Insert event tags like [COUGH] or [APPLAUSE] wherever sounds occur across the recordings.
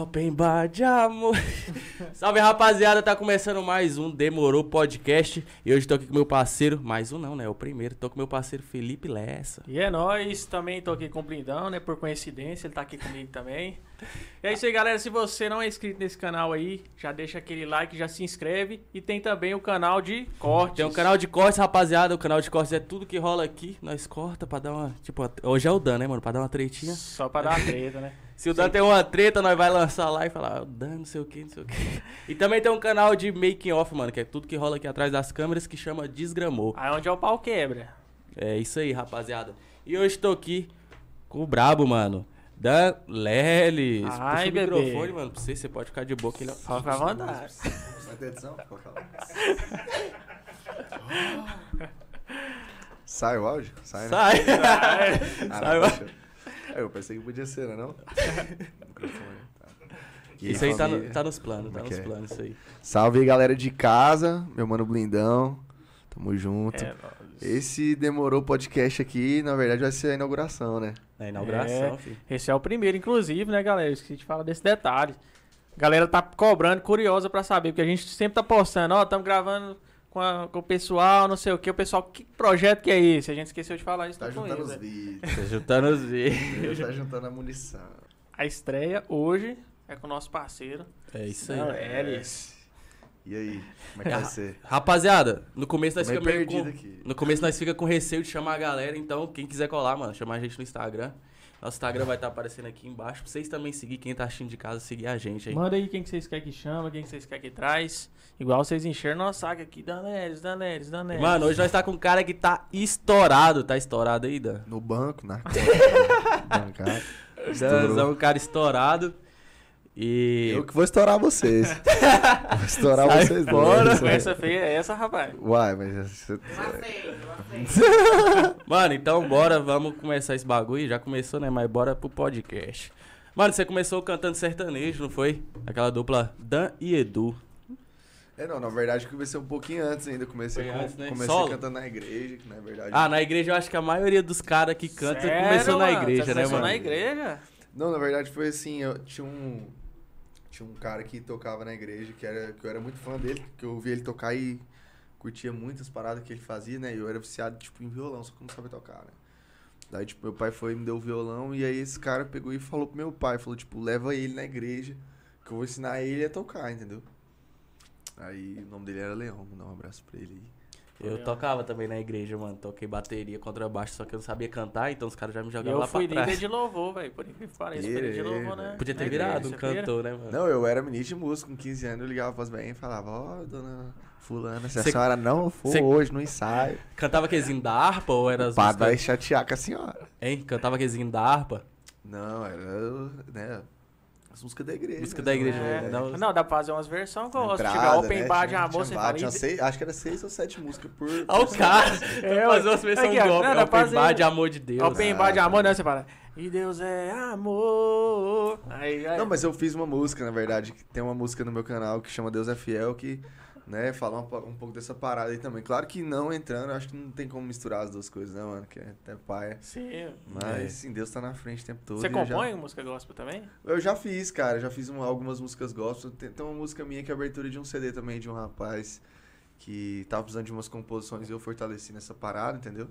Open bar de amor. [LAUGHS] Salve rapaziada, tá começando mais um Demorou Podcast. E hoje tô aqui com meu parceiro, mais um não, né? O primeiro. Tô com meu parceiro Felipe Lessa. E é nóis, também tô aqui com o Blindão, né? Por coincidência, ele tá aqui comigo também. E é isso aí, galera. Se você não é inscrito nesse canal aí, já deixa aquele like, já se inscreve. E tem também o canal de cortes. Tem um canal de cortes, rapaziada. O canal de cortes é tudo que rola aqui. Nós corta pra dar uma. Tipo, hoje é o Dan, né, mano? Pra dar uma tretinha. Só pra dar uma treta, né? [LAUGHS] Se o Dan tem uma treta, nós vai lançar lá e falar, "Ah, Dan, não sei o que, não sei o que. E também tem um canal de making off, mano, que é tudo que rola aqui atrás das câmeras, que chama Desgramou. Aí onde é o pau quebra. É isso aí, rapaziada. E hoje tô aqui com o brabo, mano. Dan Lelis. Ai, Puxa o bebê. microfone, mano, pra você. Você pode ficar de boca. Ele... é fica à vontade. Presta atenção. Sai o áudio? Sai, né? Sai. Ah, Sai, não, vai. deixa eu- É, pensei que podia ser, né? Não? [LAUGHS] Microfone. E Isso aí tá, no- tá nos planos, tá Como é nos é? planos, isso aí. Salve aí, galera de casa. Meu mano Blindão. Tamo junto. É. Esse demorou podcast aqui, na verdade vai ser a inauguração, né? Na inauguração, É. filho. Esse é o primeiro, inclusive, né, galera? Eu esqueci de falar desse detalhe. A galera tá cobrando, curiosa pra saber, porque a gente sempre tá postando, ó, estamos gravando com, a- com o pessoal, não sei o que. O pessoal, que projeto que é esse? A gente esqueceu de falar isso Tá juntando começo, os né? vídeos. Tá juntando os vídeos. tá juntando a munição. A estreia hoje é com o nosso parceiro. É isso aí. Não, Elis. E aí, como é que vai ser? Rapaziada, no começo nós Tô meio fica meio perdido com... aqui. No começo nós fica com receio de chamar a galera, então quem quiser colar, mano, chamar a gente no Instagram. Nosso Instagram vai estar aparecendo aqui embaixo. Pra vocês também seguir, quem tá assistindo de casa, seguir a gente aí. Manda aí quem que vocês querem que chama, quem que vocês querem que traz. Igual vocês encheram nossa saga aqui. Danelis, Danelis, Danelis. Mano, hoje nós tá com um cara que tá estourado. Tá estourado aí, Dan? No banco, na [LAUGHS] bancada. Danzão, um cara estourado. E. Eu que vou estourar vocês. [LAUGHS] vou estourar Sai vocês fora, dois. Conversa feia é essa, rapaz. Uai, mas você... [LAUGHS] Mano, então bora, vamos começar esse bagulho. Já começou, né? Mas bora pro podcast. Mano, você começou cantando sertanejo, não foi? Aquela dupla Dan e Edu. É, não, na verdade eu comecei um pouquinho antes ainda. Comecei, com- antes, né? comecei Solo? cantando na igreja, que na verdade. Ah, na igreja eu acho que a maioria dos caras que canta Sério, começou na mano? igreja, Você né, começou mano? na igreja? Não, na verdade foi assim, eu tinha um. Tinha um cara que tocava na igreja, que, era, que eu era muito fã dele, que eu ouvia ele tocar e curtia muitas paradas que ele fazia, né? E eu era viciado, tipo, em violão, só que eu não sabia tocar, né? Daí, tipo, meu pai foi me deu o violão, e aí esse cara pegou e falou pro meu pai, falou, tipo, leva ele na igreja, que eu vou ensinar ele a tocar, entendeu? Aí o nome dele era Leão, vou dar um abraço pra ele aí. Eu tocava também na igreja, mano. Toquei bateria, contrabaixo, só que eu não sabia cantar, então os caras já me jogavam Eu lá fui pra líder trás. de louvor, velho. Por incrível que pareça, fui líder de louvor, né? Podia ter Na igreja, virado um cantor, né, mano? Não, eu era menino de música, com 15 anos eu ligava pras bem e falava, ó, dona fulana, se a Cê- senhora não for cê- hoje no ensaio, Cantava aquezinho da harpa ou era músicas... chatear com a senhora. Hein? Cantava aquezinho da harpa? Não, era, né, as músicas da igreja. Música da igreja, É, né? Dá uns- Não, dá pra fazer umas versões que eu gosto. Se Entrada, tiver open né, bar de tinha- amor, tinha tinha "Ih, seis- acho que era seis ou sete músicas por... Olha o cara! É, fazer umas versões aqui, ó, golpe. não, Open bar de amor de Deus. Open Ah, bar de amor, não, você fala. E Deus é amor. Aí, aí. Não, mas eu fiz uma música, na verdade, que tem uma música no meu canal que chama Deus é Fiel, que, né, fala um, um pouco dessa parada aí também. Claro que não entrando, acho que não tem como misturar as duas coisas, né, mano, que é até paia. Sim. Mas, É. sim, Deus tá na frente o tempo todo. Você e eu já- compõe música gospel também? Eu já fiz, cara. Já fiz um- algumas músicas gospel. Tem, tem uma música minha que é a abertura de um CD também, de um rapaz que tava precisando de umas composições e eu fortaleci nessa parada, entendeu?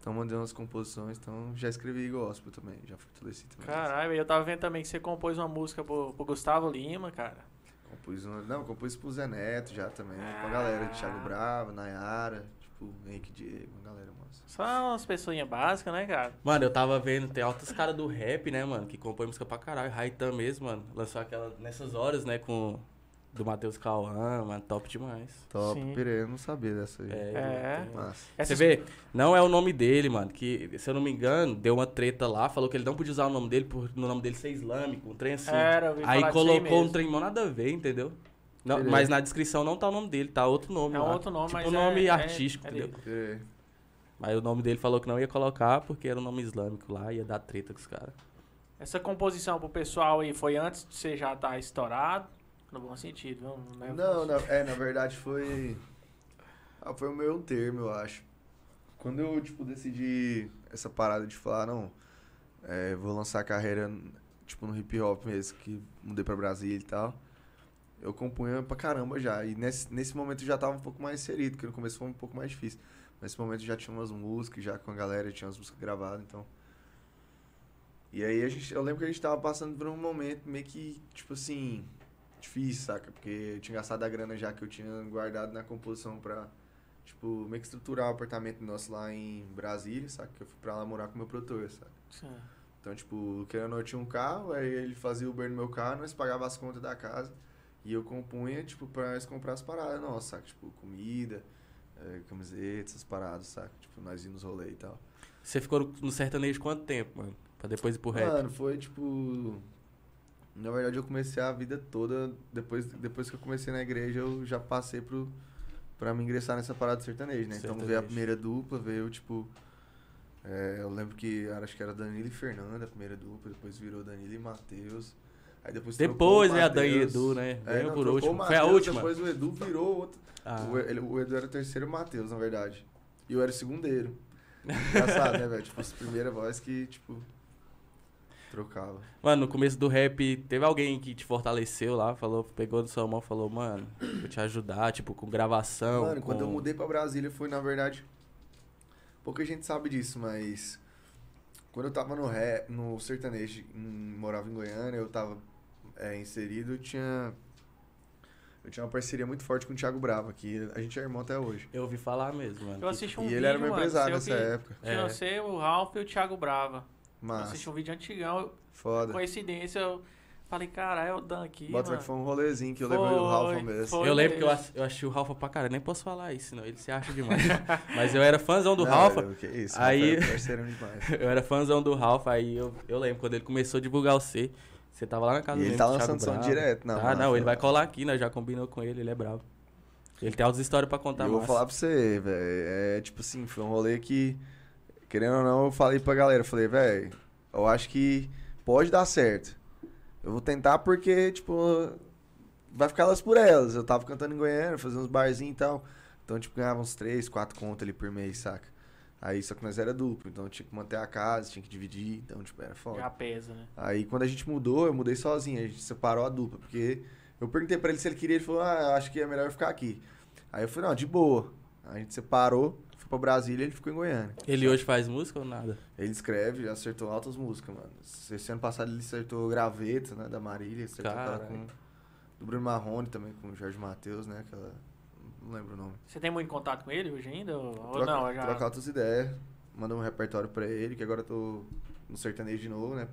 Então mandei umas composições, então já escrevi gospel também, já fortaleci também. Caralho, eu tava vendo também que você compôs uma música pro, pro Gustavo Lima, cara. Compus uma, não, compus pro Zé Neto já também, com a galera de Thiago Bravo, Nayara, tipo, Henrique Diego, uma galera massa. Só umas pessoinhas básicas, né, cara? Mano, eu tava vendo, tem altos caras do rap, né, mano, que compõem música pra caralho. Raitan mesmo, mano. Lançou aquela nessas horas, né, com. Do Matheus Cauã, mano, top demais. Top, Sim. pirei, eu não sabia dessa aí. É. Massa. Você vê, não é o nome dele, mano. Que, se eu não me engano, deu uma treta lá, falou que ele não podia usar o nome dele por no nome dele ser islâmico, um trem assim. Era, aí colocou um trem mó nada a ver, entendeu? Não, mas na descrição não tá o nome dele, tá outro nome. É um lá. outro nome, tipo mas um nome é- é- artístico, é entendeu? dele. Pirei. Aí o nome dele falou que não ia colocar porque era um nome islâmico lá, ia dar treta com os caras. Essa composição pro pessoal aí foi antes de você já estar estourado? No bom sentido, não, não é? Não, na, é, na verdade foi. Ah, foi o meu termo, eu acho. Quando eu, tipo, decidi essa parada de falar, não, é, vou lançar a carreira. tipo no hip hop mesmo, que mudei pra Brasília e tal, eu compunha pra caramba já. E nesse, nesse momento eu já tava um pouco mais inserido, porque no começo foi um pouco mais difícil. Nesse momento já tinha umas músicas, já com a galera, tinha umas músicas gravadas, então. E aí a gente, eu lembro que a gente tava passando por um momento meio que, tipo assim, difícil, saca? Porque eu tinha gastado a grana já que eu tinha guardado na composição pra, tipo, meio que estruturar o apartamento nosso lá em Brasília, saca? Que eu fui pra lá morar com meu produtor, saca? Sim. Então, tipo, querendo ou não, eu tinha um carro, aí ele fazia o Uber no meu carro, nós pagava as contas da casa. E eu compunha, tipo, pra nós comprar as paradas nossas, saca? Tipo, comida, eh, camiseta, essas paradas, saca? Tipo, nós íamos nos rolê e tal. Você ficou no- no sertanejo quanto tempo, mano? Pra depois ir pro rap? Mano, foi tipo. Na verdade, eu comecei a vida toda. Depois, depois que eu comecei na igreja, eu já passei pro. Pra me ingressar nessa parada de sertanejo, né? Então veio a Sertanejo. primeira dupla, veio tipo. é, eu lembro que acho que era Danilo e Fernanda, a primeira dupla, depois virou Danilo e Matheus. Aí depois Depois o veio a Dan e. Edu, né? É, não, por último. o Foi a última. Depois o Edu virou outro. Ah. O, ele- o Edu era o terceiro Matheus, na verdade. E eu era o segundeiro. Engraçado, né, velho? Tipo, as primeira voz que, tipo. Trocava. Mano, no começo do rap, teve alguém que te fortaleceu lá, falou, pegou na sua mão e falou, mano, vou te ajudar, tipo, com gravação. Mano, quando eu com- mudei pra Brasília foi, na verdade. Pouca gente sabe disso, mas. Quando eu tava no rap, no sertanejo, em- morava em Goiânia, eu tava é, inserido, eu tinha. Eu tinha uma parceria muito forte com o Thiago Brava, que a gente é irmão até hoje. Eu ouvi falar mesmo, mano. Eu assisti um e vídeo, ele era meu mano, empresário nessa que- época. Tinha É. você, o Ralph e o Thiago Brava. Eu Mas, assisti um vídeo antigão, foda. coincidência, eu falei, caralho, é o Dan aqui, Bota que foi um rolezinho que eu levei o Ralph Foi, mesmo. foi. Eu lembro que eu, eu achei o Ralpha pra cara, nem posso falar isso, senão ele se acha demais. [LAUGHS] Mas eu era fãzão do Não, eu- Que isso, aí- Rafael é parceirão demais. [LAUGHS] eu era fãzão do Ralpha, aí eu, eu lembro quando ele começou a divulgar o C, você tava lá na casa E ele dele, tá o Thiago lançando som direto, não. Tá, não, ele vai colar aqui, né? Já combinou com ele, ele é bravo. Ele tem altas histórias pra contar eu vou massa. falar pra você, velho. É tipo assim, foi um rolê que, querendo ou não, eu falei pra galera, eu falei, velho, eu acho que pode dar certo. Eu vou tentar porque, tipo, vai ficar elas por elas. Eu tava cantando em Goiânia, fazendo uns barzinhos e tal. Então, tipo, ganhava uns 3, 4 contas ali por mês, saca? Aí, só que nós era duplo, então tinha que manter a casa, tinha que dividir, então, tipo, era foda. Já pesa, né? Aí quando a gente mudou, eu mudei sozinho, a gente separou a dupla, porque eu perguntei pra ele se ele queria, ele falou, ah, eu acho que é melhor eu ficar aqui. Aí eu falei, não, de boa. A gente separou, pra Brasília ele ficou em Goiânia. Ele hoje faz música ou nada? Ele escreve, já acertou altas músicas, mano. Esse ano passado ele acertou Graveta, né, da Marília, acertou aquela com do Bruno Marrone também, com o Jorge Matheus, né, aquela... Não lembro o nome. Você tem muito contato com ele hoje ainda? Ou, ou Troca, não? Já... troca altas ideias, manda um repertório pra ele, que agora eu tô no sertanejo de novo, né?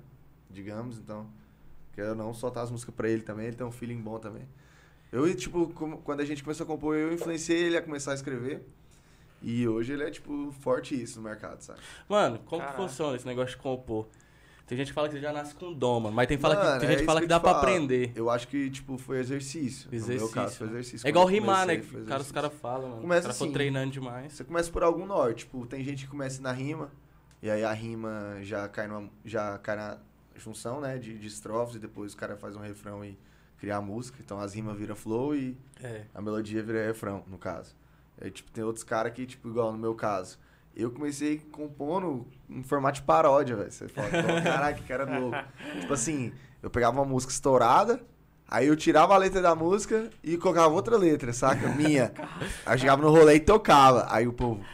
Digamos, então. Quero não soltar as músicas pra ele também, ele tem um feeling bom também. Eu, tipo, como- quando a gente começou a compor, eu influenciei ele a começar a escrever. E hoje ele é, tipo, forte isso no mercado, sabe? Mano, como que Caralho. funciona esse negócio de compor? Tem gente que fala que você já nasce com dom, mano. Mas tem, fala que, Mano, tem é gente que fala que que eu dá pra aprender. Eu acho que, tipo, foi exercício. No meu Exercício, caso, foi né? exercício. É igual Quando rimar, né? foi Os caras, exercício. falam, mano. Começa Os caras ficam assim. treinando demais. Você começa por algum norte, tipo, tem gente que começa na rima, e aí a rima já cai, numa, já cai na junção, né, de, de estrofes, e depois o cara faz um refrão e cria a música, então as rimas viram flow e É. a melodia vira refrão, no caso. Aí, tipo, tem outros caras que, tipo, igual no meu caso, eu comecei compondo em formato de paródia, velho, você fala, "Pô, [LAUGHS] caraca, que cara louco. tipo assim, eu pegava uma música estourada, Aí eu tirava a letra da música e colocava outra letra, saca? Minha. [LAUGHS] Aí eu chegava no rolê e tocava. Aí o povo.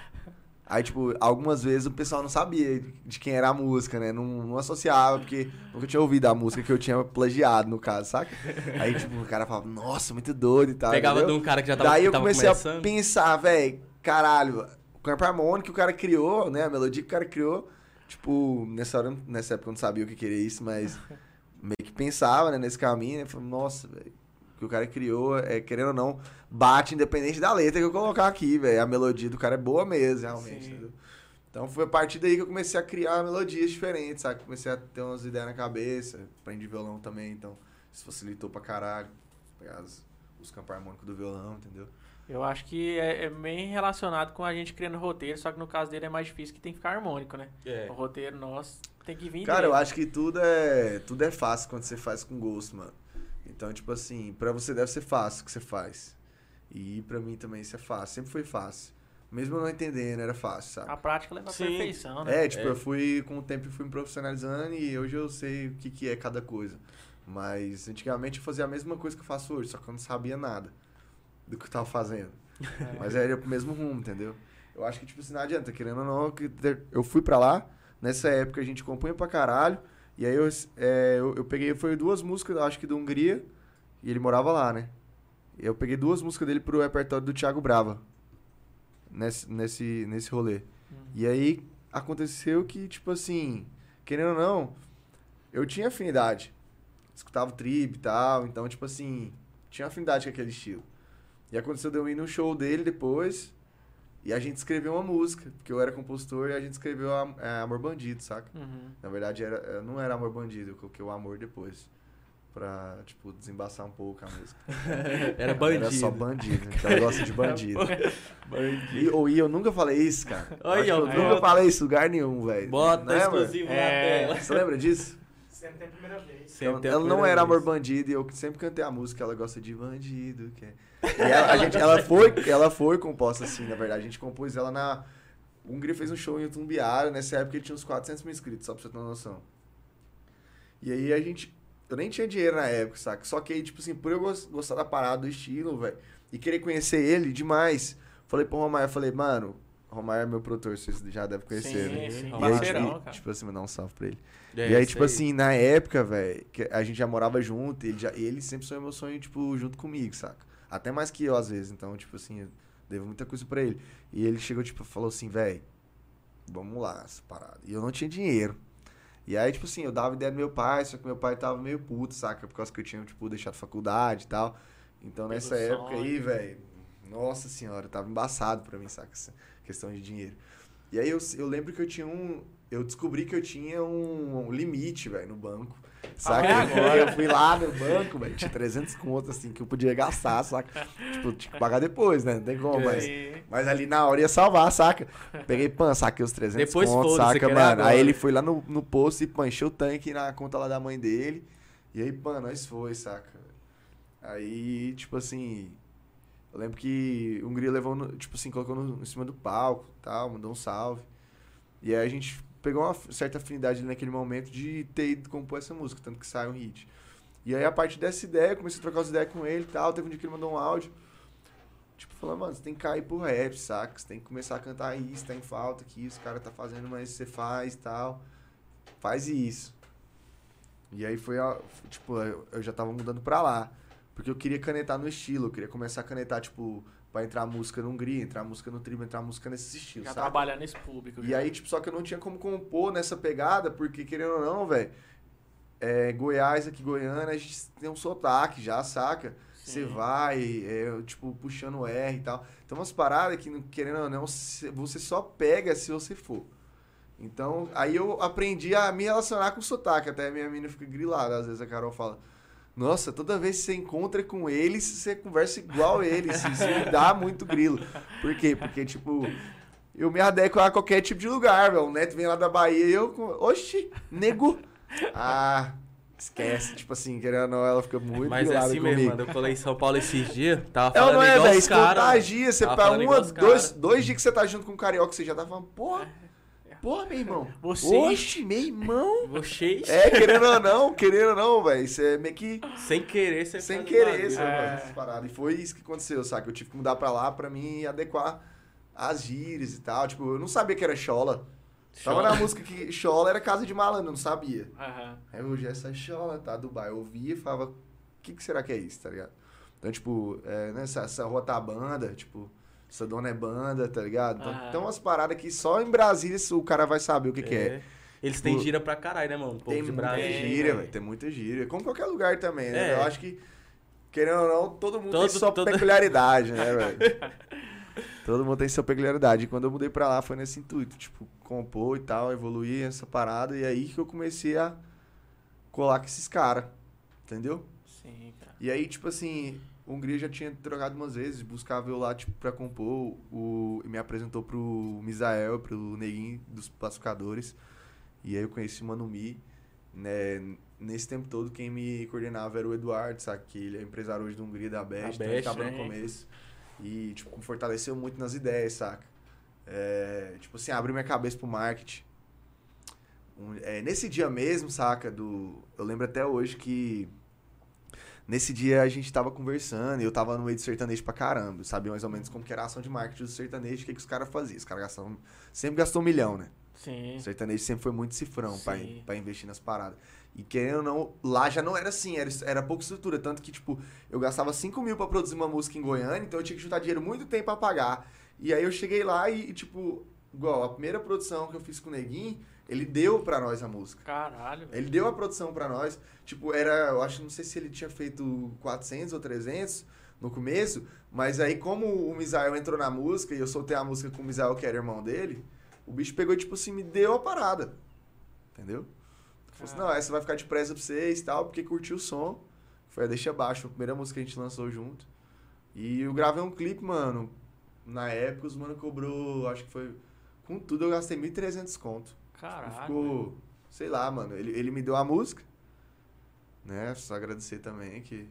Aí, tipo, algumas vezes o pessoal não sabia de quem era a música, né? Não, não associava, porque nunca tinha ouvido a música que eu tinha plagiado, no caso, saca? Aí, tipo, o cara falava, nossa, muito doido e tal. Pegava entendeu? de um cara que já tava, Daí eu tava comecei começando. a pensar, velho, caralho, o campo harmônico que o cara criou, né? A melodia que o cara criou, tipo, nessa hora, nessa época eu não sabia o que queria isso, mas meio que pensava, né, nesse caminho, né? Falei, nossa, velho, o que o cara criou, é, querendo ou não, bate independente da letra que eu colocar aqui, velho. A melodia do cara é boa mesmo, realmente, Sim. entendeu? Então foi a partir daí que eu comecei a criar melodias diferentes, sabe? Comecei a ter umas ideias na cabeça, aprendi violão também, então isso facilitou pra caralho. Pegar as- os campos harmônicos do violão, entendeu? Eu acho que é, é bem relacionado com a gente criando roteiro, só que no caso dele é mais difícil que tem que ficar harmônico, né? É. O roteiro nosso tem que vir Cara, dele. eu acho que tudo é, tudo é fácil quando você faz com gosto, mano. Então, tipo assim, pra você deve ser fácil o que você faz. E pra mim também isso é fácil, sempre foi fácil. Mesmo eu não entendendo, era fácil, sabe? A prática leva à Sim. perfeição, né? É, tipo, É. eu fui, com o tempo, fui me profissionalizando e hoje eu sei o que, que é cada coisa. Mas antigamente eu fazia a mesma coisa que eu faço hoje, só que eu não sabia nada do que eu tava fazendo. É. [LAUGHS] Mas era pro mesmo rumo, entendeu? Eu acho que, tipo assim, não adianta, querendo ou não, eu fui pra lá, nessa época a gente compunha pra caralho, e aí eu, é, eu, eu peguei, foi duas músicas, acho que do Hungria, e ele morava lá, né? Eu peguei duas músicas dele pro repertório do Thiago Brava, nesse, nesse, nesse rolê. E aí aconteceu que, tipo assim, querendo ou não, eu tinha afinidade. Escutava o trip e tal, então, tipo assim, tinha afinidade com aquele estilo. E aconteceu de eu ir no show dele depois, e a gente escreveu uma música, porque eu era compositor e a gente escreveu a, é, Amor Bandido, saca? Uhum. Na verdade, era, eh, não era Amor Bandido, eu coloquei o amor depois. Pra, tipo, desembaçar um pouco a música. [LAUGHS] Era bandido. Era só bandido, então eu gosto de [LAUGHS] bandido. E, ou, e eu nunca falei isso, cara. [LAUGHS] Ó, eu nunca bota- falei isso em lugar nenhum, velho. Bota Né, mano? exclusivo É. na tela. Você lembra disso? Sempre tem a primeira vez. Sempre Ela, tem a ela não era amor vez. bandido e eu sempre cantei a música, ela gosta de bandido. Que é... E ela, a gente, ela, foi, ela foi composta assim, na verdade. A gente compôs ela na. O Hungria fez um show em Tumbiara, nessa época ele tinha uns 400 mil inscritos, só pra você ter uma noção. E aí a gente. Eu nem tinha dinheiro na época, saca? Só que aí, tipo assim, por eu gos- gostar da parada, do estilo, velho, e querer conhecer ele demais, falei pro Romário, falei, mano, Romário é meu produtor, vocês já devem conhecer, Sim, né? sim. E aí, tipo, cara. tipo assim, mandar um salve pra ele. É, e aí, tipo assim, na época, velho, a gente já morava junto, ele, já, ele sempre sonhou meu sonho, tipo, junto comigo, saca? Até mais que eu, às vezes. Então, tipo assim, eu devo muita coisa pra ele. E ele chegou, tipo, falou assim, velho, vamos lá, essa parada. E eu não tinha dinheiro. E aí, tipo assim, eu dava ideia do meu pai, só que meu pai tava meio puto, saca? Por causa que eu tinha, tipo, deixado faculdade e tal. Então, Pelo nessa época aí, velho, nossa senhora, tava embaçado pra mim, saca? Essa questão de dinheiro. E aí eu, eu lembro que eu tinha um. Eu descobri que eu tinha um, um limite, velho, no banco. Saca? agora. Eu fui lá no banco, velho, tinha 300 conto, assim, que eu podia gastar, saca? Tipo, tinha que pagar depois, né? Não tem como, mas. Mas ali na hora ia salvar, saca? Peguei, pan, saquei os 300 Depois contos, saca, mano? Aí ele foi lá no, no posto e, pan, encheu o tanque na conta lá da mãe dele. E aí, pan, nós foi, saca? Aí, tipo assim... Eu lembro que o Hungria levou, no- tipo assim, colocou no, em cima do palco tal, mandou um salve. E aí a gente pegou uma certa afinidade naquele momento de ter ido compor essa música, tanto que sai um hit. E aí, a partir dessa ideia, comecei a trocar as ideias com ele e tal. Teve um dia que ele mandou um áudio. Tipo, falando, mano, você tem que cair pro rap, saca? Você tem que começar a cantar isso, tá em falta aqui, os caras tá fazendo, mas você faz e tal. Faz isso. E aí foi, a, tipo, eu já tava mudando pra lá. Porque eu queria canetar no estilo, eu queria começar a canetar, tipo, pra entrar música no Hungria, entrar música no Tribo, entrar música nesse estilo, Já saca? trabalhando nesse público. E já. aí, tipo, só que eu não tinha como compor nessa pegada, porque, querendo ou não, velho, é, Goiás aqui, Goiânia, a gente tem um sotaque já, saca? Você vai, é, tipo, puxando o R e tal. Então, umas paradas que, querendo ou não, cê- você só pega se você for. Então, aí eu aprendi a me relacionar com o sotaque. Até a minha menina fica grilada. Às vezes a Carol fala: Nossa, toda vez que você encontra com eles, você conversa igual eles. Isso me dá muito grilo. Por quê? Porque, tipo, eu me adequo a qualquer tipo de lugar, velho. O Neto vem lá da Bahia e eu. Oxi, nego. Ah, esquece. Tipo assim, querendo ou não, ela fica muito Mas é assim comigo. mesmo, mano. Eu colei em São Paulo esses dias, tava falando não é, igual velho. os Isso caras. contagia. Você Tava tá os dois, dois dias que você tá junto com o carioca, você já tá falando, porra. Porra, meu irmão. Você- Oxe, meu irmão. Vocês, É, querendo ou não, querendo ou não, velho. Isso é meio que sem querer, você sem querer, sabe, É. essas paradas. E foi isso que aconteceu, sabe? Eu tive que mudar pra lá pra mim adequar as gírias e tal. Tipo, eu não sabia que era chola. Tava na música que chola era casa de malandro, eu não sabia. Aham. Aí hoje essa chola, tá, Dubai. Eu ouvia e falava, o que, que será que é isso, tá ligado? Então, tipo, é, né, essa, tá banda, tipo, essa dona é banda, tá ligado? Então, Aham. tem umas paradas que só em Brasília o cara vai saber o que, que é. Eles têm gira pra caralho, né, mano? Povo Tem muita Brasília. gíria, velho. Tem muita gíria. Como qualquer lugar também, né? É. Eu acho que, querendo ou não, todo mundo Todo- tem sua todo- peculiaridade, né, [LAUGHS] velho? todo mundo tem sua peculiaridade. E quando eu mudei pra lá foi nesse intuito, tipo, compor e tal, evoluir essa parada. E aí que eu comecei a colar com esses caras, entendeu? Sim, cara. E aí, tipo assim, Hungria já tinha trocado umas vezes, buscava eu lá, tipo, pra compor. O, e me apresentou pro Misael, pro Neguinho dos Pacificadores. E aí eu conheci o Manu Mi. Né? Nesse tempo todo, quem me coordenava era o Eduardo, sabe? Que ele é empresário hoje do Hungria da Best, então ele Best, tava no né? começo. E, tipo, me fortaleceu muito nas ideias, saca? É, tipo assim, abriu minha cabeça pro marketing. Um- é, nesse dia mesmo, saca? Do, eu lembro até hoje que. Nesse dia a gente tava conversando e eu tava no meio de sertanejo pra caramba. Sabia mais ou menos como que era a ação de marketing do sertanejo, o que, que os caras faziam. Os caras gastavam. Sempre gastou um milhão, né? Sim. O sertanejo sempre foi muito cifrão pra, pra investir nas paradas. E querendo ou não, lá já não era assim, era, era pouca estrutura. Tanto que, tipo, eu gastava 5 mil pra produzir uma música em Goiânia, então eu tinha que juntar dinheiro muito tempo pra pagar. E aí eu cheguei lá e, e, tipo, igual, a primeira produção que eu fiz com o Neguinho, ele deu pra nós a música. Caralho. Ele deu a produção pra nós. Tipo, era, eu acho, não sei se ele tinha feito 400 ou 300 no começo, mas aí como o Misael entrou na música e eu soltei a música com o Misael, que era irmão dele, o bicho pegou e, tipo assim, me deu a parada. Entendeu? Falou assim, não, essa vai ficar de presa pra vocês e tal, porque curtiu o som. Foi a Deixa Baixo, a primeira música que a gente lançou junto. E eu gravei um clipe, mano. Na época, os mano cobrou, acho que foi... Com tudo, eu gastei 1.300 conto. Caralho. velho. Ficou, sei lá, mano. Ele, ele me deu a música. Né? Só agradecer também que.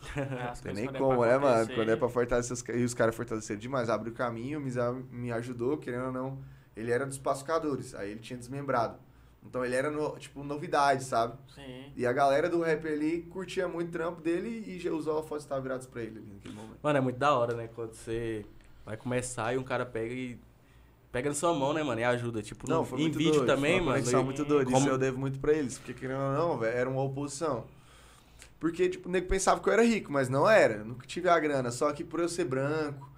[LAUGHS] É, Não tem nem é como, pra né, mano? Quando é pra fortalecer os caras. E os caras fortaleceram demais. Abre o caminho, Mizar me ajudou, querendo ou não. Ele era dos pacificadores. Aí ele tinha desmembrado. Então ele era, no- tipo, novidade, sabe? Sim. E a galera do rap ali curtia muito o trampo dele e já os holofotes estavam virados pra ele ali naquele momento. Mano, é muito da hora, né? Quando você vai começar e um cara pega e. Pega na sua mão, né, mano? E ajuda. Tipo, Não, no- em vídeo doido, também, foi uma mano. conexão e- muito doida. como- Isso eu devo muito pra eles. Porque, querendo ou não, velho, era uma oposição. Porque, tipo, o nego pensava que eu era rico, mas não era. Nunca tive a grana. Só que por eu ser branco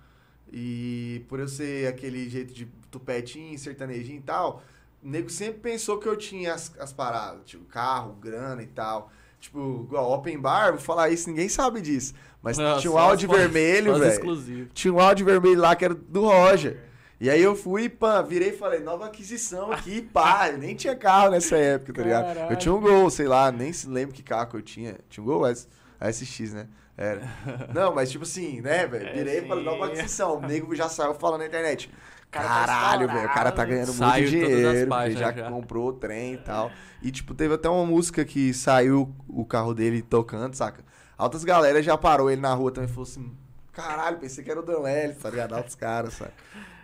e por eu ser aquele jeito de tupetinho, sertanejinho e tal, o nego sempre pensou que eu tinha as, as paradas. Tipo, carro, grana e tal. Tipo, igual Open Bar, vou falar isso, ninguém sabe disso. Mas Não, tinha um áudio vermelho, velho tinha um áudio vermelho lá que era do Roger. E aí eu fui, pã, virei e falei, nova aquisição aqui, pá. Eu nem tinha carro nessa época, tá ligado? Caralho. Eu tinha um Gol, sei lá, nem se lembro que carro que eu tinha. Tinha um Gol S, SX, né? Era. [LAUGHS] Não, mas tipo assim, né, velho? É, Virei e falei, nova aquisição. O nego já saiu falando na internet. tá Caralho, velho, o cara tá ganhando muito dinheiro, páginas já, já. comprou o trem e tal. E, tipo, teve até uma música que saiu o carro dele tocando, saca? Altas galera já parou ele na rua também e falou assim: caralho, pensei que era o Dan Lely, tá ligado? Altos caras, saca?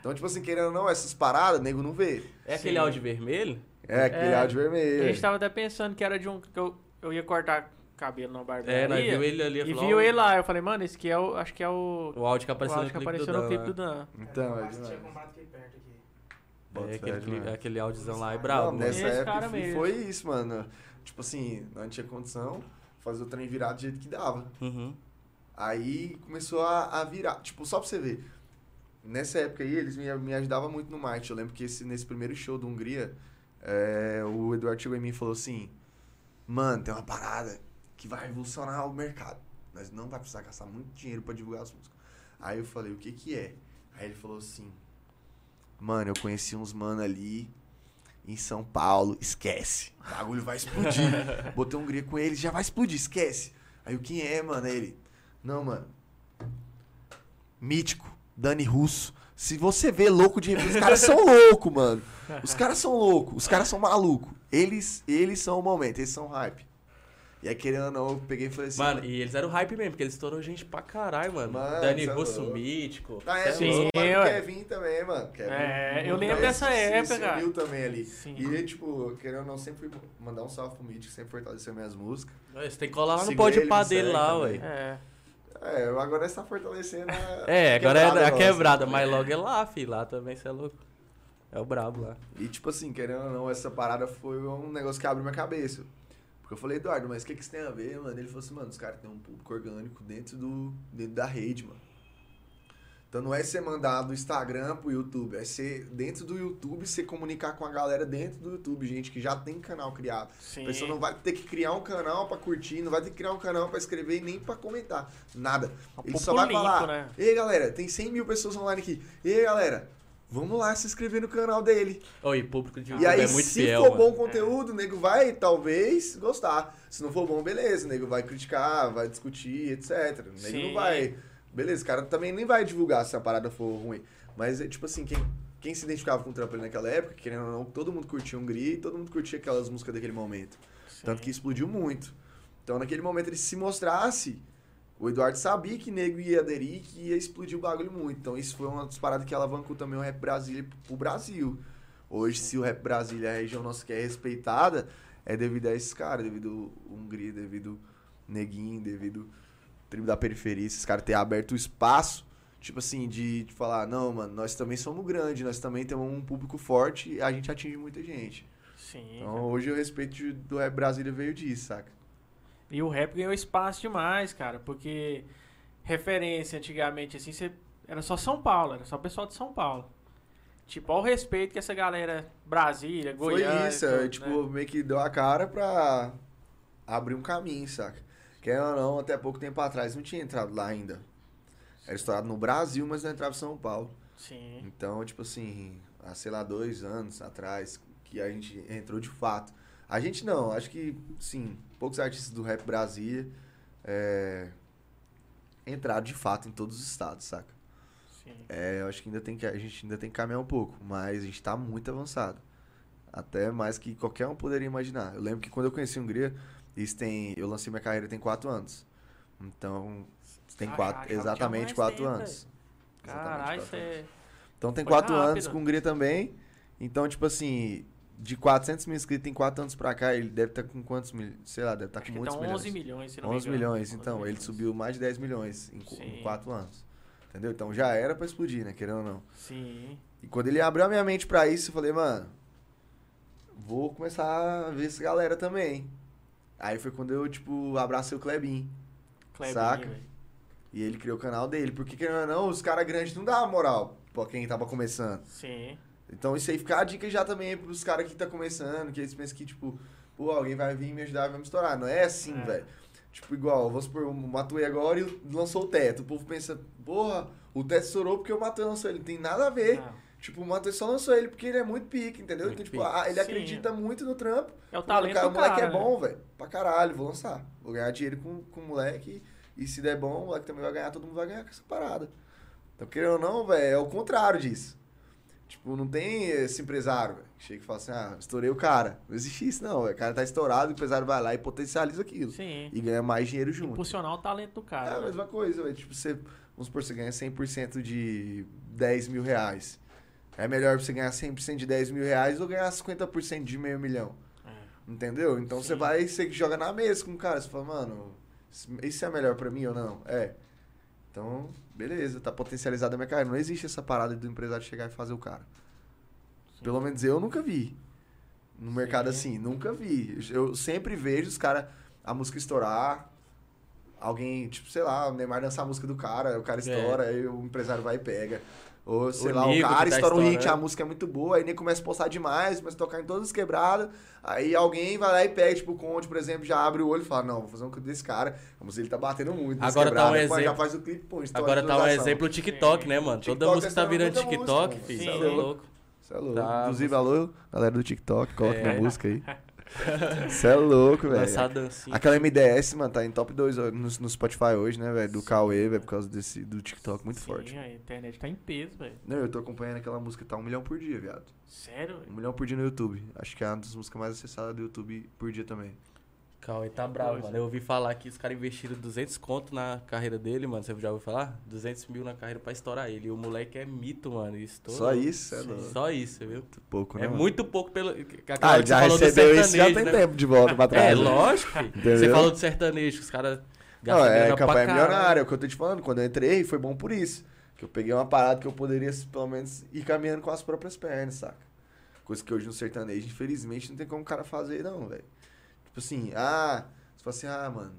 Então, tipo assim, querendo ou não, essas paradas, nego não vê. É aquele Sim. áudio vermelho? É aquele É, áudio vermelho. A gente tava até pensando que era de um. Que eu, eu ia cortar cabelo na barbearia. É, nós viu ele ali. E viu ele lá. Eu falei, mano, esse aqui é o. Acho que é o. O áudio que apareceu áudio que no clipe apareceu do no Dan, clipe né? do Dan. Então, é tinha comprado aqui perto aqui. É, aquele, clipe- aquele áudiozão lá é Não, brabo. mano. nessa época cara foi- mesmo. foi isso, mano. Tipo assim, não tinha condição, fazer o trem virar do jeito que dava. Uhum. Aí começou a, a virar. Tipo, só pra você ver. Nessa época aí, eles me, me ajudavam muito no marketing. Eu lembro que esse, nesse primeiro show do Hungria, é, o Eduardo chegou em mim e falou assim: Mano, tem uma parada que vai revolucionar o mercado. Nós não vai precisar gastar muito dinheiro pra divulgar as músicas. Aí eu falei: O que que é? Aí ele falou assim: Mano, eu conheci uns mano ali em São Paulo. Esquece. O bagulho vai explodir. [LAUGHS] Botei Hungria com ele, já vai explodir, esquece. Aí o quem é, mano? Ele. Não, mano. Mítico, Dani Russo. Se você vê louco de review, os caras são loucos, mano. Os caras são loucos, os caras são malucos. Eles, eles são o momento, eles são hype. E aí, querendo ou não, eu peguei e falei assim. Mano, e eles eram hype mesmo, porque eles estourou gente pra caralho, mano. Mano, Dani é Russo, louco. mítico. Ah, é, Sim, mano, ué. Kevin também, mano. Kevin, É, eu Mano, lembro dessa época, se uniu também ali. Sim. E, tipo, querendo ou não, sempre fui mandar um salve pro Mítico, sempre fortaleceu minhas músicas. Você tem que colar lá no pode ele, pá me dele lá, ué. É. É, agora está fortalecendo a. É, agora é a [LAUGHS] nossa. quebrada, mas logo é lá, fi. Lá também, você é louco. É o brabo lá. E, tipo assim, querendo ou não, essa parada foi um negócio que abriu minha cabeça. Porque eu falei, Eduardo, mas o que, que isso tem a ver, mano? Ele falou assim, mano, os caras têm um público orgânico dentro, do, dentro da rede, mano. Então não é você mandar do Instagram pro YouTube, é ser dentro do YouTube, você comunicar com a galera dentro do YouTube, gente que já tem canal criado. Sim. A pessoa não vai ter que criar um canal pra curtir, não vai ter que criar um canal pra escrever e nem pra comentar. Nada. Um Ele só vai falar, né? ei galera, tem 100 mil pessoas online aqui. Ei galera, vamos lá se inscrever no canal dele. Oi, público de E YouTube aí, é muito se fiel, for mano. bom conteúdo, o nego vai, talvez, gostar. Se não for bom, beleza. O nego vai criticar, vai discutir, etc. O nego Sim. não vai. Beleza, o cara também nem vai divulgar se a parada for ruim. Mas, é tipo assim, quem, quem se identificava com o trampo ali naquela época, querendo ou não, todo mundo curtia Hungria e todo mundo curtia aquelas músicas daquele momento. Sim. Tanto que explodiu muito. Então, naquele momento, ele se mostrasse, o Eduardo sabia que nego ia aderir que ia explodir o bagulho muito. Então isso foi uma das paradas que alavancou também o Rap Brasília pro Brasil. Hoje, se o Rap Brasília, a região nossa que é respeitada, é devido a esses caras, devido Hungria, devido Neguinho, devido tribo da periferia, esses caras ter aberto o espaço, tipo assim, de, de falar, não, mano, nós também somos grandes, nós também temos um público forte e a gente atinge muita gente. Sim. Então hoje o respeito do Rap Brasília veio disso, saca? E o rap ganhou espaço demais, cara, porque referência antigamente, assim, você... era só São Paulo, era só o pessoal de São Paulo. Tipo, ao respeito que essa galera, Brasília, Goiânia... Foi isso, tudo, é, tipo, né? meio que deu a cara pra abrir um caminho, saca? Querendo ou não, até pouco tempo atrás não tinha entrado lá ainda. Era estourado no Brasil, mas não entrava em São Paulo. Sim, Então, tipo assim, há, sei lá, dois anos atrás, que a gente entrou de fato. A gente não, acho que, sim, poucos artistas do Rap Brasília é, entraram de fato em todos os estados, saca? sim. É, eu acho que ainda tem que a gente ainda tem que caminhar um pouco, mas a gente tá muito avançado. Até mais que qualquer um poderia imaginar. Eu lembro que quando eu conheci a Hungria, isso tem, eu lancei minha carreira tem quatro anos. Então, tem Ah, quatro, já tinha exatamente quatro tempo, anos. Caralho, você... é Então tem Foi quatro rápido. anos com a Hungria também. Então, tipo assim, de 400 mil inscritos em quatro anos pra cá, ele deve estar com quantos mil? Sei lá, deve estar Acho com muitos então milhões. 11 milhões, se não me 11 engano. milhões, 11 então. Ele milhões. subiu mais de 10 milhões em, em quatro anos. Entendeu? Então já era pra explodir, né? Querendo ou não. Sim, E quando ele abriu a minha mente pra isso, eu falei, mano, vou começar a ver essa galera também. Aí foi quando eu, tipo, abracei o Klebin. Clebinho, Saca? velho. E ele criou o canal dele. Porque, querendo ou não, os caras grandes não dá moral pra quem tava começando. Sim, Então isso aí fica a dica já também pros caras que tá começando, que eles pensam que, tipo, pô, alguém vai vir me ajudar e vai me estourar. Não é assim, É. velho. Tipo, igual, vamos supor, o Matuei agora e lançou o teto. O povo pensa, porra, o teto estourou porque o Matuei lançou ele. Não tem nada a ver. Não. Tipo, o Matuei só lançou ele porque ele é muito pique, entendeu? Muito então, tipo, pique. ah, ele Sim. acredita muito no trampo. É o talento cara, do o moleque cara, é né? bom, velho. Pra caralho, vou lançar. Vou ganhar dinheiro com, com o moleque. E se der bom, o moleque também vai ganhar, todo mundo vai ganhar com essa parada. Então, querendo ou não, velho, é o contrário disso. Tipo, não tem esse empresário, velho, que chega e fala assim, ah, estourei o cara. Não existe isso, não, velho. O cara tá estourado, o empresário vai lá e potencializa aquilo. Sim. E ganha mais dinheiro junto. Impulsionar o talento do É cara. a né? mesma coisa, velho. Tipo, você, vamos supor, você ganha 100% de 10 mil reais. É melhor você ganhar 100% de 10 mil reais ou ganhar 50% de meio milhão. É. Entendeu? Então você Sim. vai, você joga na mesa com o cara. Você fala, mano, isso é melhor pra mim ou não? É. Então, beleza, tá potencializada a minha carreira. Não existe essa parada do empresário chegar e fazer o cara. Sim. Pelo menos eu nunca vi. No mercado Sim. assim, nunca vi. Eu sempre vejo os caras, a música estourar, alguém, tipo, sei lá, o Neymar dançar a música do cara, o cara estoura, aí o empresário vai e pega. Ou, sei O lá, o cara tá estoura um hit, a música é muito boa, aí nem começa a postar demais, começa a tocar em todas as quebradas. Aí alguém vai lá e pega, tipo, o Conde, por exemplo, já abre o olho e fala, não, vou fazer um clipe desse cara. A música ele tá batendo muito. Agora tá um. Pô, Já exemplo- faz o clipe, pô, Agora tá um exemplo o TikTok, né, mano? Toda TikTok música tá virando TikTok, música, filho. Sim. Cê é louco. Você é louco. Tá, Inclusive, alô, galera do TikTok, coloca É. minha música aí. [LAUGHS] Você é louco, velho. Lançar dancinha. Aquela MDS, mano, tá em top 2 no, no Spotify hoje, né, velho? Do Cauê, velho, por causa desse, do TikTok, muito Sim, forte. a internet tá em peso, velho. Não, eu tô acompanhando aquela música, tá um milhão por dia, viado. Sério, Um milhão por dia no YouTube. Acho que é uma das músicas mais acessadas do YouTube por dia também. Cauê tá bravo, mano. Eu ouvi falar que os caras investiram 200 conto na carreira dele, mano. Você já ouviu falar? 200 mil na carreira pra estourar ele. E o moleque é mito, mano. Estourou. Só isso? É louco. Só isso, viu? pouco, né? É mano? muito pouco pelo. Aquela Ah, já recebeu isso, já tem né? tempo de volta pra trás. É, né? lógico. Você falou do sertanejo, que os caras Não, é campanha milionária, é o que eu tô te falando. Quando eu entrei, foi bom por isso. Que eu peguei uma parada que eu poderia, pelo menos, ir caminhando com as próprias pernas, saca? Coisa que hoje no sertanejo, infelizmente, não tem como o cara fazer, não, velho. Tipo assim, ah, você fala assim, ah, mano,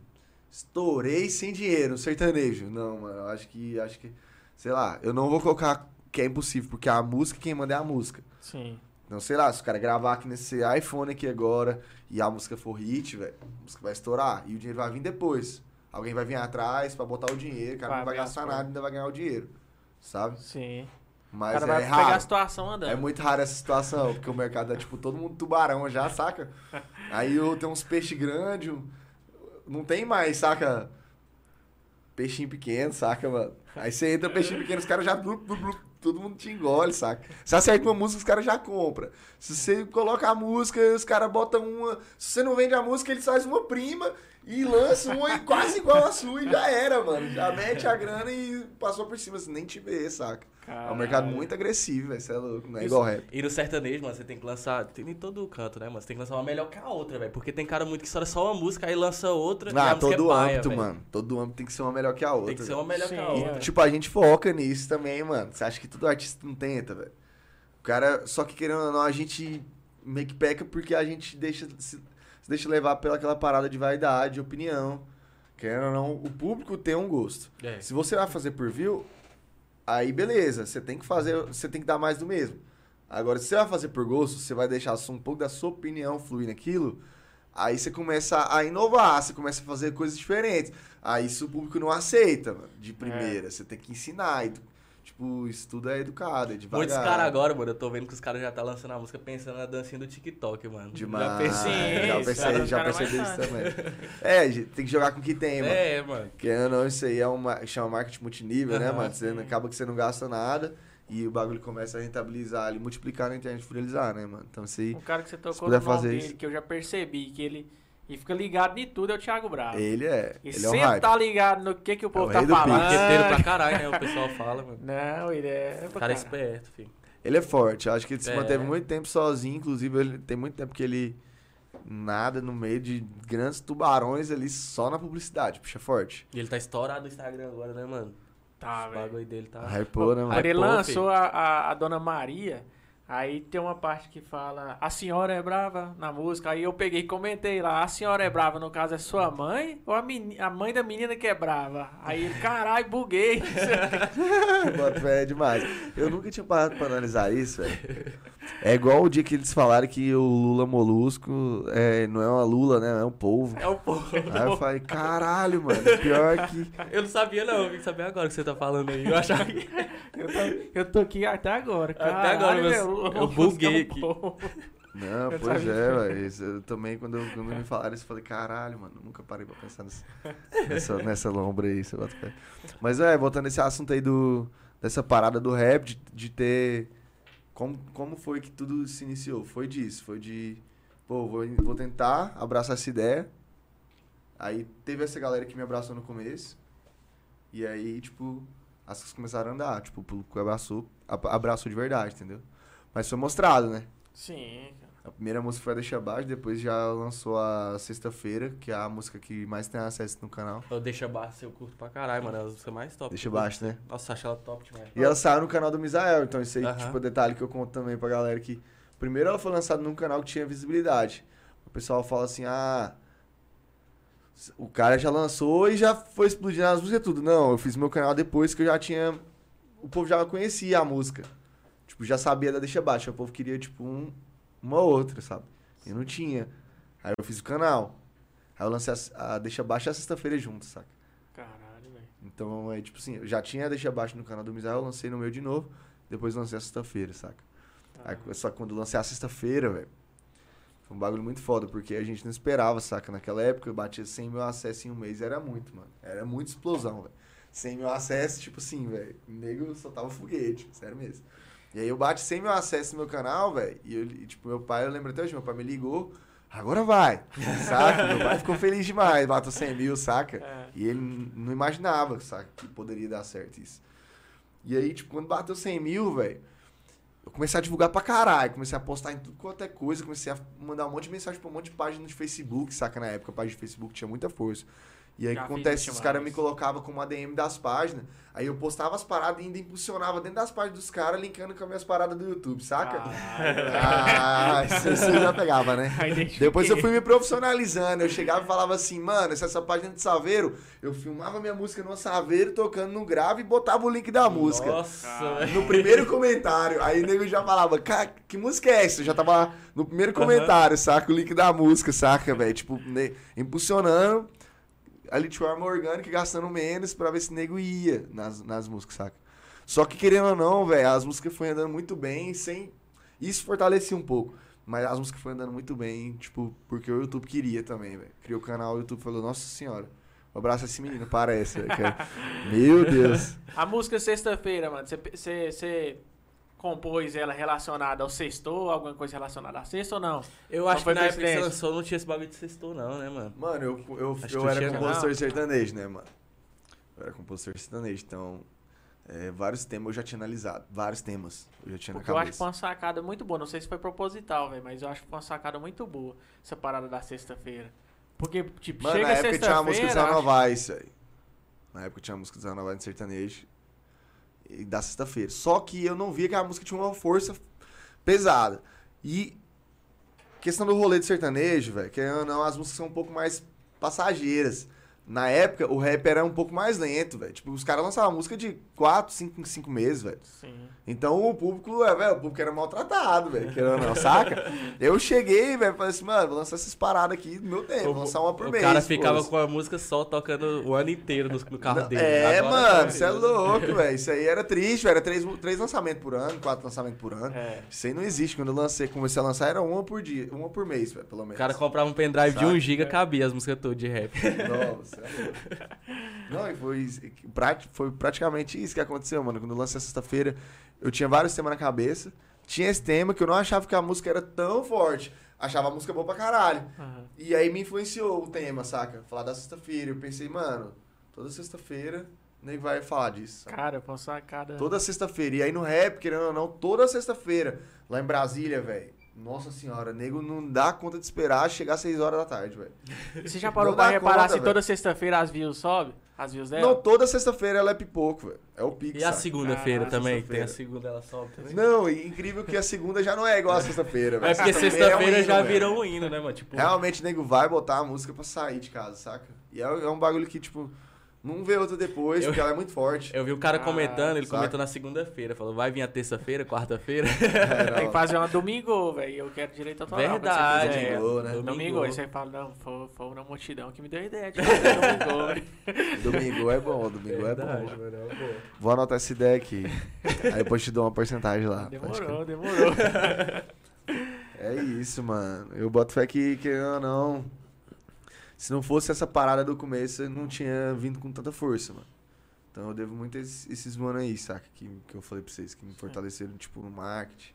estourei sem dinheiro no sertanejo. Não, mano, eu acho que, acho que, sei lá, eu não vou colocar que é impossível, porque a música, quem manda é a música. Sim. Não, sei lá, se o cara gravar aqui nesse iPhone aqui agora e a música for hit, velho, a música vai estourar e o dinheiro vai vir depois. Alguém vai vir atrás pra botar o dinheiro, o cara Vai não vai gastar nada, ainda vai ganhar o dinheiro, sabe? Sim. O Mas cara é vai pegar a raro. situação andando. É muito raro essa situação, porque o mercado é tipo todo mundo tubarão já, saca? [LAUGHS] Aí eu tenho uns peixes grandes, não tem mais, saca? Peixinho pequeno, saca, mano? Aí você entra peixinho pequeno, os caras já. todo mundo te engole, saca? Se acerta uma música, os caras já compram. Se você coloca a música, os caras botam uma. Se você não vende a música, eles fazem uma prima e lança uma quase igual a sua e já era, mano. Já mete a grana e passou por cima, assim, nem te vê, saca? É um mercado muito agressivo, velho. Você é louco, não é igual rap. E no sertanejo, mano, você tem que lançar. Tem em todo canto, né, mano? Você tem que lançar uma melhor que a outra, velho. Porque tem cara muito que estoura só uma música, aí lança outra. e a Ah, música é todo paia, âmbito, velho. mano. Todo âmbito tem que ser uma melhor que a outra. Tem que ser uma melhor que a Sim, outra. é. Tipo, a gente foca nisso também, mano. Você acha que todo artista não tenta, velho? O cara, só que querendo ou não, a gente meio que peca porque a gente deixa se, se deixa levar pela aquela parada de vaidade, opinião. Querendo ou não, o público tem um gosto. É. Se você vai fazer por view, aí beleza, você tem que fazer, você tem que dar mais do mesmo. Agora, se você vai fazer por gosto, você vai deixar um pouco da sua opinião fluir naquilo, aí você começa a inovar, você começa a fazer coisas diferentes. Aí isso o público não aceita, mano, de primeira. Você tem que ensinar. E, tipo, isso tudo é educado, é devagar. Muitos caras agora, mano, eu tô vendo que os caras já tá lançando a música pensando na dancinha do TikTok, mano. Demais. Já pensei. Já percebi, já percebi isso também. É, gente, tem que jogar com o que tem, mano. É, mano. Querendo ou não, isso aí é uma. chama marketing multinível, né, Aham. mano? Você acaba que você não gasta nada e o bagulho começa a rentabilizar ali, multiplicar na internet, viralizar, né, mano? Então aí. Um cara que você tocou no nome fazer dele, isso. que eu já percebi, que ele e fica ligado em tudo, é o Thiago Bravo. Ele é. E ele é sempre hype. tá ligado no que, que o povo o tá rei do falando. Marqueteiro pra caralho, né? O [LAUGHS] pessoal fala, mano. Não, ele é. O cara é esperto, filho. Ele é forte. Acho que ele se É. manteve muito tempo sozinho. Inclusive, ele tem muito tempo que ele nada no meio de grandes tubarões ali só na publicidade. Puxa forte. E ele tá estourado no Instagram agora, né, mano? Tá, o velho. bagulho dele tá. Hypou, né, mano? ele lançou a, a, a Dona Maria, aí tem uma parte que fala A senhora é brava na música. Aí eu peguei e comentei lá, a senhora é brava, no caso é sua mãe ou a, meni- a mãe da menina que é brava? Aí ele, caralho, buguei. [LAUGHS] Bota fé, é demais. Eu nunca tinha parado pra analisar isso, velho. É igual o dia que eles falaram que o Lula Molusco é, não é uma Lula, né? É um polvo. É o povo. Aí eu falei, caralho, mano. Pior que. Eu não sabia, não. Eu vim saber agora que você tá falando aí. Eu achava que. Eu, tô, eu tô aqui até agora, Até caralho, agora, meu- meu, eu buguei aqui. Não, Eu pois é, velho. Isso Eu também, quando, eu- quando me falaram isso, eu falei, caralho, mano. Nunca parei pra pensar nessa, nessa, nessa lombra aí, você bota fé. Mas é, voltando nesse assunto aí do, dessa parada do rap, de, de ter. Como, como foi que tudo se iniciou? Foi disso, foi de. Pô, vou, vou tentar abraçar essa ideia. Aí teve essa galera que me abraçou no começo. E aí, tipo, as coisas começaram a andar. Tipo, o público abraçou, ab- abraçou de verdade, entendeu? Mas foi mostrado, né? Sim, cara. A primeira música foi a Deixa Abaixo, depois já lançou a Sexta-feira, que é a música que mais tem acesso no canal. Eu deixo abaixo, eu curto pra caralho, mano. É a música mais top. Deixa Abaixo, né? Nossa, acho ela top demais. E ela saiu no canal do Misael, então isso aí, Aham. tipo, detalhe que eu conto também pra galera que... Primeiro ela foi lançada num canal que tinha visibilidade. O pessoal fala assim, ah... O cara já lançou e já foi explodindo as músicas e tudo. Não, eu fiz meu canal depois que eu já tinha... O povo já conhecia a música. Tipo, já sabia da Deixa Abaixo. O povo queria, tipo, um, uma outra, sabe? E não tinha. Aí eu fiz o canal. Aí eu lancei a, a Deixa Abaixo e a Sexta-feira junto, saca? Caralho, velho. Então, é tipo assim, eu já tinha Deixa Abaixo no canal do Misael, eu lancei no meu de novo, depois lancei a sexta-feira, saca? Aí, só que quando eu lancei a sexta-feira, velho, foi um bagulho muito foda, porque a gente não esperava, saca? Naquela época eu batia 100 mil acessos em um mês, era muito, mano. Era muita explosão, velho. 100 mil acessos, tipo assim, velho, o nego soltava foguete, sério mesmo. E aí eu bati 100 mil acessos no meu canal, velho, e, eu, e, tipo, meu pai, eu lembro até hoje, meu pai me ligou, agora vai, saca? meu pai ficou feliz demais, bateu 100 mil, saca? É. E ele não imaginava, sabe, que poderia dar certo isso. E aí, tipo, quando bateu 100 mil, velho, eu comecei a divulgar pra caralho. Comecei a postar em tudo quanto é coisa. Comecei a mandar um monte de mensagem pra um monte de página de Facebook, saca? Na época, a página de Facebook tinha muita força. E aí, o que acontece? Os caras me colocavam como ADM das páginas. Aí eu postava as paradas e ainda impulsionava dentro das páginas dos caras, linkando com as minhas paradas do YouTube, saca? Caralho. Ah, isso, isso eu já pegava, né? [LAUGHS] Depois eu fui me profissionalizando. Eu chegava e falava assim, mano, essa, essa página de Saveiro, eu filmava minha música no Saveiro, tocando no grave e botava o link da música. Nossa. No primeiro comentário. Aí o nego já falava, cara, que música é essa? Eu já tava lá no primeiro comentário, saca? O link da música, saca, velho? Tipo, ne- impulsionando ali de forma orgânica, gastando menos pra ver se nego ia nas, nas músicas, saca? Só que querendo ou não, velho, as músicas foram andando muito bem sem. Isso fortalecia um pouco. Mas as músicas foram andando muito bem, tipo, porque o YouTube queria também, velho. Criou o canal, o YouTube falou, nossa senhora. Um abraço a esse menino, parece, é- [LAUGHS] Meu Deus. A música Sexta-feira, mano, você compôs ela relacionada ao sexto, alguma coisa relacionada a sexto ou não? Eu acho foi que na época que você lançou não tinha esse bagulho de sextou, não, né, mano? Mano, eu, eu, Acho eu era tinha, não. compositor sertanejo, né, mano? Eu era compositor sertanejo, então. é, vários temas eu já tinha analisado. Vários temas eu já tinha Porque na eu acho que cabeça. foi uma sacada muito boa. Não sei se foi proposital, velho, mas eu acho que foi uma sacada muito boa essa parada da sexta-feira. Porque, tipo, Mano, chega na época tinha uma música de sexta-feira. Zé acho- Novaes, velho. Na época tinha uma música de Zé Novaes de sertanejo. Da sexta-feira. Só que eu não via que a música tinha uma força pesada. E. Questão do rolê de sertanejo, velho, que não, as músicas são um pouco mais passageiras. Na época, o rap era um pouco mais lento, velho. Tipo, os caras lançavam música de 4, 5, 5 meses, velho. Sim. Então o público, é, velho, o público era maltratado, velho, querendo não, [LAUGHS] saca? Eu cheguei, velho, falei assim, mano, vou lançar essas paradas aqui no meu tempo, vou lançar uma por o mês. cara ficava pô. com a música só tocando o ano inteiro no, no carro Não, dele. É, Agora mano, tá- você é louco, [LAUGHS] velho. Isso aí era triste, velho. Era três, três lançamentos por ano, quatro lançamentos por ano. É. Isso aí não existe. Quando eu lancei, comecei a lançar, era uma por dia, uma por mês, velho, pelo O menos. cara comprava um pendrive de Saca? 1 GB, cabia as músicas todas de rap. Nossa, é louco. Não, e foi, isso- foi praticamente isso que aconteceu, mano. Quando eu lancei sexta-feira, eu tinha vários temas na cabeça. Tinha esse tema que eu não achava que a música era tão forte. Achava a música boa pra caralho. Aham. E aí me influenciou o tema, saca? Falar da sexta-feira. Eu pensei, mano, toda sexta-feira nem vai falar disso. saca? Cara, foi uma sacada. Toda sexta-feira. E aí no rap, querendo ou não, toda sexta-feira. Lá em Brasília, velho. Nossa senhora, nego não dá conta de esperar chegar às 6 horas da tarde, velho. Você já parou Não pra reparar conta, se toda velho. sexta-feira as views sobe? As views dela? Não, toda sexta-feira ela é pipoco, velho. É o pique, E a segunda-feira Caraca, também? Tem a segunda, ela sobe também? Não, e incrível que a segunda já não é igual a sexta-feira, velho. É porque Sexta-feira sexta-feira um já virou um hino, né, mano? Tipo, Realmente, nego vai botar a música pra sair de casa, saca? E é, é um bagulho que, tipo, não vê outra depois, Eu- porque ela é muito forte. eu vi o cara Ah, comentando, ele saca? comentou na segunda-feira. Falou, vai vir a terça-feira, quarta-feira? É, [LAUGHS] Tem que fazer uma domingo, velho. Eu quero direito autoral. Verdade. fizer. Domingou, né? Domingo, aí você fala, não, foi, foi na multidão que me deu a ideia de fazer [LAUGHS] domingo. Domingo é bom, domingo é Verdade, bom. é uma boa. Vou anotar essa ideia aqui. Aí depois te dou uma porcentagem lá. Demorou, demorou. [LAUGHS] É isso, mano. Eu boto fé que, que não. Se não fosse essa parada do começo, eu não tinha vindo com tanta força, mano. Então eu devo muito a esses, esses mano aí, saca? Que, que eu falei pra vocês, que me fortaleceram, tipo, no marketing.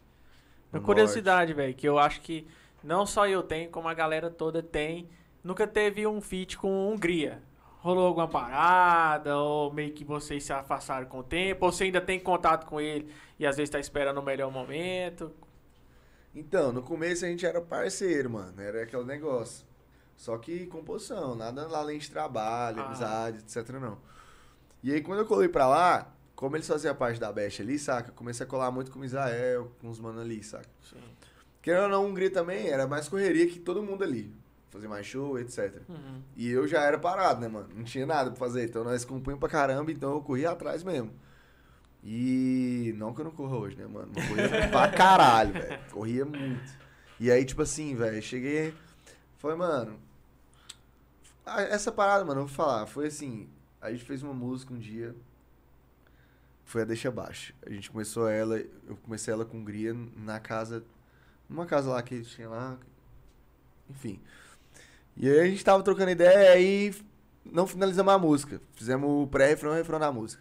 no Uma curiosidade, velho, que eu acho que não só eu tenho, como a galera toda tem. Nunca teve um feat com Hungria. Rolou alguma parada, ou meio que vocês se afastaram com o tempo, ou você ainda tem contato com ele e às vezes tá esperando o melhor momento. Então, no começo a gente era parceiro, mano. Era aquele negócio. Só que composição, nada além de trabalho, Ah. amizade, etc. não. E aí quando eu colei pra lá, como eles faziam parte da Best ali, saca? Eu comecei a colar muito com o Israel, com os mano ali, saca? Sim. Querendo ou não, a Hungria também era mais correria que todo mundo ali. Fazer mais show, etc. Uhum. E eu já era parado, né, mano? Não tinha nada pra fazer. Então nós compunhamos pra caramba, então eu corria atrás mesmo. E não que eu não corra hoje, né, mano? Mas corria pra [LAUGHS] caralho, velho. Corria muito. E aí, tipo assim, velho, cheguei. Falei, mano. Essa parada, mano, eu vou falar. Foi assim. A gente fez uma música um dia. Foi a Deixa Baixo. A gente começou ela. Eu comecei ela com Hungria na casa. Numa casa lá que tinha lá. Enfim. E aí a gente tava trocando ideia e não finalizamos a música. Fizemos o pré-refrão e o refrão da música.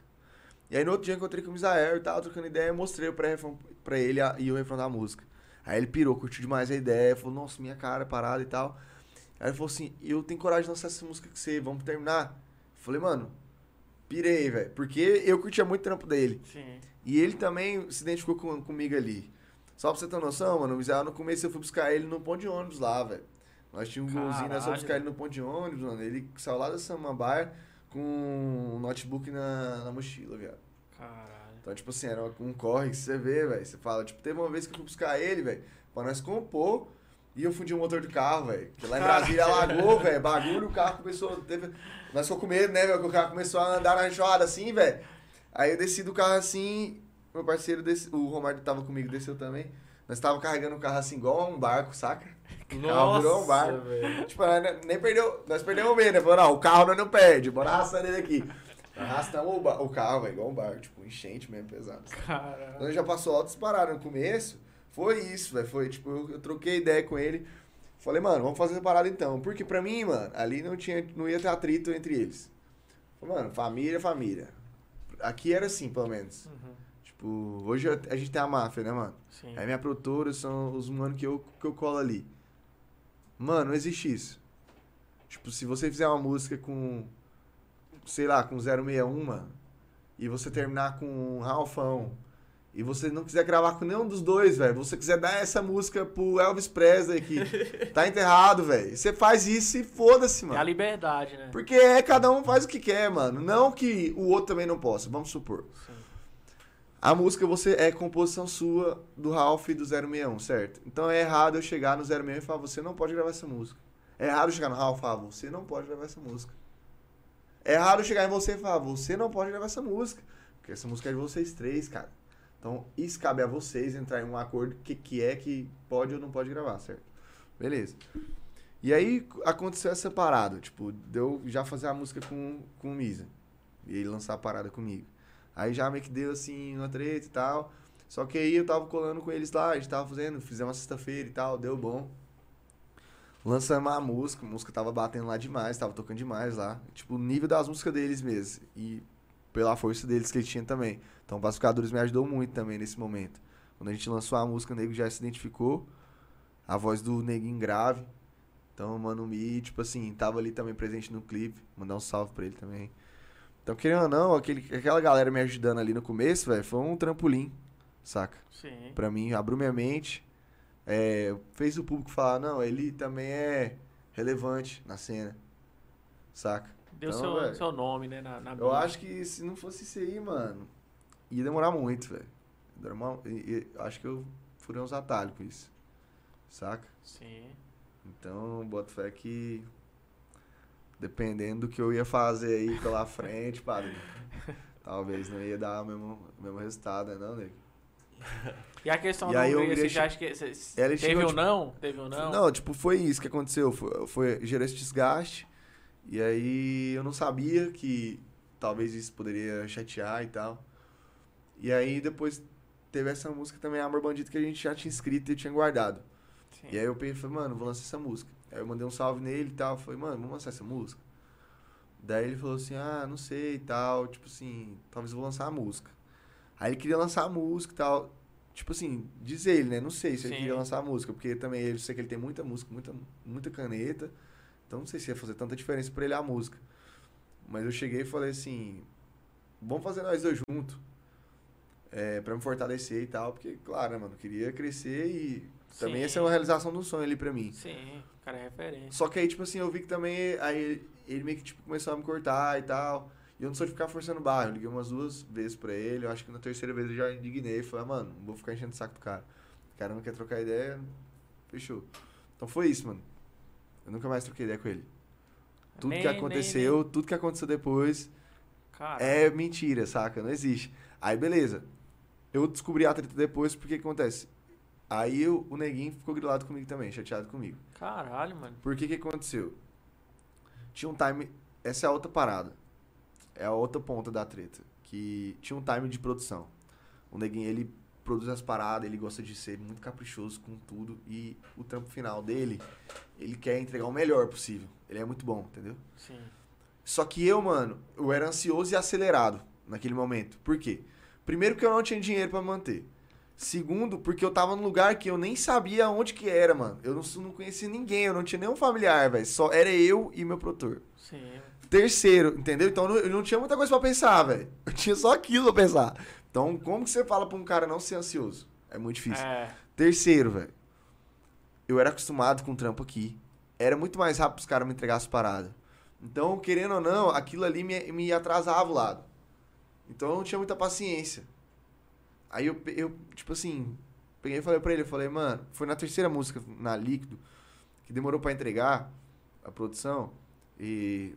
E aí no outro dia eu encontrei com o Misael e tava trocando ideia mostrei o pré-refrão pra ele e o refrão da música. Aí ele pirou, curtiu demais a ideia, falou, nossa, minha cara, parada e tal. Aí ele falou assim, eu tenho coragem de lançar essa música com você, vamos terminar? Eu falei, mano, pirei, velho. Porque eu curtia muito o trampo dele. Sim. E ele também se identificou com, comigo ali. Só pra você ter noção, mano, no começo eu fui buscar ele no ponto de ônibus lá, velho. Nós tínhamos um golzinho, nós fomos buscar ele no ponto de ônibus, mano. Ele saiu lá da Samambaia com um notebook na, na mochila, viado. Caralho. Então, tipo assim, era um corre que você vê, velho. Você fala, tipo, teve uma vez que eu fui buscar ele, velho, pra nós compor. E eu fundi o motor do carro, velho. Que lá em Brasília alagou, velho. Bagulho, o carro começou. Teve... Nós ficou com medo, né, velho? Que o carro começou a andar na enxurrada assim, velho. Aí eu desci do carro assim. Meu parceiro, desce... o Romário tava comigo, desceu também. Nós tava carregando o carro assim, igual um barco, saca? Carro virou um barco. velho. Tipo, nós nem perdeu. Nós perdemos o medo, né? Falou, não, o carro nós não perde. Bora arrastando ele aqui. Arrastamos o, o carro, velho, igual um barco. Tipo, enchente mesmo, pesado. Caralho. Quando já passou altas paradas no começo, foi isso, velho. Foi tipo, eu, eu troquei ideia com ele. Falei, mano, vamos fazer essa parada então. Porque pra mim, mano, ali não, tinha, não ia ter atrito entre eles. Falei, mano, família, família. Aqui era assim, pelo menos. Uhum. Tipo, hoje a gente tem a máfia, né, mano? Sim. Aí minha produtora são os mano que eu, que eu colo ali. Mano, não existe isso. Tipo, se você fizer uma música com, sei lá, com 061, mano, e você terminar com um Ralfão, e você não quiser gravar com nenhum dos dois, velho, você quiser dar essa música pro Elvis Presley que [LAUGHS] tá enterrado, velho, você faz isso e foda-se, É a mano. liberdade, né? Porque é, cada um faz o que quer, mano. Não que o outro também não possa, vamos supor. Sim. A música você é composição sua do Ralph e do 061, certo? Então é errado eu chegar no 061 e falar, você não pode gravar essa música. É errado eu chegar no Ralph e falar, você não pode gravar essa música. É errado eu chegar em você e falar, você não pode gravar essa música. Porque essa música é de vocês três, cara. Então isso cabe a vocês entrar em um acordo que, que é que pode ou não pode gravar, certo? Beleza. E aí aconteceu essa parada, tipo, deu já fazer a música com, com o Misa. E ele lançar a parada comigo. Aí já meio que deu assim uma treta e tal. Só que aí eu tava colando com eles lá, a gente tava fazendo, fizemos uma sexta-feira e tal, deu bom. Lançamos a música, a música tava batendo lá demais, tava tocando demais lá. Tipo, o nível das músicas deles mesmo. E pela força deles que eles tinham também. Então o Pacificadores me ajudou muito também nesse momento. Quando a gente lançou a música, o nego já se identificou. A voz do neguinho grave. Então, mano, Mi, tipo assim, tava ali também presente no clipe. Mandar um salve pra ele também. Então, querendo ou não, aquele, aquela galera me ajudando ali no começo, velho, foi um trampolim, saca? Sim. Pra mim, abriu minha mente. é, fez o público falar, não, ele também é relevante na cena, saca? Deu Então, seu, velho, seu nome, né? Na, na Eu acho que se não fosse isso aí, mano, ia demorar muito, velho. Acho que eu furei uns atalhos com isso, saca? Sim. Então, boto fé que. Dependendo do que eu ia fazer aí pela frente, padre. [LAUGHS] talvez não ia dar o mesmo, o mesmo resultado, né, não, nego? E a questão E da Hungria, você já acha que... Você, Ela teve ou tipo, não? Teve ou não? Não, tipo, foi isso que aconteceu. Foi, foi, gerou esse desgaste. E aí eu não sabia que talvez isso poderia chatear e tal. E aí depois teve essa música também, Amor Bandido, que a gente já tinha escrito e tinha guardado. Sim. E aí eu falei, mano, vou lançar essa música. Aí eu mandei um salve nele e tal. Falei, mano, vamos lançar essa música? Daí ele falou assim, ah, não sei e tal. Tipo assim, talvez eu vou lançar a música. Aí ele queria lançar a música e tal. Tipo assim, diz ele, né? Não sei se ele Sim. queria lançar a música, porque também ele eu sei que ele tem muita música, muita, muita caneta. Então não sei se ia fazer tanta diferença pra ele a música. Mas eu cheguei e falei assim, vamos fazer nós dois juntos. É, pra me fortalecer e tal, porque, claro, né, mano, queria crescer e também Sim. essa é uma realização do sonho ali pra mim. Sim, o cara é referência. Só que aí, tipo assim, eu vi que também. Aí ele meio que tipo, começou a me cortar e tal. E eu não sou de ficar forçando barra. Eu liguei umas duas vezes pra ele. Eu acho que na terceira vez eu já indignei. Falei, ah, mano, não vou ficar enchendo o saco do cara. O cara não quer trocar ideia. Fechou. Então foi isso, mano. Eu nunca mais troquei ideia com ele. Tudo Nem- que nem- aconteceu, tudo que aconteceu depois Cara, é mentira, saca? Não existe. Aí, beleza. Eu descobri a treta depois, porque que acontece? Aí o, o neguinho ficou grilado comigo também, chateado comigo. caralho, mano. Por que que aconteceu? Tinha um time. Essa é a outra parada. É a outra ponta da treta. Que tinha um time de produção. O neguinho, ele produz as paradas, ele gosta de ser muito caprichoso com tudo. E o trampo final dele, ele quer entregar o melhor possível. Ele é muito bom, entendeu? Sim. Só que eu, mano, eu era ansioso e acelerado naquele momento. Por quê? Primeiro que eu não tinha dinheiro pra manter. Segundo, porque eu tava num lugar que eu nem sabia onde que era, mano. Eu não, não conhecia ninguém, eu não tinha nenhum familiar, velho. Só era eu e meu produtor. Sim. Terceiro, entendeu? Então eu não- eu não tinha muita coisa pra pensar, velho. [LAUGHS] Eu tinha só aquilo pra pensar. Então, como que você fala pra um cara não ser ansioso? É muito difícil. É. Terceiro, velho. Eu era acostumado com o trampo aqui. Era muito mais rápido os caras me entregar as paradas. Então, querendo ou não, aquilo ali me, me atrasava o lado. Então eu não tinha muita paciência. Aí eu, eu, tipo assim, peguei e falei pra ele, eu falei, mano, foi na terceira música, na Líquido, que demorou pra entregar a produção. E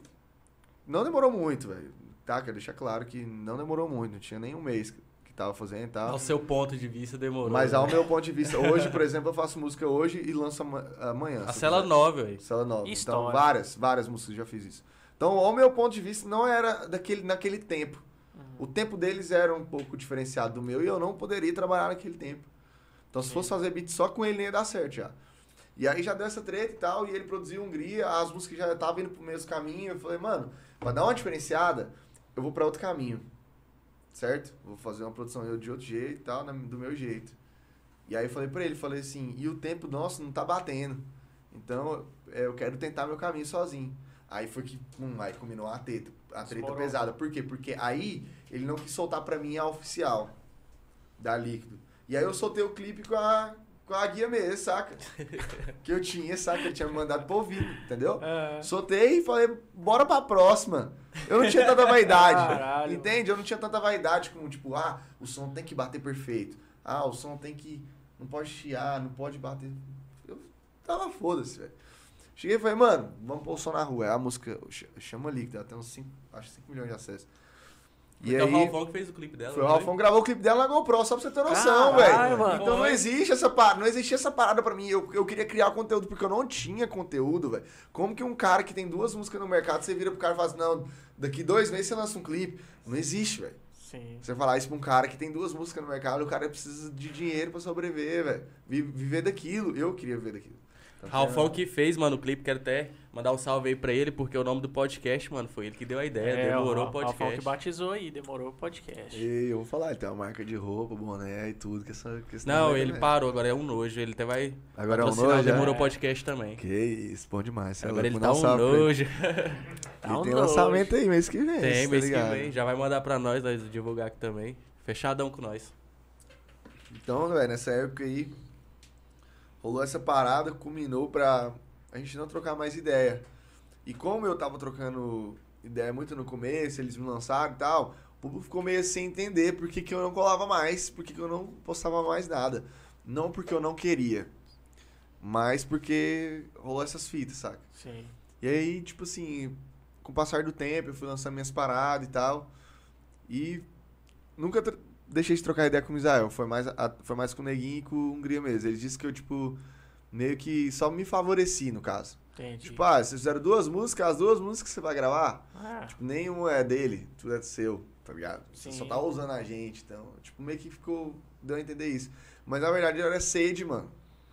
não demorou muito, velho. Tá, quero deixar claro que não demorou muito, não tinha nem um mês que, que tava fazendo e tal. Ao seu ponto de vista demorou. Mas né? ao meu ponto de vista, hoje, por [LAUGHS] exemplo, eu faço música hoje e lanço ama- amanhã. A cela. 9, velho. Cela nova. Então, várias, várias músicas eu já fiz isso. Então, ao meu ponto de vista, não era daquele, naquele tempo. O tempo deles era um pouco diferenciado do meu e eu não poderia trabalhar naquele tempo. Então, se Sim. fosse fazer beat só com ele, nem ia dar certo já. E aí já deu essa treta e tal, e ele produziu Hungria, as músicas já estavam indo pro mesmo caminho. Eu falei, mano, pra dar uma diferenciada, eu vou pra outro caminho. Certo? Vou fazer uma produção eu de outro jeito e tal, do meu jeito. E aí eu falei pra ele, falei assim, e o tempo nosso não tá batendo. Então, é, eu quero tentar meu caminho sozinho. Aí foi que, hum, aí combinou a treta, a treta pesada. Por quê? Porque aí ele não quis soltar pra mim a oficial da Líquido. E aí eu soltei o clipe com a, com a guia mesmo, saca? [LAUGHS] que eu tinha, saca? Ele tinha me mandado pro ouvido, entendeu? É. Soltei e falei, bora pra próxima. Eu não tinha tanta vaidade. Caralho. entende? Eu não tinha tanta vaidade como, tipo, ah, o som tem que bater perfeito. Ah, o som tem que. Não pode chiar, não pode bater. Eu tava foda-se, velho. Cheguei e falei, mano, vamos pôr o som na rua. É a música ch- chama Líquido, ela tem uns 5, acho 5 milhões de acessos. E Porque é o aí, Ralfão que fez o clipe dela. foi o Ralfão gravou o clipe dela na GoPro, só pra você ter noção, velho. Então não existe essa parada, não existia essa parada pra mim. Eu, eu queria criar conteúdo porque eu não tinha conteúdo, velho. Como que um cara que tem duas músicas no mercado, você vira pro cara e fala assim, não, daqui dois meses você lança um clipe. Não existe, velho. Sim. Você falar isso pra um cara que tem duas músicas no mercado, o cara precisa de dinheiro pra sobreviver, velho. Vi- Viver daquilo. Eu queria viver daquilo. Tá Ralfão que fez, mano, o clipe. Quero até mandar um salve aí pra ele, porque o nome do podcast, mano, foi ele que deu a ideia. É, demorou o o Ralfão que podcast. batizou aí, demorou o podcast. E eu vou falar, ele tem uma marca de roupa, boné e tudo. Que essa, que esse Não, moleque ele é- parou, agora é um nojo. Ele até vai Agora é um o nojo, Demorou é? podcast também. Que isso, bom demais. é Agora ele tá um nojo. [LAUGHS] Tá Ele um tem nojo. lançamento aí mês que vem. Tem, tá mês que vem. Já vai mandar pra nós, nós divulgar aqui também. Fechadão com nós. Então, velho, nessa época aí, rolou essa parada, culminou pra a gente não trocar mais ideia. E como eu tava trocando ideia muito no começo, eles me lançaram e tal, o público ficou meio sem entender por que, que eu não colava mais, por que, que eu não postava mais nada. Não porque eu não queria, mas porque rolou essas fitas, saca? Sim. E aí, tipo assim, com o passar do tempo, eu fui lançando minhas paradas e tal. E nunca deixei de trocar ideia com o Misael. Foi mais, a- foi mais com o Neguinho e com o Hungria mesmo. Ele disse que eu, tipo, meio que só me favoreci, no caso. Entendi. Tipo, ah, vocês fizeram duas músicas, as duas músicas que você vai gravar, Ah, tipo, nenhuma é dele, tudo é seu, tá ligado? Você Sim. só tá usando a gente, então, tipo, meio que ficou, deu a entender isso. Mas na verdade era sede, mano.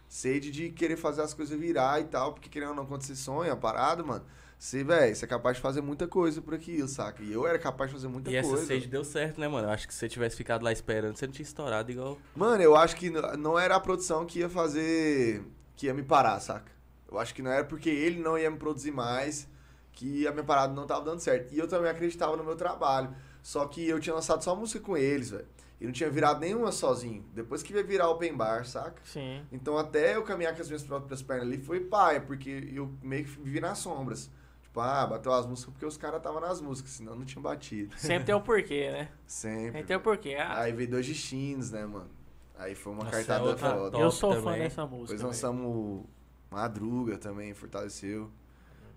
Sede de querer fazer as coisas virar e tal, porque querendo ou não, quando você sonha a parada, mano, você, velho, você é capaz de fazer muita coisa por aquilo, saca? E eu era capaz de fazer muita E essa coisa. sede deu certo, né, mano? Eu acho que se você tivesse ficado lá esperando, você não tinha estourado igual. Mano, eu acho que não era a produção que ia fazer. que ia me parar, saca? Eu acho que não era porque ele não ia me produzir mais que a minha parada não tava dando certo. E eu também acreditava no meu trabalho. Só que eu tinha lançado só música com eles, velho. E não tinha virado nenhuma sozinho. Depois que ia virar open bar, saca? sim. Então até eu caminhar com as minhas próprias pernas ali foi paia, porque eu meio que vivi nas sombras. Tipo, ah, bateu as músicas porque os caras estavam nas músicas, senão não tinha batido. Sempre tem um porquê, né? Sempre. Sempre tem um porquê. Ah, Aí veio dois destinos, né, mano? Aí foi uma Nossa, cartada é outra foda. eu sou fã também. dessa música. Depois lançamos Madruga também, fortaleceu.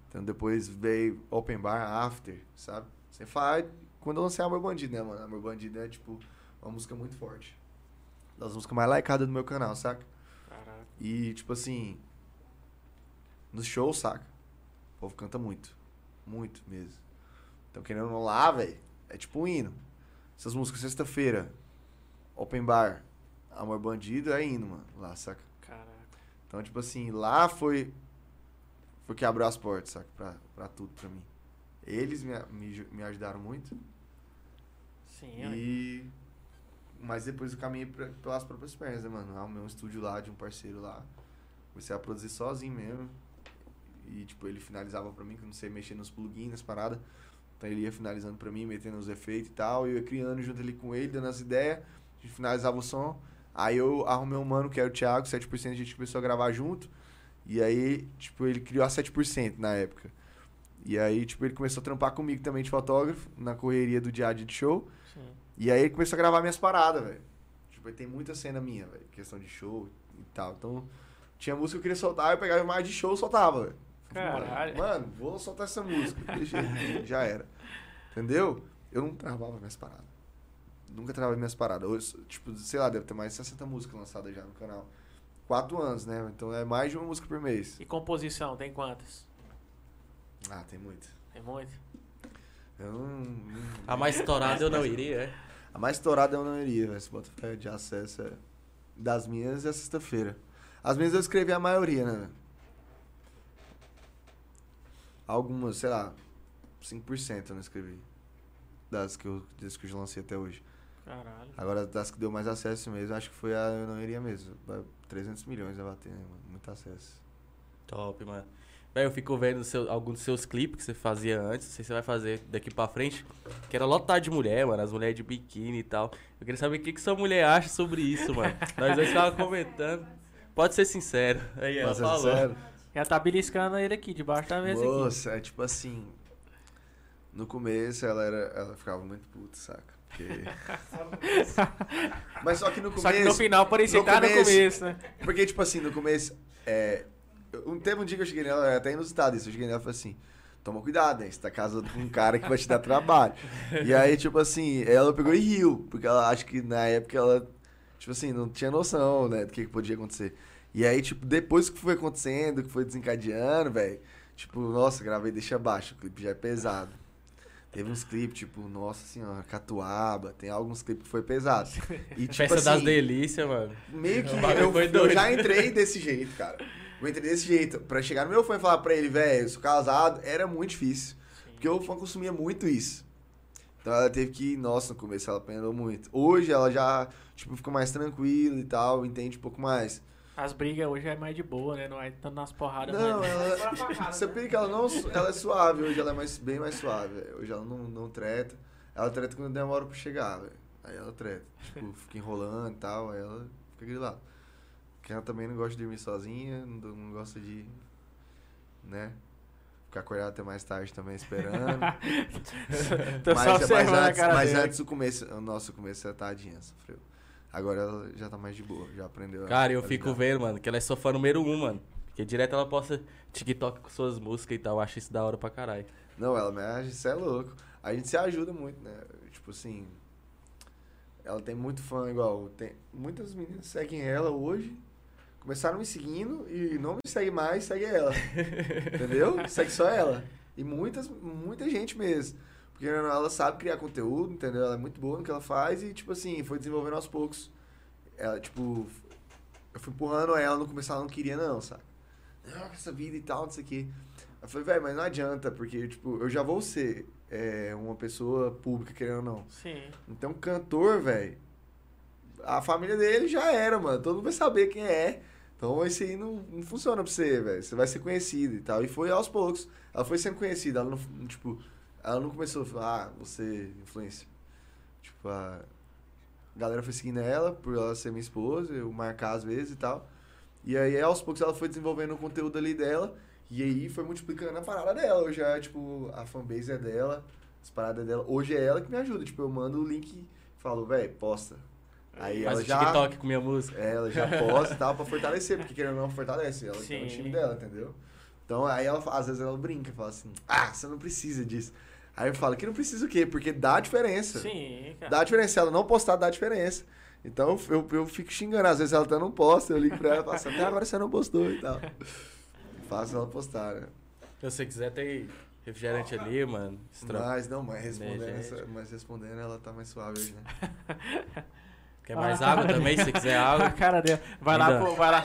Então depois veio Open Bar After, sabe? Você faz. Quando eu lancei Amor Bandido, né, mano? Amor Bandido é tipo uma música muito forte. Das músicas mais likeadas do meu canal, saca? Caraca. E tipo assim. Nos shows, saca? O povo canta muito. Muito mesmo. Então querendo ou não lá, velho, é tipo um hino. Essas músicas sexta-feira, Open Bar, Amor Bandido é hino, mano. Lá, saca? Caraca. Então, tipo assim, lá foi. Foi que abriu as portas, saca? Pra, pra tudo pra mim. Eles me, me, me ajudaram muito. Sim. E. Mas depois eu caminhei pra, pelas próprias pernas, né, mano? Arrumei um estúdio lá de um parceiro lá. Comecei a produzir sozinho mesmo. E, tipo, ele finalizava pra mim, que eu não sei mexer nos plugins, nas paradas. Então ele ia finalizando pra mim, metendo os efeitos e tal. E eu ia criando junto ali com ele, dando as ideias. A gente finalizava o som. Aí eu arrumei um mano, que era o Thiago, 7% a gente começou a gravar junto. E aí, tipo, ele criou a 7% na época. E aí, tipo, ele começou a trampar comigo também de fotógrafo, na correria do diário de show. Sim. E aí ele começou a gravar minhas paradas, velho. Tipo, aí tem muita cena minha, velho. Questão de show e tal. Então, tinha música que eu queria soltar, eu pegava mais de show e soltava, velho. Caralho. Mano, vou soltar essa música. [LAUGHS] Já era. Entendeu? Eu não travava minhas paradas. Nunca travava minhas paradas. Hoje, tipo, sei lá, deve ter mais de 60 músicas lançadas já no canal. Quatro anos, né? Então é mais de uma música por mês. E composição, tem quantas? Ah, tem muito. Tem muito? Eu não, não- A mais estourada eu não iria, é? A mais estourada eu não iria, velho. Se bota fé de acesso é das minhas é sexta-feira. As minhas eu escrevi a maioria, né? Algumas, sei lá, 5% eu não escrevi. Das que eu, das que eu já lancei até hoje. Caralho. Agora, das que deu mais acesso mesmo, acho que foi a Eu Não Iria mesmo. Vai- 300 milhões vai bater, né, mano? Muito acesso. Top, mano. Véi, eu fico vendo seu, alguns dos seus clipes que você fazia antes, não sei se você vai fazer daqui pra frente, que era lotado de mulher, mano, as mulheres de biquíni e tal. Eu queria saber o que, que sua mulher acha sobre isso, mano. [LAUGHS] Nós dois tava comentando. Pode ser sincero. Aí, ela Mas é falou. sério. Já tá beliscando ele aqui, debaixo da mesa aqui. Moça, é tipo assim. No começo ela era. Ela ficava muito puta, saca? Porque. [LAUGHS] Mas só que no começo. Só que no final parecia no que tá no começo- né? Porque, tipo assim, no começo. É, um, teve um dia que eu cheguei nela, é até inusitado isso. Eu cheguei nela e falei assim: toma cuidado, hein? Você tá casando com um cara que vai te dar trabalho. e aí, tipo assim, ela pegou e riu. Porque ela acha que na época ela, tipo assim, não tinha noção, né? Do que, que podia acontecer. E aí, tipo, depois que foi acontecendo, que foi desencadeando, velho. Tipo, nossa, gravei Deixa Abaixo. O clipe já é pesado. Teve uns clipes, tipo, nossa senhora, Catuaba. Tem alguns clipes que foi pesado. E, [LAUGHS] tipo, Festa das assim, delícias, mano. Meio que eu, eu já entrei [LAUGHS] desse jeito, cara. Eu entrei desse jeito. Pra chegar no meu fã e falar pra ele, velho, eu sou casado, era muito difícil. Porque o fã consumia muito isso. Então ela teve que, nossa, no começo ela apanhou muito. Hoje ela já, tipo, ficou mais tranquila e tal, entende um pouco mais. As brigas hoje é mais de boa, né? Não é tanto nas porradas, Não, mas... ela. [LAUGHS] Você pira que ela não. Ela é suave, hoje ela é mais, bem mais suave. Hoje ela não, não treta. Ela treta quando demora pra chegar, velho. Aí ela treta. Tipo, [LAUGHS] fica enrolando e tal, aí ela fica grilada. Porque ela também não gosta de dormir sozinha, não, não gosta de. né? Ficar acordado até mais tarde também esperando. [LAUGHS] Mas, mas observando a antes, mas antes o começo, o nosso começo ela tadinha, sofreu. Agora ela já tá mais de boa, já aprendeu. a- Cara, eu fico lidar. vendo, mano, que ela é sua fã número um, mano. Porque direto ela posta TikTok com suas músicas e tal. Eu acho isso da hora pra caralho. Não, ela me acha, isso é louco. A gente se ajuda muito, né? Tipo assim. Ela tem muito fã igual. Tem, muitas meninas seguem ela hoje. Começaram me seguindo e não me segue mais, segue ela. [LAUGHS] Entendeu? Segue só ela. E muitas, muita gente mesmo. Porque ela sabe criar conteúdo, entendeu? Ela é muito boa no que ela faz e, tipo assim, foi desenvolvendo aos poucos. Ela, tipo, eu fui empurrando ela, no começo ela não queria, não, sabe? Não, essa vida e tal, não sei o quê. Eu falei, velho, mas não adianta, porque, tipo, eu já vou ser é, uma pessoa pública, querendo ou não. Sim. Então, cantor, velho, a família dele já era, mano. Todo mundo vai saber quem é. Então, isso aí não, não funciona pra você, velho. Você vai ser conhecido e tal. E foi aos poucos. Ela foi sendo conhecida. Ela não, tipo, ela não começou a falar, ah, você é influência. Tipo, a galera foi seguindo ela por ela ser minha esposa, eu marcar às vezes e tal. E aí, aos poucos, ela foi desenvolvendo o conteúdo ali dela. E aí foi multiplicando a parada dela. Hoje é, tipo, a fanbase é dela, as paradas é dela. Hoje é ela que me ajuda. Tipo, eu mando o link e falo, velho, posta. Aí Faz ela o já. TikTok com minha música. É, ela já posta e tal pra [LAUGHS] fortalecer, porque querendo ou não fortalece. Ela tá no Sim. time dela, entendeu? Então aí ela, às vezes ela brinca, fala assim, ah, você não precisa disso. Aí eu falo que não precisa o quê? Porque dá diferença. Sim, cara. Dá diferença. Se ela não postar, dá diferença. Então eu, eu fico xingando. Às vezes ela até não posta, eu ligo pra ela e falo assim, até agora você não postou e tal. Faço ela postar, né? Se você quiser, tem refrigerante ali, mano. Extra- Mas não, mas respondendo, Energético. essa- mas respondendo ela tá mais suave hoje, né? Quer mais Ah, água também, se quiser [LAUGHS] A água? cara dela. Vai lá, pô, vai lá,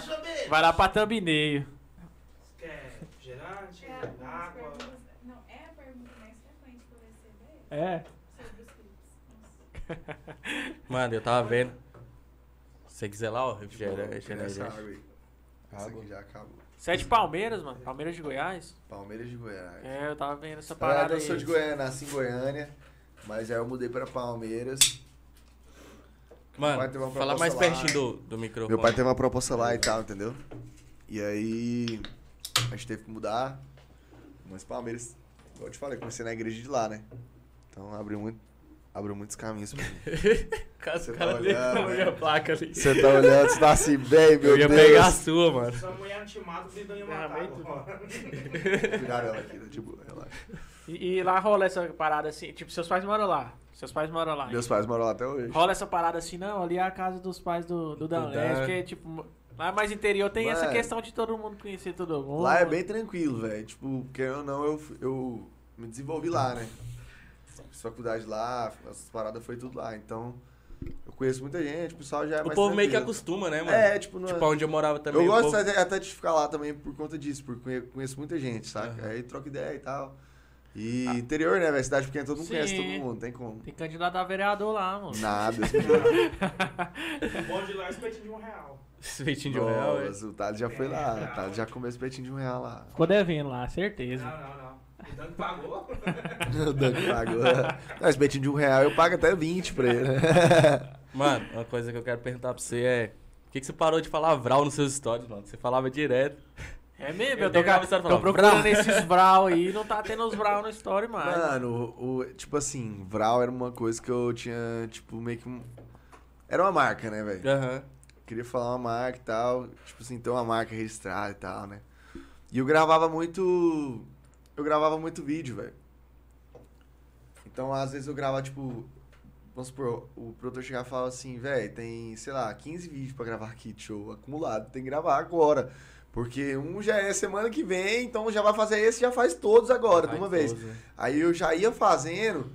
vai lá pra thumbnail. Quer refrigerante, É, água? perguntas- Não, é a pergunta mais frequente que eu recebi É. [LAUGHS] Mano, eu tava vendo. Se você quiser lá, ó, refrigerante, quero essa água aí. Essa Água. aqui já acabou. Você é de Palmeiras, mano? Palmeiras de Goiás? Palmeiras de Goiás. É, eu tava vendo essa Na verdade, parada eu sou aí. de Goiânia, nasci em Goiânia, mas aí eu mudei pra Palmeiras. Meu pai Mano, teve uma fala proposta mais lá. pertinho do, do microfone. Meu pai teve uma proposta lá e tal, entendeu? E aí a gente teve que mudar. Mas Palmeiras, como eu te falei, comecei na igreja de lá, né? Então abriu, muito, abriu muitos caminhos pra mim. [LAUGHS] Caso Você o tá cara olhando, ligou a minha né? placa ali. Você tá olhando, você tá assim, bem, meu Eu ia Deus. pegar a sua, mano. Sua mulher não te mata, o Bidão ia matar. Tiraram [LAUGHS] ela aqui, tá de boa, relaxa. E, e lá rola essa parada assim, tipo, seus pais moram lá. Seus pais moram lá. Meus pais moram lá até hoje. Rola essa parada assim, não, ali é a casa dos pais do, do Dan. Danlés, porque, tipo, lá mais interior tem essa Mano. questão de todo mundo conhecer todo mundo. Lá é bem tranquilo, velho. Tipo, querendo ou não, eu, eu me desenvolvi lá, né? Fiz faculdade lá, essas paradas foi tudo lá. Então, eu conheço muita gente, o pessoal já é O mais povo meio que acostuma, né, mano? É, tipo, não Tipo, onde eu morava também. Eu gosto povo- até, de ficar lá também por conta disso, porque conhe- conheço muita gente, saca? Aham. Aí troca ideia e tal. E interior, né, velho? Cidade pequena, todo mundo Sim. conhece todo mundo, tem como. Tem candidato a vereador lá, mano. Nada. O bom de lá é espetinho de um real. Esse feitinho de um real, é. Nossa, o Thales já foi lá. O Thales já comeu esse petinho de um real lá. Ficou devendo lá, certeza. Não, não, não. O Dani pagou. [LAUGHS] o Dani pagou. Não, esse petinho de um real eu pago até 20 pra ele. [LAUGHS] Mano, uma coisa que eu quero perguntar pra você é. Por que, que você parou de falar Vral nos seus stories, mano? Você falava direto. É mesmo, Eu eu tô, ca- tô procurando "Vral". esses Vral aí, não tá tendo os Vral no story mais. Mano, o, o- tipo assim, Vral era uma coisa que eu tinha, tipo, meio que. um- Era uma marca, né, velho? Aham. Queria falar uma marca e tal. Tipo assim, ter uma marca registrada e tal, né? E eu gravava muito. Eu gravava muito vídeo, velho. Então, às vezes eu gravava, tipo. Vamos supor, o produtor chegava e falava assim, velho, tem, sei lá, 15 vídeos pra gravar aqui de show acumulado, tem que gravar agora. Porque um já é semana que vem, então já vai fazer esse já faz todos agora, de Faz uma vez. né? Aí eu já ia fazendo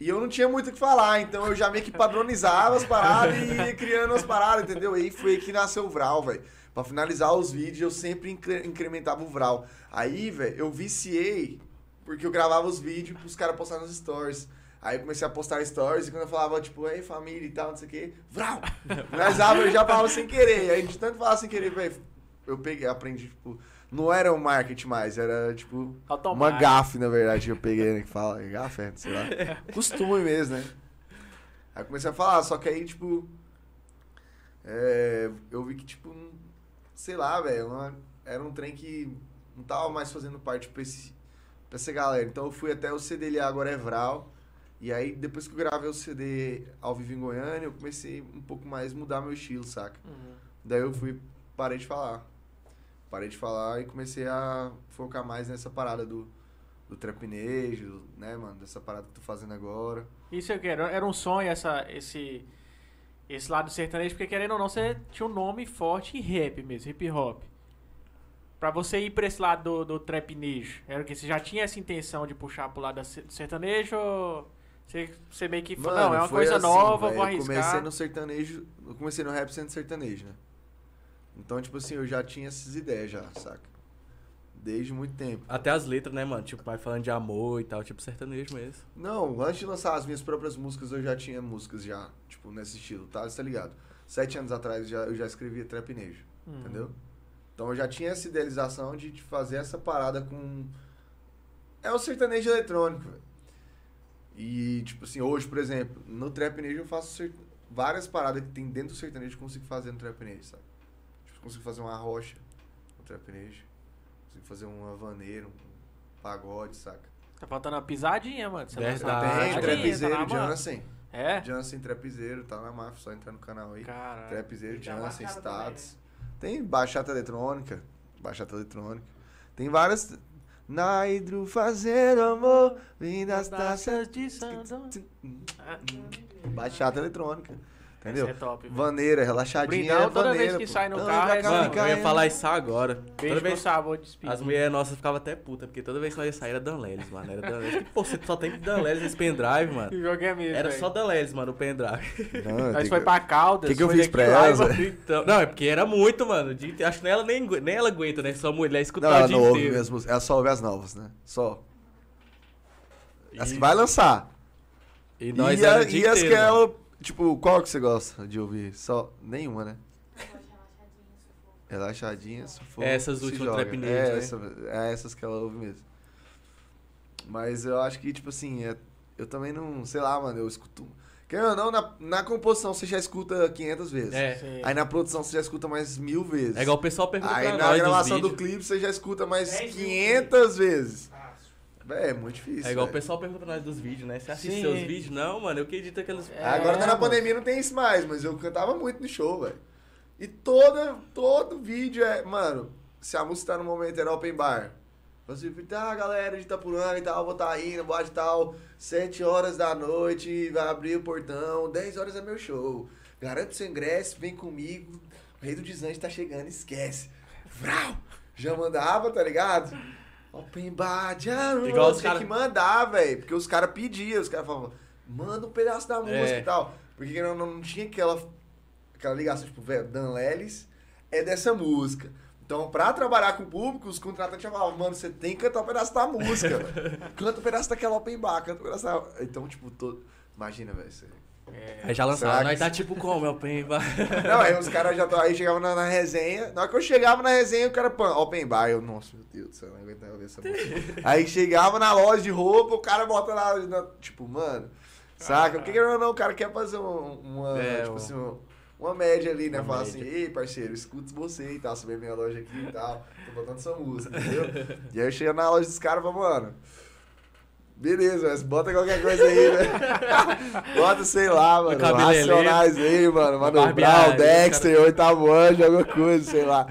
e eu não tinha muito o que falar, então eu já meio que padronizava as paradas e ia criando as paradas, entendeu? E aí foi que nasceu o Vral, velho. Pra finalizar os vídeos, eu sempre incre- incrementava o Vral. Aí, velho, eu viciei porque eu gravava os vídeos pros caras postar nos stories. Aí eu comecei a postar stories e quando eu falava, tipo, ei, família e tal, não sei o quê, Vral! [LAUGHS] Finalizava, eu já falava sem querer. Aí de tanto falar sem querer, velho, eu peguei, aprendi, tipo, não era um marketing mais, era, tipo, uma Automático. gafe, na verdade, que eu peguei, né? Que fala, gafe, é, sei lá. [LAUGHS] Costume mesmo, né? Aí comecei a falar, só que aí, tipo. é, eu vi que, tipo, sei lá, velho, era um trem que não tava mais fazendo parte pra, esse, pra essa galera. Então eu fui até o CDLA agora é Vral. E aí, depois que eu gravei o CD ao vivo em Goiânia, eu comecei um pouco mais mudar meu estilo, saca? Uhum. Daí eu fui, parei de falar. Parei de falar e comecei a focar mais nessa parada do, do trapinejo, né, mano? Dessa parada que eu tô fazendo agora. Isso eu quero. Era um sonho essa, esse, esse lado sertanejo, porque querendo ou não, você tinha um nome forte em rap mesmo, hip hop. Pra você ir pra esse lado do, do trapnejo, era o que? Você já tinha essa intenção de puxar pro lado do sertanejo ou você, você meio que falou, não, é uma coisa assim, nova, velho, vou Eu comecei arriscar. no sertanejo, eu comecei no rap sendo sertanejo, né? Então, tipo assim, eu já tinha essas ideias já, saca? Desde muito tempo. Até as letras, né, mano? Tipo, vai falando de amor e tal, tipo sertanejo mesmo. Não, antes de lançar as minhas próprias músicas, eu já tinha músicas já, tipo, nesse estilo, tá? Você tá ligado? Sete anos atrás já, eu já escrevia trapinejo, Hum. entendeu? Então eu já tinha essa idealização de fazer essa parada com... É o sertanejo eletrônico, velho. E, tipo assim, hoje, por exemplo, no trapinejo eu faço ser- várias paradas que tem dentro do sertanejo que eu consigo fazer no trapinejo, sabe? Tipo, eu consigo fazer uma rocha no trapinejo. Fazer um havaneiro, um pagode, saca? Tá faltando uma pisadinha, mano. Você Verdade. Tem, tá na mão. Jansen. É? Jansen Trapizeiro, tá na máfia, só entrar no canal aí. Caralho. A Jansen, bachata também, Status. Tem bachata eletrônica, bachata eletrônica. Tem várias... Na hidro fazer amor, vem das taças... de Sandão. Ah, Bachata eletrônica, entendeu? Essa é top, velho. Vaneira, relaxadinha, Brindão, é toda vaneira, vez que pô. sai no Então, carro, é assim. Mano, fica eu ia falar isso agora. Beijo Toda vez, sabor de espírito. as mulheres nossas ficavam até puta, porque toda vez que nós ia sair era Danleles, mano. Era Danleles. Pô, você só tem Danleles nesse pendrive, mano. Que jogo é mesmo, Era velho. só Danleles, mano, o pendrive. Não, Nós foi que- pra Caldas. Que que eu fiz pra ela? Então, não, é porque era muito, mano. De- Acho que nem ela, nem, nem ela aguenta, né? Só mulher Não, escutar ela o dia não ouve mesmo. Ela só ouve as novas, né? Só. As que vai lançar. E nós e, era a- o dia e as que ela. Tipo, qual que você gosta de ouvir? Só. Nenhuma, né? Relaxadinha, sufoco. Essas se últimas joga. trapinês, é, né? essa- é essas que ela ouve mesmo. Mas eu acho que, tipo assim, é- eu também não. Sei lá, mano, eu escuto. Querendo ou não, na, na composição você já escuta 500 vezes. É. Sim. Aí na produção você já escuta mais mil vezes. É igual o pessoal pergunta Aí pra na gravação do clipe você já escuta mais Dez mil 500 vezes. Véi, é muito difícil. É igual o véi. pessoal pergunta pra nós dos vídeos, né? Você assiste Sim. seus vídeos? Não, mano, eu que edito aqueles. É, Agora tá na mano. pandemia não tem isso mais, mas eu cantava muito no show, velho. E toda, todo vídeo é. Mano, se a música tá no momento era open bar. Você tá, galera de Itapuranga e tal, vou tá aí na boate e tal, 7 horas da noite, vai abrir o portão, 10 horas é meu show. Garante seu ingresso, vem comigo. O rei do desante tá chegando, esquece. Vrau! Já mandava, tá ligado? Open bar, já Igual os tinha cara- que mandar, velho. Porque os caras pediam, os caras falavam, manda um pedaço da música É. e tal. Porque não, não tinha aquela, aquela ligação, tipo, velho, Dan Lelis é dessa música. Então, pra trabalhar com o público, os contratantes já falavam, mano, você tem que cantar um pedaço da música, velho. [LAUGHS] Canta um pedaço daquela open bar, canta um pedaço da... Então, tipo, todo... imagina, velho, você... Aí já lançaram, Será nós que- tá tipo como, meu pemba? [LAUGHS] Não, aí os caras já tão, aí chegavam na, na resenha. Na hora que eu chegava na resenha, o cara, pô, open bar. Eu, nossa, meu Deus do céu, não aguentava ver essa música. [LAUGHS] Aí chegava na loja de roupa, o cara bota lá, na- tipo, mano, saca? Porque querendo ou não, o cara quer fazer um- uma, É, tipo um- assim, um- uma média ali, né? Uma Falar média. assim, ei, parceiro, escuta você e tal, subir minha loja aqui e tal, tô botando sua música, entendeu? [LAUGHS] e aí eu chego na loja dos caras e falo, mano. Beleza, mas bota qualquer coisa aí, né? [LAUGHS] bota, sei lá, mano. Racionais aí, mano. Mano Brown, Dexter, oitavo anjo, alguma coisa, sei lá.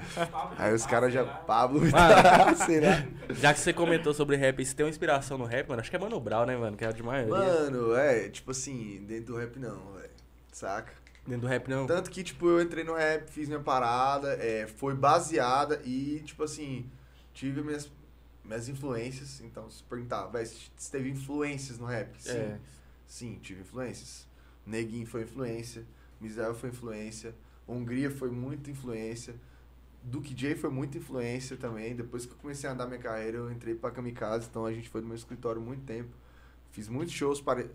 Aí os caras já. Pablo, [LAUGHS] sei lá. Já que você comentou sobre rap, você tem uma inspiração no rap, mano? Acho que é Mano Brown, né, mano? Que é de maioria. Mano, é, tipo assim, dentro do rap não, velho. Saca? Dentro do rap, não. Tanto que, tipo, eu entrei no rap, fiz minha parada, é, foi baseada e, tipo assim, tive minhas, minhas influências. Então, se perguntar, se teve influências no rap? Sim. É. Sim, tive influências. Neguinho foi influência, Misael foi influência, Hungria foi muita influência, Duke J foi muita influência também. Depois que eu comecei a andar minha carreira, eu entrei pra Kamikaze, então a gente foi no meu escritório muito tempo. Fiz muitos shows pare-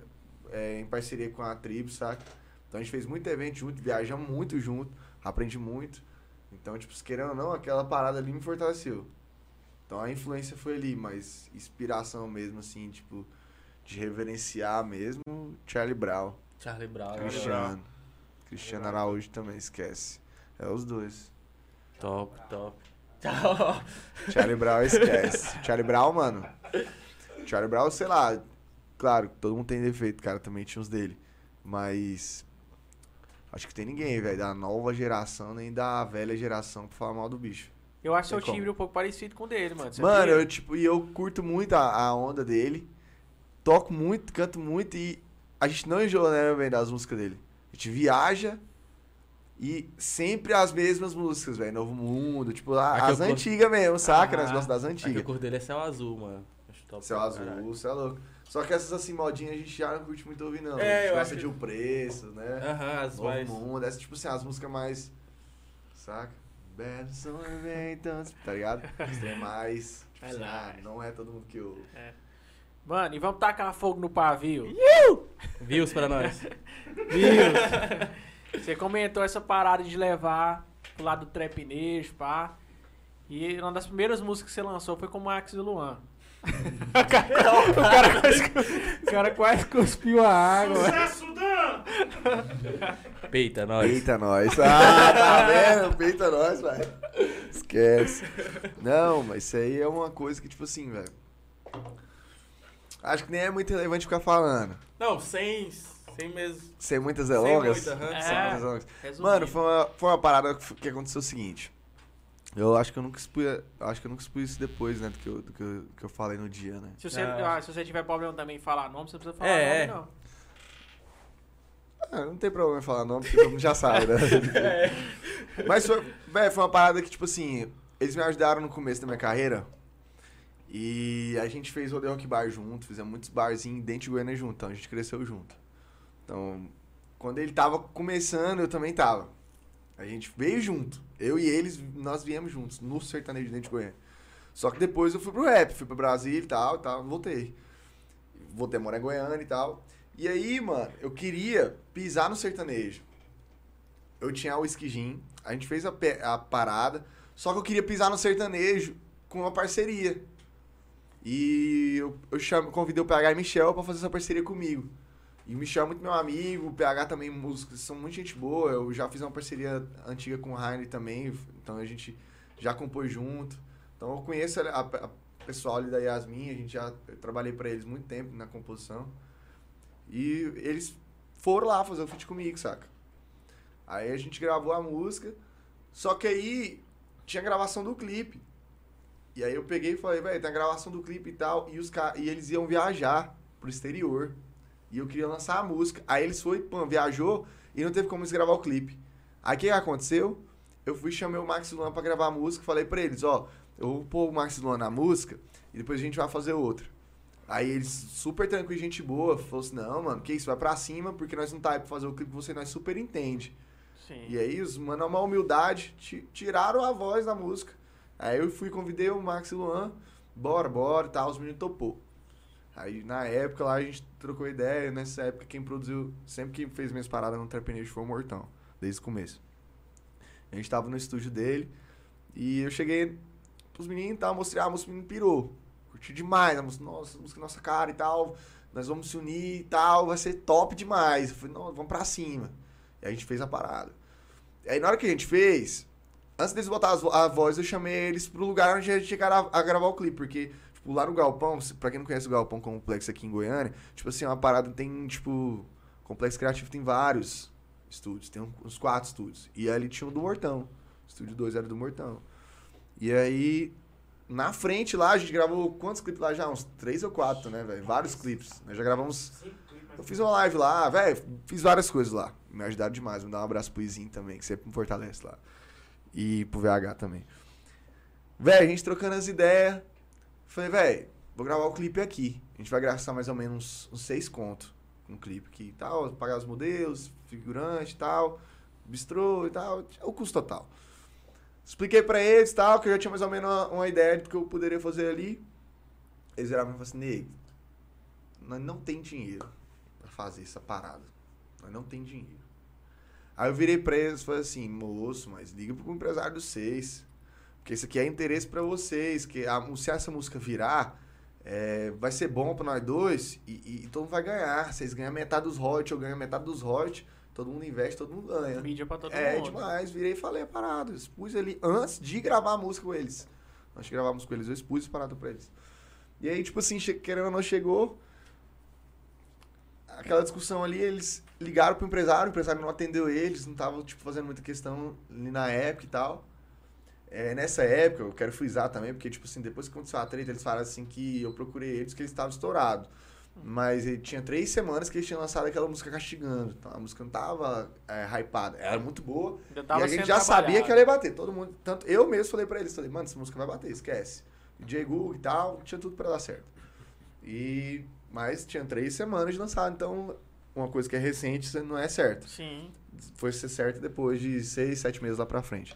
é, em parceria com a tribo, saca? Então a gente fez muito evento junto, viajamos muito junto, aprendi muito. Então, tipo, se querendo ou não, aquela parada ali me fortaleceu. Então a influência foi ali, mas inspiração mesmo, assim, tipo, de reverenciar mesmo, Charlie Brown, Charlie Brown. Cristiano. Cristiano Araújo também, esquece. É os dois. Top, top. Charlie Brown [LAUGHS] esquece. Charlie Brown, mano. Charlie Brown, sei lá. Claro, todo mundo tem defeito, cara. Também tinha os dele. Mas. Acho que tem ninguém, velho, da nova geração, nem da velha geração pra falar mal do bicho. Eu acho seu como. timbre um pouco parecido com o dele, mano. Mano, eu, tipo, e eu curto muito a, a onda dele. Toco muito, canto muito e a gente não enjoa, né, velho, das músicas dele. A gente viaja e sempre as mesmas músicas, velho. Novo Mundo, tipo, a- as curto- antigas mesmo, saca? Nós Ah, gostamos das antigas. curto dele é Céu Azul, mano. Acho top Céu Azul, caralho. céu é louco. Só que essas assim, modinhas a gente já não curte muito ouvir, não. É, a gente eu gosta acho de que- O Preço, né? Aham, as Novo mais... Mundo, essas, tipo assim, as músicas mais. Saca? Belo sorvete, tá ligado? Isso [LAUGHS] é mais. Tipo É assim, ah, não é todo mundo que eu. Mano, e vamos tacar fogo no pavio. Views pra nós. [LAUGHS] Viu? Você comentou essa parada de levar pro lado do trapnejo, pá. E uma das primeiras músicas que você lançou foi com o Max e o Luan. o, [LAUGHS] cara, o cara quase, o cara quase cuspiu a água. Sucesso! [LAUGHS] Peita, nós. Peita nós. Ah, tá vendo? Peita nós, velho. Esquece. Não, mas isso aí é uma coisa que, tipo assim, velho. Acho que nem é muito relevante ficar falando. Não, sem... Sem mesmo... Sem muitas Sem delongas. Sem É. muitas delongas. Mano, foi uma, foi uma parada que, aconteceu o seguinte. Eu acho que eu nunca expus, eu acho que eu nunca expus isso depois, né, do que eu, do que eu, que eu falei no dia, né? Se você, Ah. ah, se você tiver problema também em falar nome, você não precisa falar É, nome, não. Ah, não tem problema em falar nome, porque todo mundo já sabe, né? [LAUGHS] Mas foi, véio, foi uma parada que, tipo assim, eles me ajudaram no começo da minha carreira. E a gente fez Rodeio Rock Bar junto, fizemos muitos barzinhos dentro de Goiânia junto, então a gente cresceu junto. Então, quando ele tava começando, eu também tava. A gente veio junto. Eu e eles, nós viemos juntos, no sertanejo dentro de Goiânia. Só que depois eu fui pro rap, fui pro Brasil e tal, tal, voltei. Voltei a morar em Goiânia e tal. E aí, mano, eu queria pisar no sertanejo. Eu tinha o esquijim, a gente fez a, a parada, só que eu queria pisar no sertanejo com uma parceria. E eu, eu chamo, convidei o PH e Michel pra fazer essa parceria comigo. E o Michel é muito meu amigo, o PH também, músicos, são muito gente boa. Eu já fiz uma parceria antiga com o Heine também, então a gente já compôs junto. Então eu conheço a, a, a pessoal ali da Yasmin, a gente já eu trabalhei pra eles muito tempo na composição. E eles foram lá fazer o feat comigo, saca? Aí a gente gravou a música, só que aí tinha gravação do clipe. E aí eu peguei e falei, velho, tem a gravação do clipe e tal, e, os e eles iam viajar pro exterior. E eu queria lançar a música. Aí eles foi, pô, viajou e não teve como eles gravar o clipe. Aí o que aconteceu? Eu fui chamei o Max Luan pra gravar a música, falei pra eles, ó, eu vou pôr o Max Luan na música e depois a gente vai fazer outra. Aí eles, super tranquilo, gente boa, falou assim, não, mano, que isso, vai pra cima, porque nós não tá aí pra fazer o clipe, você nós super entende. Sim. E aí os mano, uma humildade, ti- tiraram a voz da música. Aí eu fui, convidei o Max e o Luan, bora, bora e tal, os meninos topou. Aí na época lá a gente trocou ideia, nessa época quem produziu, sempre quem fez minhas paradas no Trap Nation foi o Mortão, desde o começo. A gente tava no estúdio dele e eu cheguei pros meninos e tal, mostrei, ah, os meninos pirou. Curti demais, a música, nossa, a música nossa cara e tal, nós vamos se unir e tal, vai ser top demais. Eu falei, não, vamos pra cima. E a gente fez a parada. E aí na hora que a gente fez, antes deles botar a voz, eu chamei eles pro lugar onde a gente gra- a gravar o clipe, porque, tipo, lá no Galpão, pra quem não conhece o Galpão Complexo aqui em Goiânia, tipo assim, uma parada tem, tipo, Complexo Criativo tem vários estúdios, tem uns quatro estúdios. E ali tinha o do Mortão. Estúdio 2 era do Mortão. E aí, na frente lá, a gente gravou quantos clipes lá já? Uns três ou quatro, né, velho? Vários clipes. Nós já gravamos eu fiz uma live lá, velho, fiz várias coisas lá. Me ajudaram demais. Me dá um abraço pro Izinho também, que sempre me fortalece lá. E pro VH também. Velho, a gente trocando as ideias. Falei, velho, vou gravar o clipe aqui. A gente vai gastar mais ou menos uns, seis contos o clipe aqui e tal. Pagar os modelos, figurante e tal, bistrô e tal. O custo total. Expliquei pra eles tal, que eu já tinha mais ou menos uma, uma ideia do que eu poderia fazer ali. Eles viraram e falaram assim, nego, nós não tem dinheiro pra fazer essa parada. Nós não tem dinheiro. Aí eu virei pra eles e falei assim, moço, mas liga pro empresário de vocês. Porque isso aqui é interesse pra vocês. Que a, se essa música virar, é, vai ser bom pra nós dois e, e- todo mundo vai ganhar. Vocês ganham metade dos royalties, eu ganho metade dos royalties. Todo mundo investe, todo mundo ganha. Mídia pra todo É mundo. demais, virei e falei a parada. Expus ali antes de gravar a música com eles. Antes de gravar a música com eles, eu expus a parada pra eles. E aí, tipo assim, querendo ou não, chegou. Aquela discussão ali, eles ligaram pro empresário, o empresário não atendeu eles, não tava, tipo, fazendo muita questão ali na época e tal. É, nessa época, eu quero frisar também, porque, tipo assim, depois que aconteceu a treta, eles falaram assim que eu procurei eles, que eles estavam estourados. Mas ele tinha três semanas que eles tinham lançado aquela música castigando. Então a música não tava é, hypada. Era muito boa. E a gente já sabia que ela ia bater. Todo mundo. Tanto eu mesmo falei pra eles, falei, mano, essa música vai bater, esquece. DJ Google e tal, tinha tudo pra dar certo. E. Mas tinha três semanas de lançado, então uma coisa que é recente não é certo. Sim. Foi ser certo depois de seis, sete meses lá pra frente.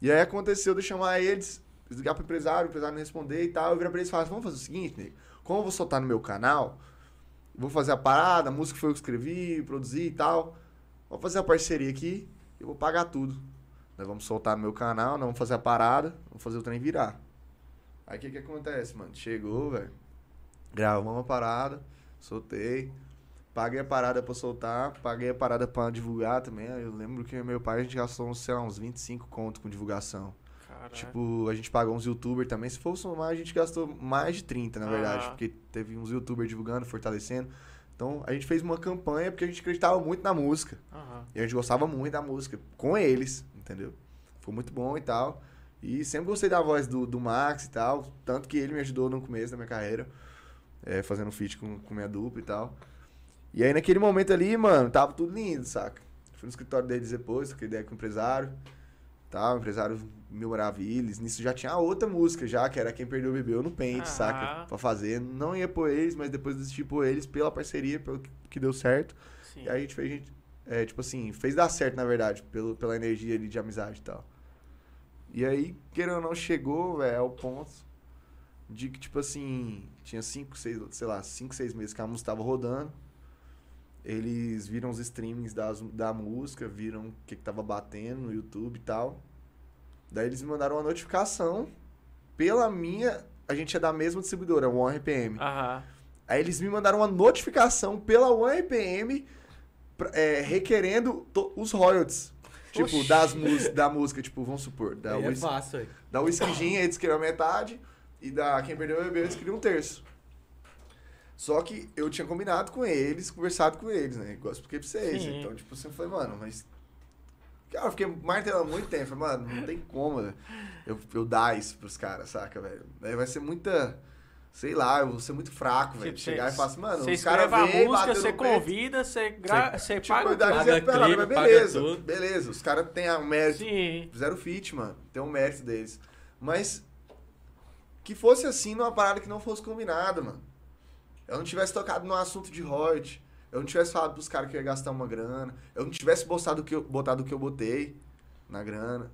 E aí aconteceu de chamar eles, ligar pro empresário, o empresário não responder e tal. Eu virei pra eles e falei, vamos fazer o seguinte, nego. Como eu vou soltar no meu canal, vou fazer a parada, a música foi eu que escrevi, produzi e tal. Vou fazer a parceria aqui, eu vou pagar tudo. Nós vamos soltar no meu canal, nós vamos fazer a parada, vamos fazer o trem virar. Aí o que que acontece, mano? Chegou, velho. Gravamos uma parada, soltei. Paguei a parada pra soltar, paguei a parada pra divulgar também. Eu lembro que meu pai, a gente gastou, sei lá, uns 25 conto com divulgação. Caraca. Tipo, a gente pagou uns youtubers também. Se for somar, a gente gastou mais de 30, na verdade. Ah. Porque teve uns youtubers divulgando, fortalecendo. Então, a gente fez uma campanha porque a gente acreditava muito na música. Aham. E a gente gostava muito da música com eles, entendeu? Foi muito bom e tal. E sempre gostei da voz do, do Max e tal. Tanto que ele me ajudou no começo da minha carreira. é, fazendo feat com, com minha dupla e tal. E aí naquele momento ali, mano, tava tudo lindo, saca? Fui no escritório deles depois, troquei ideia com o empresário. Tal, o empresário mil maravilhas. Nisso já tinha outra música já, que era Quem Perdeu Bebeu no Pente, Ah. saca? Pra fazer. Não ia pôr eles, mas depois decidi pôr eles pela parceria, pelo que- que deu certo. Sim. E aí a gente fez, é, tipo assim, fez dar certo, na verdade, pelo, pela energia ali de amizade e tal. E aí, querendo ou não, chegou, velho, ao ponto de que, tipo assim, tinha cinco, seis, sei lá, cinco, seis meses que a música tava rodando. Eles viram os streamings das, da música, viram o que, que tava batendo no YouTube e tal. Daí eles me mandaram uma notificação pela minha. A gente é da mesma distribuidora, One RPM. Aham. Aí eles me mandaram uma notificação pela OneRPM é, requerendo os royalties. Tipo, Oxi. das mus da música, tipo, vamos supor, da, Aí é fácil, aí. da Whisky Gin, eles queriam metade, e da Quem Perdeu o Bebê, eles queriam um terço. Só que eu tinha combinado com eles, conversado com eles, né? Igual eu expliquei pra vocês. Sim. Então, tipo, assim, eu falei, mano, mas. Cara, eu fiquei martelando muito tempo. Falei, mano, não tem como velho, eu, eu dar isso pros caras, saca, velho? Aí vai ser muita. Sei lá, eu vou ser muito fraco, velho. Tipo, Chegar e falar assim, mano, os caras vêm, música, você convida, você, gra... você Tipo, eu paga. Paga paga beleza. tudo. Beleza, os caras têm a mérito. Sim. Fizeram feat, mano. Tem um mérito deles. Mas que fosse assim numa parada que não fosse combinada, mano. Eu não tivesse tocado no assunto de royalty. Eu não tivesse falado pros caras que eu ia gastar uma grana. Eu não tivesse botado o que eu, botado o que eu botei na grana.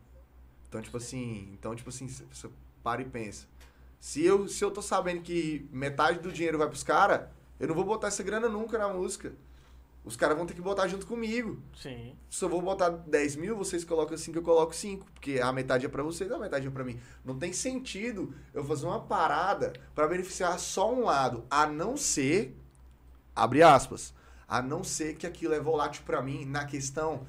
Então, tipo assim, então, tipo assim, você para e pensa. Se eu, se eu tô sabendo que metade do dinheiro vai pros caras, eu não vou botar essa grana nunca na música. Os caras vão ter que botar junto comigo. Sim. Se eu vou botar 10 mil, vocês colocam 5, eu coloco 5. Porque a metade é pra vocês, a metade é pra mim. Não tem sentido eu fazer uma parada pra beneficiar só um lado. A não ser, abre aspas, a não ser que aquilo é volátil pra mim na questão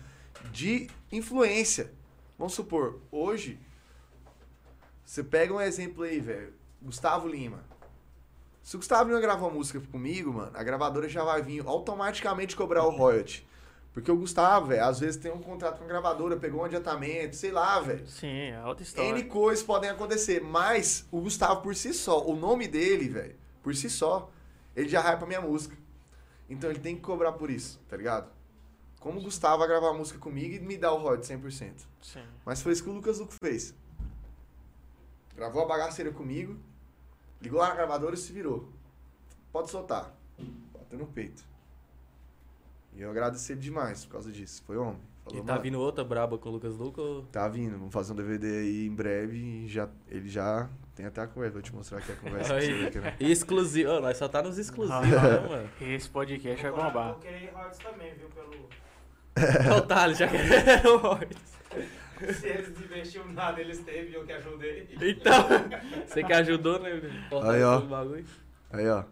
de influência. Vamos supor, hoje, você pega um exemplo aí, velho. Gustavo Lima. Se o Gustavo Lima gravar uma música comigo, mano, a gravadora já vai vir automaticamente cobrar o royalty. Porque o Gustavo, velho, às vezes tem um contrato com a gravadora, pegou um adiantamento, sei lá, velho. Sim, é outra história. N coisas podem acontecer, mas o Gustavo por si só, o nome dele, velho, por si só, ele já hypa minha música. Então ele tem que cobrar por isso, tá ligado? Como o Gustavo vai gravar música comigo e me dar o royalty 100%. Sim. Mas foi isso que o Lucas Luco fez. Gravou a bagaceira comigo, ligou lá na gravadora e se virou. Pode soltar. Bateu no peito. E eu agradeci ele demais por causa disso. Foi homem. Falou, E tá "Mano, vindo outra braba com o Lucas Luco? ou- Tá vindo, vamos fazer um DVD aí em breve e já, ele já tem até a conversa. Vou te mostrar aqui a conversa pra você ver que é- [LAUGHS] Exclusivo. Ô, nós só tá nos exclusivos, Ah. né, mano? [LAUGHS] Esse podcast colocar- bombar. Vou querer royalties também, viu? Pelo... [LAUGHS] Ô, Thales, já quero royalties. Se eles investiram nada, eles teve, eu que ajudei. Então, você que ajudou, né? Aí, ó. Aí, ó.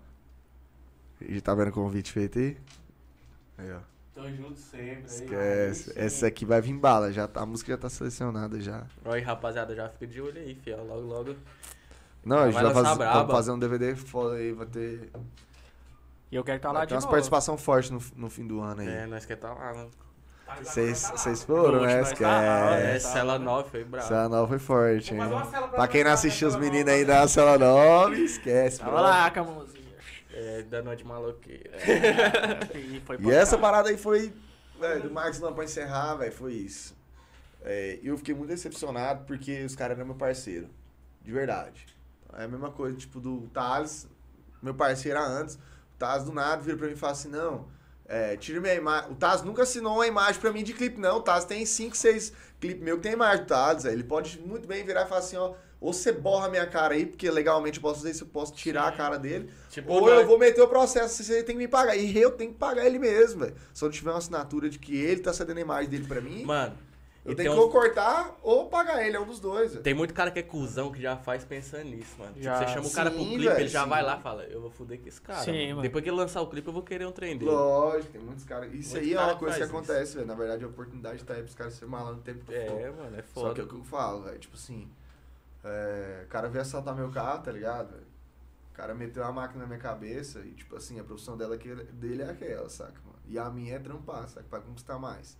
E tá vendo o convite feito aí? Aí, ó. Tamo junto sempre. Esquece. sim. Essa aqui vai vir bala. Já, tá- a música já tá selecionada já. Aí, rapaziada, já fica de olho aí, fiel. Logo, logo. Não, a gente Vai fazer, braba. vamos fazer um DVD foda aí. Vai ter, E eu quero estar lá vai de ter umas novo. participação forte no, no fim do ano aí. É, nós quer tá lá, né? Tá, Vocês tá foram, né? tá lá, É, né? Esquece. cela 9 foi brabo. Cela Nova foi forte, hein? Pra Pra quem não nós, assistiu os meninos aí da Cela Nova, esquece. Tava lá mãozinha. É, da noite maloqueira. E, foi E pra essa parada aí foi. Velho, do Marcos não pra encerrar, velho, foi isso. É, eu fiquei muito decepcionado porque os caras eram meu parceiro. De verdade. É a mesma coisa, tipo, do Thales, meu parceiro há antes. O Thales do nada vira pra mim e fala assim: não, é, tira minha imagem. O Thales nunca assinou uma imagem pra mim de clipe, não. O Thales tem 5, 6 clipes meu que tem imagem do Thales. Aí Ele pode muito bem virar e falar assim: ó, ou você borra minha cara aí, porque legalmente eu posso fazer isso, eu posso tirar a cara dele. Tipo, Ou eu vou meter o processo, você tem que me pagar. E eu tenho que pagar ele mesmo, velho. Se eu não tiver uma assinatura de que ele tá cedendo a imagem dele pra mim, Mano, eu tenho tem que um- ou cortar ou pagar ele, é um dos dois, velho. Tem muito cara que é cuzão que já faz pensando nisso, mano. Tipo, você chama o cara pro Sim, clipe, velho, ele já sim. vai lá e fala, eu vou foder com esse cara. Sim, mano. mano. Depois que ele lançar o clipe, eu vou querer um trem dele. Lógico, tem muitos caras. Isso Muito aí é cara uma que coisa que acontece, velho. Na verdade, a oportunidade tá aí pros caras serem malandro o tempo que for. É, mano, é Só foda. que é o que eu falo, velho. Tipo assim, é, o cara veio assaltar meu carro, tá ligado? O cara meteu uma máquina na minha cabeça e, tipo assim, a profissão dela, que- dele é aquela, saca, mano? E a minha é trampar, saca? Pra conquistar mais.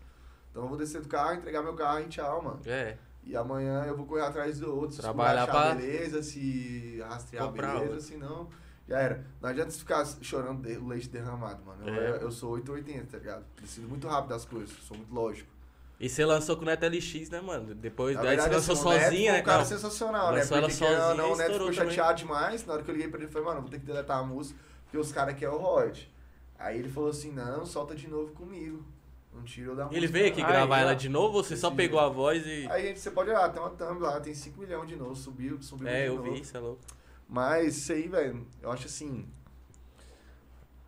Então eu vou descer do carro, entregar meu carro e tchau, mano. É, E amanhã eu vou correr atrás do outro. Se Trabalhar esculachar, pra beleza, se rastrear, comprar beleza, outro. se não, já era. Não adianta você ficar chorando de- o leite derramado, mano. Eu, É. eu sou 880, tá ligado? Decido muito rápido das coisas, sou muito lógico. E você lançou com o Neto LX, né, mano? Depois, daí você lançou assim, Neto sozinha, né, um cara cara? sensacional, né? Lançou ela Porque ou sozinha não, o Neto ficou chateado demais. Na hora que eu liguei pra ele, eu falei, mano, vou ter que deletar a música, porque os caras querem o royalty. Aí ele falou assim, não, solta de novo comigo. Não tira eu da música. Ele veio aqui. Aí, gravar ela de novo ou você só pegou a voz e... Aí gente, você pode olhar, tem uma thumb lá, tem 5 milhões de novo, subiu, subiu É, de eu novo. vi, isso é louco. Mas isso aí, velho, eu acho assim.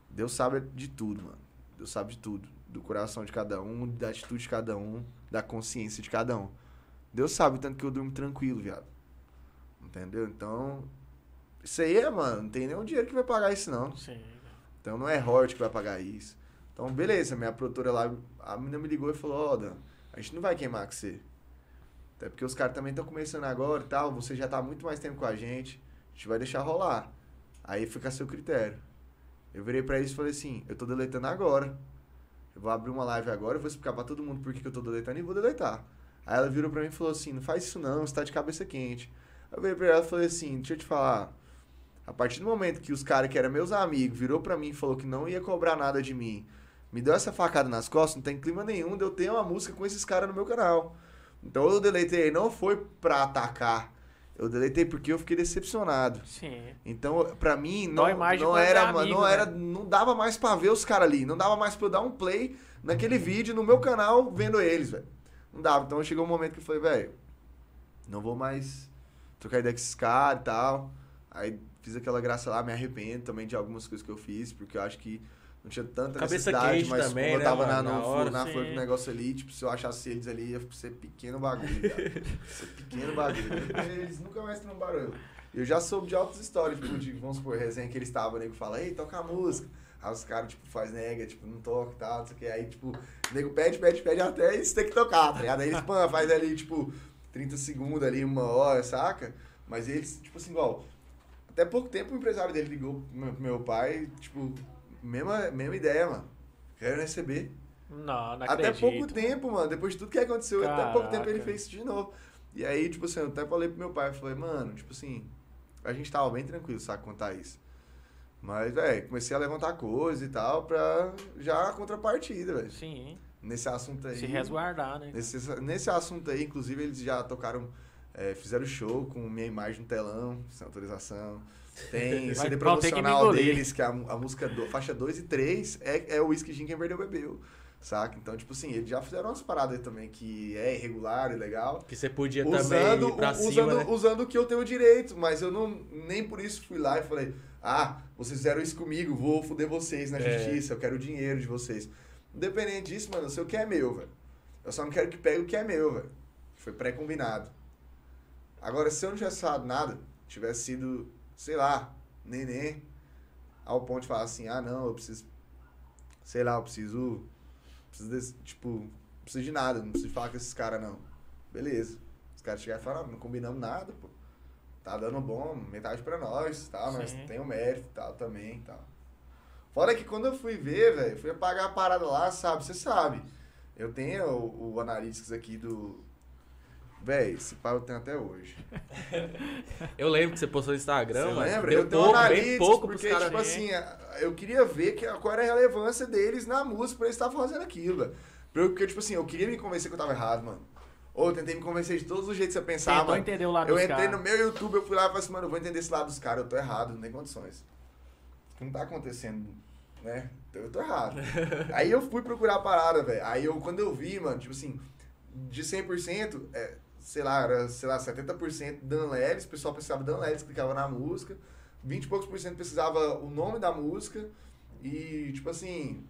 Deus sabe de tudo, mano. Deus sabe de tudo. Do coração de cada um, da atitude de cada um, da consciência de cada um. Deus sabe tanto que eu durmo tranquilo, viado. Entendeu? Então. Isso aí é, mano. Não tem nenhum dinheiro que vai pagar isso, não. Sim. Então não é Hort que vai pagar isso. Então, beleza, minha produtora lá, a menina me ligou e falou, ó, Dan, a gente não vai queimar com você. Até porque os caras também estão começando agora e tal, você já tá muito mais tempo com a gente, a gente vai deixar rolar. Aí fica a seu critério. Eu virei pra eles e falei assim, eu tô deletando agora. Eu vou abrir uma live agora, eu vou explicar pra todo mundo por que, eu tô deletando e vou deletar. Aí ela virou pra mim e falou assim, não faz isso não, você tá de cabeça quente. Eu virei pra ela e falei assim, deixa eu te falar, a partir do momento que os caras que eram meus amigos virou pra mim e falou que não ia cobrar nada de mim, me deu essa facada nas costas, não tem clima nenhum de eu ter uma música com esses caras no meu canal. Então eu deletei, não foi pra atacar. Eu deletei porque eu fiquei decepcionado. Sim. Então, pra mim, não, não quando é era, amigo, não né? era, não dava mais pra ver os caras ali, não dava mais pra eu dar um play naquele vídeo no meu canal vendo eles, velho. Não dava. Então chegou um momento que eu falei, velho, não vou mais trocar ideia com esses caras e tal. Aí fiz aquela graça lá, me arrependo também de algumas coisas que eu fiz, porque eu acho que não tinha tanta Cabeça necessidade, mas também, como eu né, tava na, no Na flor- hora, na flor do negócio ali, tipo, se eu achasse eles ali, ia ser pequeno bagulho, cara. ser pequeno bagulho. Eles nunca mais trombaram eu. Eu já soube de altas histórias, tipo, de, vamos supor, resenha que eles estavam, nego fala, ei, toca a música. Aí os caras, tipo, faz nega, tipo, não toca e tal, não sei o que. Aí, tipo, o nego pede, pede, pede até eles têm que tocar, tá ligado? Aí eles, pã, faz ali, tipo, 30 segundos ali, uma hora, saca? Mas eles, tipo assim, igual, até pouco tempo o empresário dele ligou pro meu pai, tipo, mesma, mesma ideia, mano. Quero receber. Não, não Até pouco tempo, mano. Depois de tudo que aconteceu, até pouco tempo ele Caraca. fez isso de novo. E aí, tipo assim, eu até falei pro meu pai, eu falei, mano, tipo assim, a gente tava bem tranquilo, sabe, contar isso. Mas, velho, comecei a levantar coisa e tal pra já a contrapartida, velho. Sim, Nesse assunto aí. se resguardar, né? Nesse, nesse assunto aí, inclusive, eles já tocaram, é, fizeram show com minha imagem no telão, sem autorização. Tem Vai- CD que promocional engolir. deles, que a, a música, do, faixa 2 e 3 é, é o Whisky Gin Quem Perdeu Bebeu, saca? Então, tipo assim, eles já fizeram umas paradas aí também que é irregular e legal. Que você podia Usando, também ir pra u- cima, usando, né? usando o que eu tenho direito, mas eu não, nem por isso fui lá e falei, ah, vocês fizeram isso comigo, vou foder vocês na É. justiça, eu quero o dinheiro de vocês. Independente disso, mano, eu sei o que é meu, velho. Eu só não quero que pegue o que é meu, velho. Foi pré-combinado. Agora, se eu não tivesse falado nada, tivesse sido, sei lá, neném, ao ponto de falar assim, ah, não, eu preciso, sei lá, eu preciso, preciso desse, tipo, preciso de nada, não preciso falar com esses caras, não. Beleza. Os caras chegaram e falaram, não, não combinamos nada, pô. Tá dando bom, metade pra nós, tal, mas Sim. tem o mérito e tal também, tal. Fora que quando eu fui ver, velho, fui apagar a parada lá, sabe? Você sabe. Eu tenho o, o Analytics aqui do. Véi, esse pau eu tenho até hoje. [LAUGHS] Eu lembro que você postou no Instagram, Você mano. lembra? Deu eu tenho pouco, bem pouco porque, caras. tipo assim, eu queria ver que, qual era a relevância deles na música pra eles estarem fazendo aquilo. Porque, tipo assim, eu queria me convencer que eu tava errado, mano. Ou eu tentei me convencer de todos os jeitos que você pensar, Tentou entender o lado Eu dos entrei caras. no meu YouTube, eu fui lá e falei assim, mano, eu vou entender esse lado dos caras, eu tô errado, não tem condições. Não tá acontecendo, né? Então eu tô errado. [LAUGHS] Aí eu fui procurar a parada, velho. Aí eu, quando eu vi, mano, tipo assim, de 100%, é, sei lá, era, sei lá, 70% Dan Leves, o pessoal pesquisava Dan Leves, clicava na música, 20 e poucos por cento pesquisava o nome da música, e, tipo assim,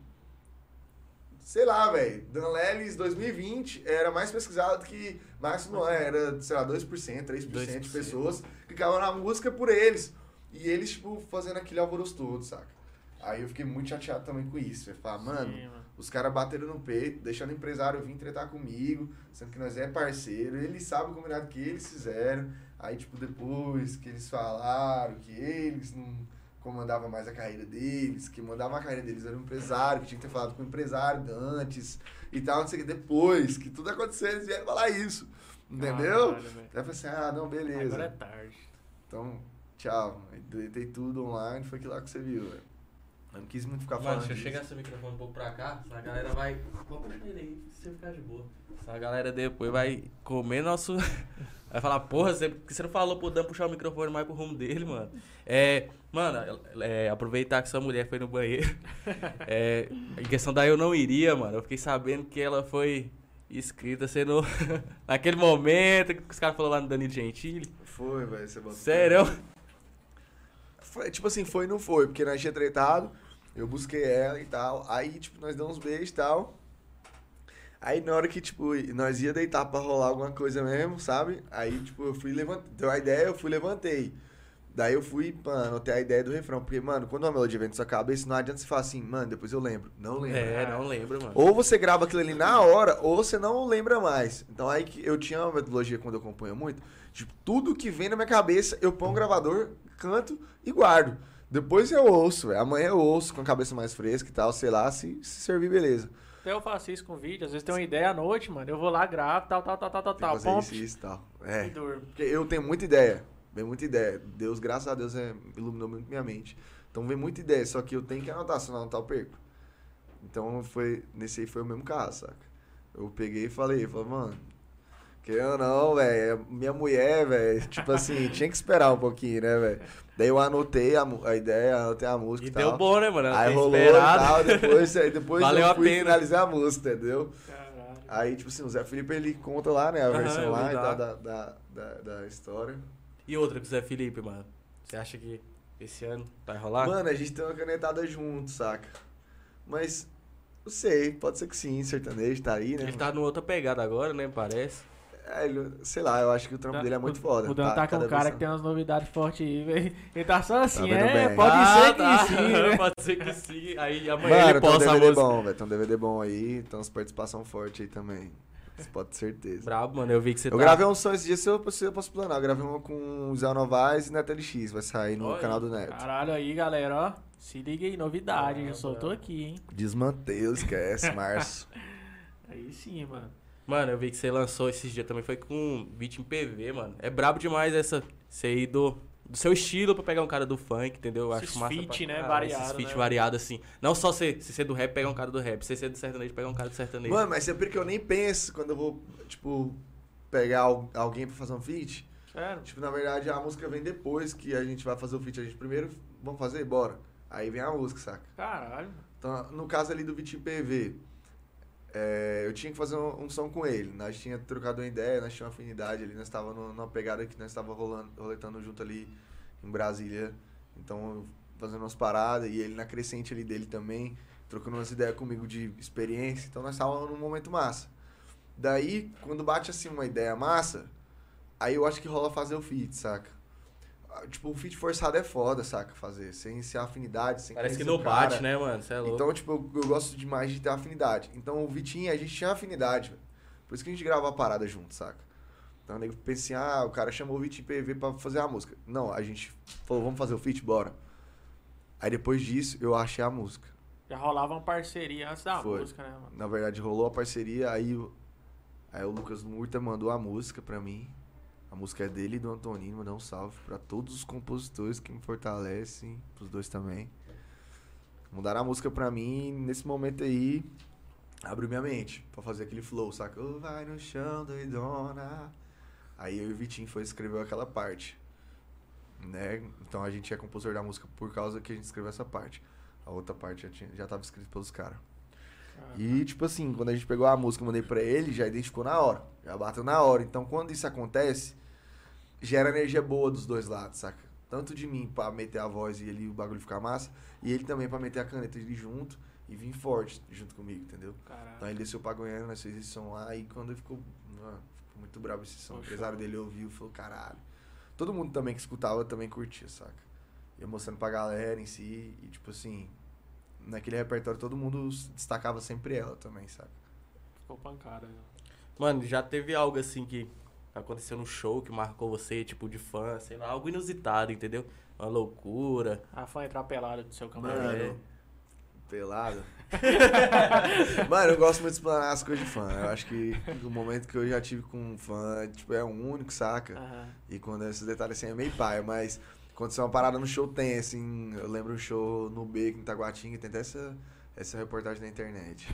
sei lá, velho, Dan Leves 2020 era mais pesquisado que Máximo Luan, era, sei lá, 2%, 3% de 2%. pessoas clicavam na música por eles. E eles, tipo, fazendo aquele alvoroço todo, saca? Aí eu fiquei muito chateado também com isso. Eu falei, mano, Sim, mano. Os caras bateram no peito, deixando o empresário vir tretar comigo, sendo que nós é parceiro, eles sabem o combinado que eles fizeram. Aí, tipo, depois que eles falaram que eles não comandavam mais a carreira deles, que mandava a carreira deles era o empresário, que tinha que ter falado com o empresário antes e tal, não sei o que. Depois que tudo aconteceu, eles vieram falar isso. Entendeu? Caralho, velho. Aí eu falei assim, ah, não, beleza. Agora é tarde. Então, tchau. Aí deletei tudo online, foi aquilo lá que você viu, velho. Eu não quis muito ficar Mano, falando deixa eu chegar esse microfone um pouco pra cá, a galera vai. Puxar ele aí, se você ficar de boa. A galera depois vai comer nosso. [LAUGHS] Vai falar, porra, você, que você não falou pro Dan puxar o microfone mais pro rumo dele, mano? É. Mano, é, aproveitar que sua mulher foi no banheiro. [LAUGHS] É, em questão da eu não iria, mano. Eu fiquei sabendo que ela foi escrita sendo. [LAUGHS] naquele momento que os caras falaram lá no Danilo Gentili. Foi, velho, você botou. Sério? Foi, tipo assim, foi e não foi, porque nós tinha tretado, eu busquei ela e tal, aí, tipo, nós damos uns beijos e tal. Aí na hora que, tipo, nós ia deitar pra rolar alguma coisa mesmo, sabe? Aí, tipo, eu fui levantei, deu a ideia, eu fui levantei. Daí eu fui, mano, anotei a ideia do refrão, porque, mano, quando uma melodia vem na sua cabeça, não adianta você falar assim, mano, depois eu lembro. Não lembro. É, não lembro, mano. Ou você grava aquilo ali na hora, ou você não lembra mais. Então aí que eu tinha uma metodologia quando eu componho muito. Tipo, tudo que vem na minha cabeça, eu ponho o gravador, canto e guardo. Depois eu ouço, véio. amanhã eu ouço com a cabeça mais fresca e tal, sei lá, se, se servir, beleza. Até eu faço isso com vídeo. Às vezes tem uma ideia à noite, mano. Eu vou lá, gravo, tal, tal, tal, tal, tal, tal. fazer isso, isso tal. É. e durmo. Porque eu tenho muita ideia, vem muita ideia. Deus, graças a Deus, é, iluminou muito minha mente. Então vem muita ideia, só que eu tenho que anotar, senão não tá eu perco. Então foi, nesse aí foi o mesmo caso, saca? Eu peguei e falei, falei, mano, querendo ou não, velho, minha mulher, velho, tipo assim, tinha que esperar um pouquinho, né, velho? Daí eu anotei a, a ideia, anotei a música E e, tal. deu bom, né, mano? Aí tem rolou e esperado. tal, depois, aí depois Valeu eu a fui pena. finalizar a música, entendeu? Caralho. Aí, tipo assim, o Zé Felipe, ele conta lá, né, a Aham, versão eu lá e tal da, da, da, da história. E outra com o Zé Felipe, mano. Você acha que esse ano vai rolar? Mano, a gente tem uma canetada junto, saca? Mas, não sei, pode ser que sim, sertanejo tá aí, né? Ele tá numa outra pegada agora, né? Parece. É, ele- sei lá, eu acho que o trampo dele é muito foda. O Dan tá, com um cara que tem umas novidades fortes aí, velho. Ele tá só assim, vendo é, bem. pode Ah, ser que tá. sim, né? [LAUGHS] Pode ser que sim. Aí amanhã Mano, ele tem um posta a DVD música. bom, velho. Tem um DVD bom aí, tem umas participação forte aí também. Isso pode ter certeza. Brabo, mano. Eu vi que você Eu tá... gravei um som esse dia, se eu, se eu posso planar. Eu gravei uma com o Zé Novaes e Neto LX, vai sair no Olha. canal do Neto. Caralho aí, galera, ó. Se liga aí, novidade, Ah, já soltou aqui, hein. Desmantelo, esquece, março. [LAUGHS] Aí sim, mano. Mano, eu vi que você lançou esses dias também. Foi com beat em PV, mano. É brabo demais essa... Você ir do... Do seu estilo pra pegar um cara do funk, entendeu? Eu Esses acho massa feat, pra né, variado, Esses feat né? variado, assim. Não só você, se ser do rap, pegar um cara do rap. Se ser do sertanejo, pegar um cara do sertanejo. Mano, mas sempre que eu nem penso quando eu vou, tipo, pegar al- alguém pra fazer um feat. Sério? Tipo, na verdade, a música vem depois que a gente vai fazer o feat. A gente primeiro, vamos fazer? Bora. Aí vem a música, saca? Caralho. Então, no caso ali do Vitinho PV, é, eu tinha que fazer um, um som com ele. Nós tinha trocado uma ideia, nós tínhamos uma afinidade ali, nós estava numa pegada que nós estava roletando junto ali em Brasília. Então, fazendo umas paradas e ele na crescente ali dele também, trocando umas ideias comigo de experiência. Então, nós estávamos num momento massa. Daí, quando bate assim uma ideia massa, aí eu acho que rola fazer o feat, saca? Tipo, o feat forçado é foda, saca? Fazer, sem ser afinidade, sem Parece que não cara. bate, né, mano? Você é louco. Então, tipo, eu, eu gosto demais de ter afinidade. Então, o Vitinho, a gente tinha afinidade, velho. Por isso que a gente grava a parada junto, saca? Então, o nego pensa assim, ah, o cara chamou o Vitinho PV pra fazer a música. Não, a gente falou, vamos fazer o feat? Bora. Aí, depois disso, eu achei a música. Já rolava uma parceria antes da Foi. música, né, mano? Na verdade, rolou a parceria, aí, aí o Lucas Murta mandou a música pra mim. A música é dele e do Antonino, mandar um salve pra todos os compositores que me fortalecem, pros dois também. Mandaram a música pra mim, nesse momento aí, abriu minha mente pra fazer aquele flow, saca? Ô, vai no chão, doidona. Aí eu e o Vitinho foi e escreveu aquela parte. Né? Então a gente é compositor da música por causa que a gente escreveu essa parte. A outra parte já, tinha, já tava escrita pelos caras. E, tipo assim, quando a gente pegou a música mandei pra ele, já identificou na hora. Já bateu na hora. Então, quando isso acontece, gera energia boa dos dois lados, saca? Tanto de mim pra meter a voz e ele o bagulho ficar massa, e ele também pra meter a caneta dele junto e vir forte junto comigo, entendeu? Então Caralho. ele desceu pra Goiânia, nós fizemos esse som lá, e quando ele ficou, mano, ficou muito bravo esse som. O Poxa. empresário dele ouviu e falou, caralho. Todo mundo também que escutava também curtia, saca? Ia mostrando pra galera em si, e tipo assim, naquele repertório todo mundo destacava sempre ela também, saca? Ficou pancada. né? Mano, já teve algo assim que aconteceu no show que marcou você, tipo, de fã, sei lá, algo inusitado, entendeu? Uma loucura. A fã entrar pelada do seu camarim. É. pelado. [LAUGHS] Mano, eu gosto muito de explanar as coisas de fã. Eu acho que o momento que eu já tive com um fã, tipo, é um único, saca? Aham. E quando esses detalhes assim é meio paia, mas aconteceu uma parada no show tem, assim, eu lembro um show no Beco, em Taguatinga, tem até essa, essa reportagem na internet.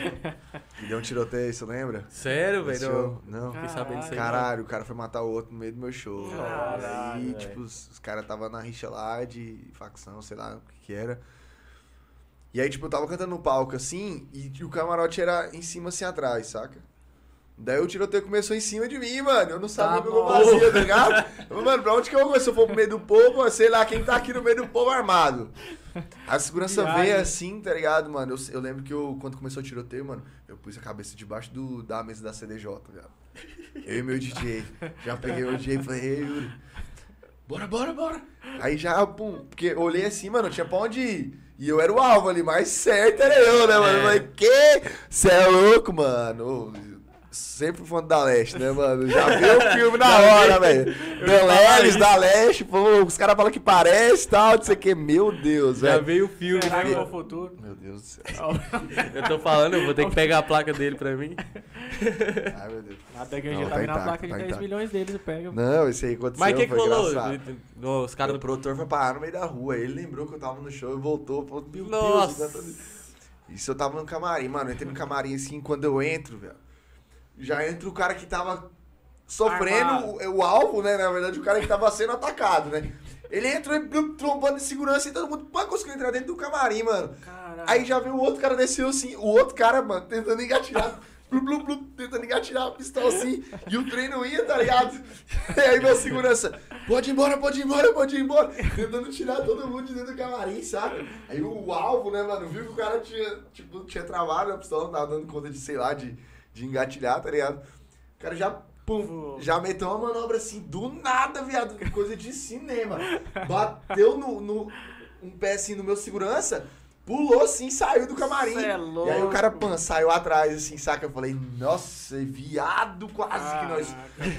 [LAUGHS] e deu um tiroteio, você lembra? Sério, velho? Não. Fiquei sabendo disso aí. Caralho, o cara foi matar o outro no meio do meu show. Caralho, aí, velho. tipo, os, os caras tava na rixa lá de facção, sei lá o que que era. E aí, tipo, eu tava cantando no palco assim, e o camarote era em cima assim atrás, saca? Daí o tiroteio começou em cima de mim, mano. Eu não sabia o que eu fazia, tá ligado? Eu mano, pra onde que eu vou? Se eu for pro meio do povo, sei lá, quem tá aqui no meio do povo armado. A segurança Viagem. veio assim, tá ligado, mano? Eu, eu lembro que eu, quando começou o tiroteio, mano, eu pus a cabeça debaixo do, da mesa da CDJ, tá ligado? Eu e meu DJ. Já peguei o DJ e falei, ei, Yuri, bora, bora, bora. Aí já, pum, porque eu olhei assim, mano, não tinha pra onde ir. E eu era o alvo ali, mais certo era eu, né, mano? Eu É. falei, que? Cê é louco, mano? Sempre fã da Leste, né, mano? Já viu o [LAUGHS] filme na hora, velho. Deleles, da Leste, pô, os caras falam que parece e tal, não sei o que. Meu Deus, Já velho. veio o filme, Será que né? é o futuro? Meu Deus do céu. [LAUGHS] Eu tô falando, eu vou ter que pegar a placa dele pra mim. [LAUGHS] Ai, meu Deus. Até que a Não, gente tá tá vendo a intacto, placa de tá 10 intacto. milhões deles e pega. Não, esse aí aconteceu, Mas o que, que rolou? Os caras O do produtor foi parar no meio da rua. Ele lembrou que eu tava no show e voltou. Falou, meu Nossa. Deus. Isso eu tava no camarim, mano. Eu entrei no camarim assim, quando eu entro, velho. Já entra o cara que tava sofrendo Armado. o, alvo, né? Na verdade, o cara que tava sendo atacado, né? Ele entrou e trombando de segurança e todo mundo pá, conseguiu entrar dentro do camarim, mano. Caralho. Aí já veio o outro cara desceu assim, o outro cara, mano, tentando engatilhar. blu, blu, blu, tentando engatilhar a pistola assim, e o trem não ia, tá ligado? [LAUGHS] E aí meu segurança, pode ir embora, pode ir embora, pode ir embora, tentando tirar todo mundo de dentro do camarim, saca? Aí o alvo, né, mano, viu que o cara tinha, tipo, tinha travado a pistola, não tava dando conta de, sei lá, de, de engatilhar, tá ligado? O cara já, pum, já meteu uma manobra assim, do nada, viado, coisa de cinema. Bateu no, no um pé assim no meu segurança, pulou assim, saiu do camarim. É E aí o cara, pan, saiu atrás, assim, saca? Eu falei, nossa, viado, quase que nós.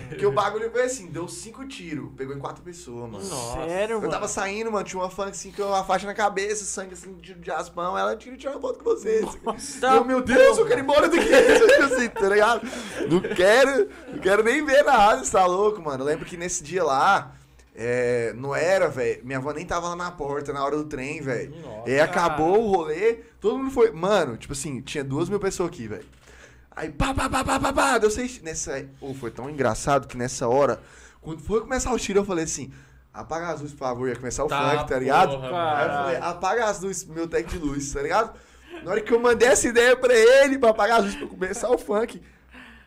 Porque o bagulho foi assim, deu cinco tiros, pegou em quatro pessoas, mano. Nossa. Sério, Eu mano? tava saindo, mano, tinha uma fã assim, com uma faixa na cabeça, sangue assim, de, de aspão, ela tira tirar uma foto com vocês. Tá Eu, meu Deus, eu quero ir embora daqui, assim, tá ligado? Não quero, não quero nem ver nada, você tá louco, mano. Eu lembro que nesse dia lá, é, não era, velho, minha avó nem tava lá na porta na hora do trem, velho. E aí acabou o rolê, todo mundo foi, mano, tipo assim, tinha duas mil pessoas aqui, velho. Aí, pá, pá, pá, pá, pá, pá, deu seis. Nessa. Ou foi tão engraçado que nessa hora, quando foi começar o tiro, eu falei assim: apaga as luzes, por favor, ia começar o Tá, funk, tá ligado? porra, Aí eu falei: apaga as luzes, meu tech de luz, tá ligado? Na hora que eu mandei essa ideia pra ele, pra apagar as luzes, pra começar o funk,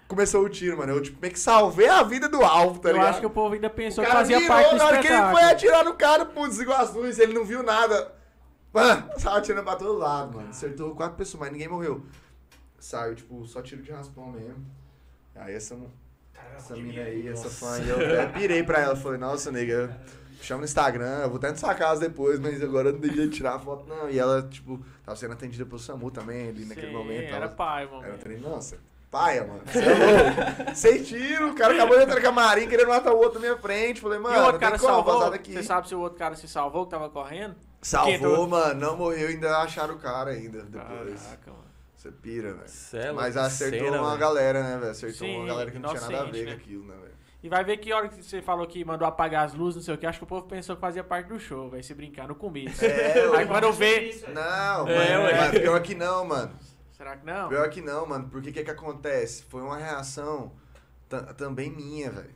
começou o tiro, mano. Eu, tipo, meio que salvei a vida do alvo, tá eu ligado? acho que o povo ainda pensou que fazia virou, parte do na hora que ele espetáculo. foi atirar no cara, pô, desligou as luzes, ele não viu nada. Mano, [LAUGHS] tava atirando pra todo lado, mano. Acertou quatro pessoas, mas ninguém morreu. Saiu, tipo, só tiro de raspão mesmo. Aí essa, essa mina aí, essa fã aí, eu até [LAUGHS] pirei pra ela. Falei, nossa, nega, chama no Instagram, eu vou até na sua casa depois, mas agora eu não devia tirar a foto, não. E ela, tipo, tava sendo atendida pelo SAMU também, ali naquele Sim, momento. era Tava, pai, mano. era trem, nossa, paia, mano. Você é louco. Sem tiro, o cara acabou de entrar no camarim querendo matar o outro na minha frente. Falei, mano, e o outro cara tem como salvou? vazar daqui. Você sabe se o outro cara se salvou que tava correndo? Salvou, Quem? mano, não morreu, ainda acharam o cara ainda depois. Caraca, mano. Você pira, velho. É Mas acertou cena, uma velho. galera, né, velho? Acertou Sim, uma galera que não tinha nada a ver inocente, com né? aquilo, né, velho? E vai ver que hora que você falou que mandou apagar as luzes, não sei o que, acho que o povo pensou que fazia parte do show, vai se brincar no começo. É, Aí quando eu ver. Não, É, mano, mas pior que não, mano. Será que não? Pior que não, mano. Porque o que que acontece? Foi uma reação ta- também minha, velho.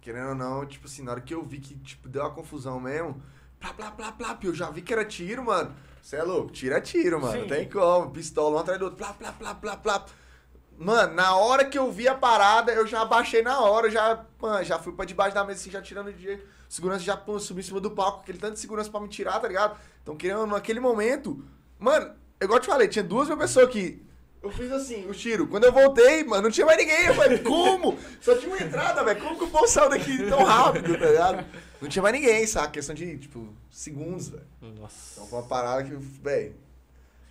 Querendo ou não, tipo assim, na hora que eu vi que, tipo, deu uma confusão mesmo, plá, plá, plá, plá, eu já vi que era tiro, mano. Você é louco? Tiro é tiro, mano. Sim. Não tem como. Pistola um atrás do outro, plá, plá, plá, plá, plá. Mano, na hora que eu vi a parada, eu já abaixei na hora, já, mano, já fui pra debaixo da mesa, assim, já tirando de segurança, já pô, subi em cima do palco, aquele tanto de segurança pra me tirar, tá ligado? Então, querendo, ou não, naquele momento, mano, igual eu te falei, tinha duas mil pessoas aqui. Eu fiz assim, o tiro. Quando eu voltei, mano, não tinha mais ninguém. Eu falei, como? Só tinha uma entrada, velho. Como que o povo saiu daqui tão rápido, tá ligado? Não tinha mais ninguém, sabe? Questão de, tipo, segundos, velho. Nossa. Então foi uma parada que, velho.